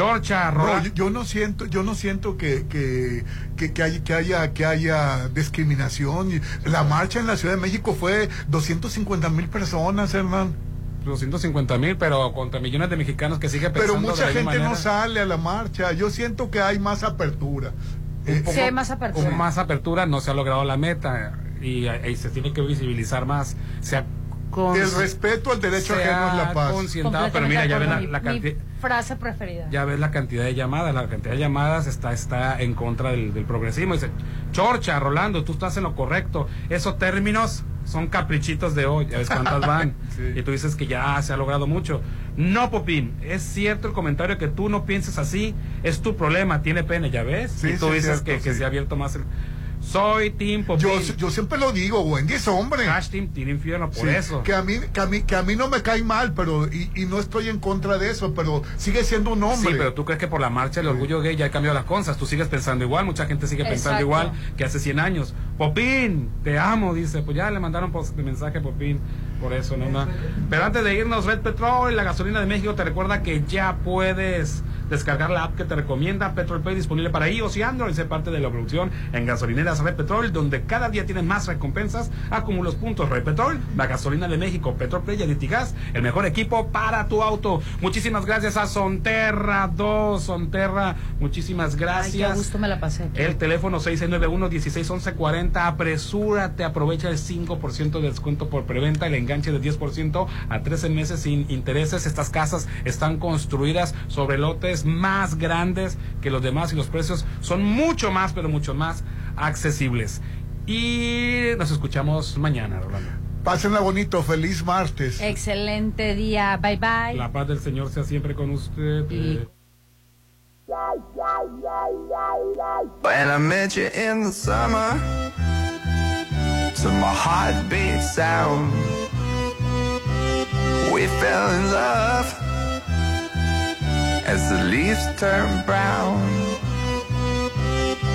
Chorcha, No, yo, yo no siento, yo no siento que, que, que, que hay- que haya, que haya discriminación. La marcha en la Ciudad de México fue 250 mil personas, Hernán. 250 mil, pero contra millones de mexicanos que sigue pensando Pero mucha de gente no manera. sale a la marcha. Yo siento que hay más apertura. Eh, Sí, hay más apertura. Con más apertura no se ha logrado la meta y, y se tiene que visibilizar más. Se ha con- el respeto al derecho ajeno es la paz. pero mira, ya de la, la Mi- cantidad. Frase preferida. Ya ves la cantidad de llamadas, la cantidad de llamadas está, está en contra del, del progresismo. Dice, Chorcha, Rolando, tú estás en lo correcto. Esos términos son caprichitos de hoy, ya ves cuántas van. Y tú dices que ya se ha logrado mucho. No, Popín, es cierto el comentario que tú no pienses así, es tu problema, tiene pene, ya ves. Sí, y tú sí, dices cierto, que, que se ha abierto más el... Soy Team Popín. Yo, yo siempre lo digo, Wendy es hombre. Hash Team, Team Infierno, por Sí, eso. Que a, mí, que, a mí, que a mí no me cae mal, pero y, y no estoy en contra de eso, pero sigue siendo un hombre. Sí, pero tú crees que por la marcha del orgullo gay ya ha cambiado las cosas. Tú sigues pensando igual, mucha gente sigue pensando Exacto. igual que hace 100 años. Popín, te amo, dice. Pues ya le mandaron mensaje a Popín por eso, ¿no? Pero antes de irnos, Red Petrol, la gasolina de México, te recuerda que ya puedes descargar la app que te recomienda Petrol Pay disponible para iOS y Android. Ser parte de la producción en gasolineras Red Petrol, donde cada día tienes más recompensas. Acumulos puntos Red Petrol, la gasolina de México, Petrol Play y Aditigas, el mejor equipo para tu auto. Muchísimas gracias a Sonterra 2, Sonterra, muchísimas Ay, qué gracias. gusto me la pasé. El teléfono 6691-161140. Apresúrate, aprovecha el 5% de descuento por preventa, el enganche de 10% a 13 meses sin intereses. Estas casas están construidas sobre lotes más grandes que los demás y los precios son mucho más, pero mucho más accesibles. Y nos escuchamos mañana, Rolando. Pásenla bonito, feliz martes. Excelente día. Bye bye. La paz del Señor sea siempre con usted. Eh, When I met you in the summer, to my heartbeat sound, we fell in love as the leaves turn brown.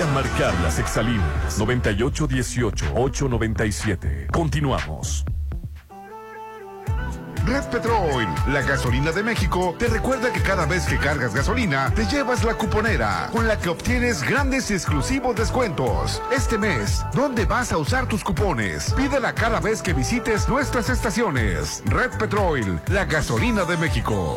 A marcar las exalíneas 9818-897. Continuamos. Red Petrol, la gasolina de México, te recuerda que cada vez que cargas gasolina, te llevas la cuponera, con la que obtienes grandes y exclusivos descuentos. Este mes, ¿dónde vas a usar tus cupones? Pídela cada vez que visites nuestras estaciones. Red Petrol, la gasolina de México.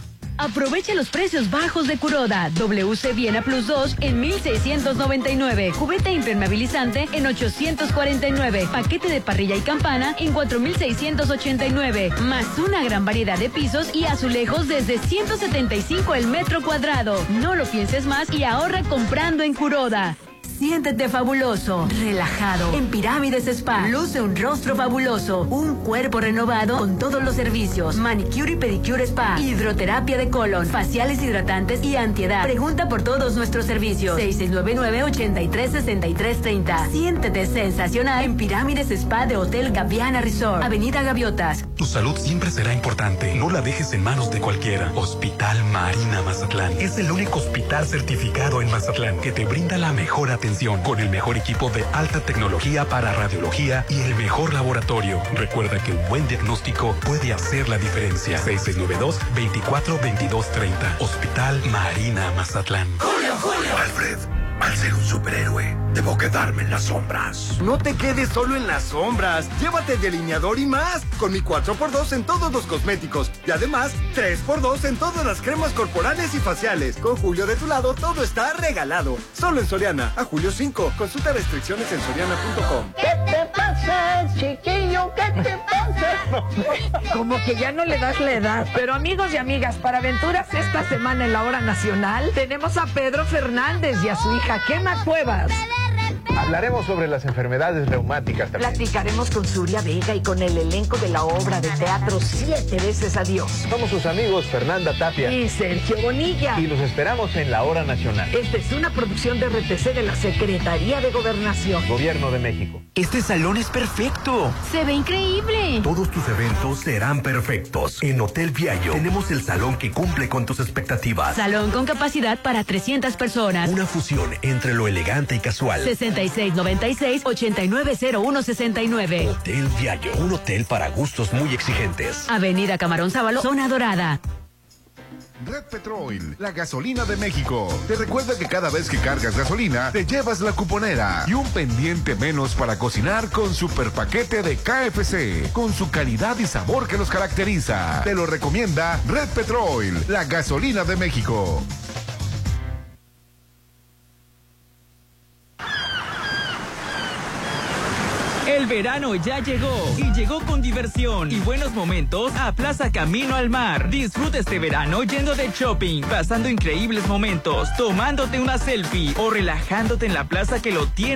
Aprovecha los precios bajos de Curoda. WC Viena Plus 2 en 1699. Cubeta impermeabilizante en 849. Paquete de parrilla y campana en 4689. Más una gran variedad de pisos y azulejos desde 175 el metro cuadrado. No lo pienses más y ahorra comprando en Curoda. Siéntete fabuloso, relajado. En Pirámides Spa, luce un rostro fabuloso, un cuerpo renovado con todos los servicios. Manicure y pedicure spa, hidroterapia de colon, faciales hidratantes y antiedad. Pregunta por todos nuestros servicios. 6699-836330. Siéntete sensacional en Pirámides Spa de Hotel Gaviana Resort, Avenida Gaviotas. Tu salud siempre será importante. No la dejes en manos de cualquiera. Hospital Marina Mazatlán es el único hospital certificado en Mazatlán que te brinda la mejor atención con el mejor equipo de alta tecnología para radiología y el mejor laboratorio. Recuerda que un buen diagnóstico puede hacer la diferencia. 6692 24 22 30. Hospital Marina Mazatlán. Alfred, al ser un superhéroe, debo quedarme en las sombras. No te quedes solo en las sombras. Llévate delineador y más. Con mi 4x2 en todos los cosméticos. Y además, 3x2 en todas las cremas corporales y faciales. Con Julio de tu lado, todo está regalado. Solo en Soriana. A julio 5. Consulta restricciones en soriana.com. ¿Qué te pasa, chiquillo? ¿Qué te pasa? Como que ya no le das la edad. Pero amigos y amigas, para aventuras esta semana en la hora nacional, tenemos a Pedro Fernández y a su hija Quema Cuevas. Hablaremos sobre las enfermedades reumáticas también. Platicaremos con Zuria Vega y con el elenco de la obra de teatro Siete veces Adiós. Somos sus amigos Fernanda Tapia Y Sergio Bonilla. y los esperamos en la hora nacional. Esta es una producción de RTC de la Secretaría de Gobernación. Gobierno de México. Este salón es perfecto. Se ve increíble. Todos tus eventos serán perfectos. En Hotel Viallo tenemos el salón que cumple con tus expectativas. Salón con capacidad para 300 personas. Una fusión entre lo elegante y casual. 6696-890169. Hotel Viallo, un hotel para gustos muy exigentes. Avenida Camarón Sábalo, Zona Dorada. Red Petrol, la gasolina de México. Te recuerda que cada vez que cargas gasolina, te llevas la cuponera y un pendiente menos para cocinar con super paquete de KFC, con su calidad y sabor que los caracteriza. Te lo recomienda Red Petrol, la gasolina de México. El verano ya llegó y llegó con diversión y buenos momentos a Plaza Camino al Mar. Disfruta este verano yendo de shopping, pasando increíbles momentos, tomándote una selfie o relajándote en la plaza que lo tiene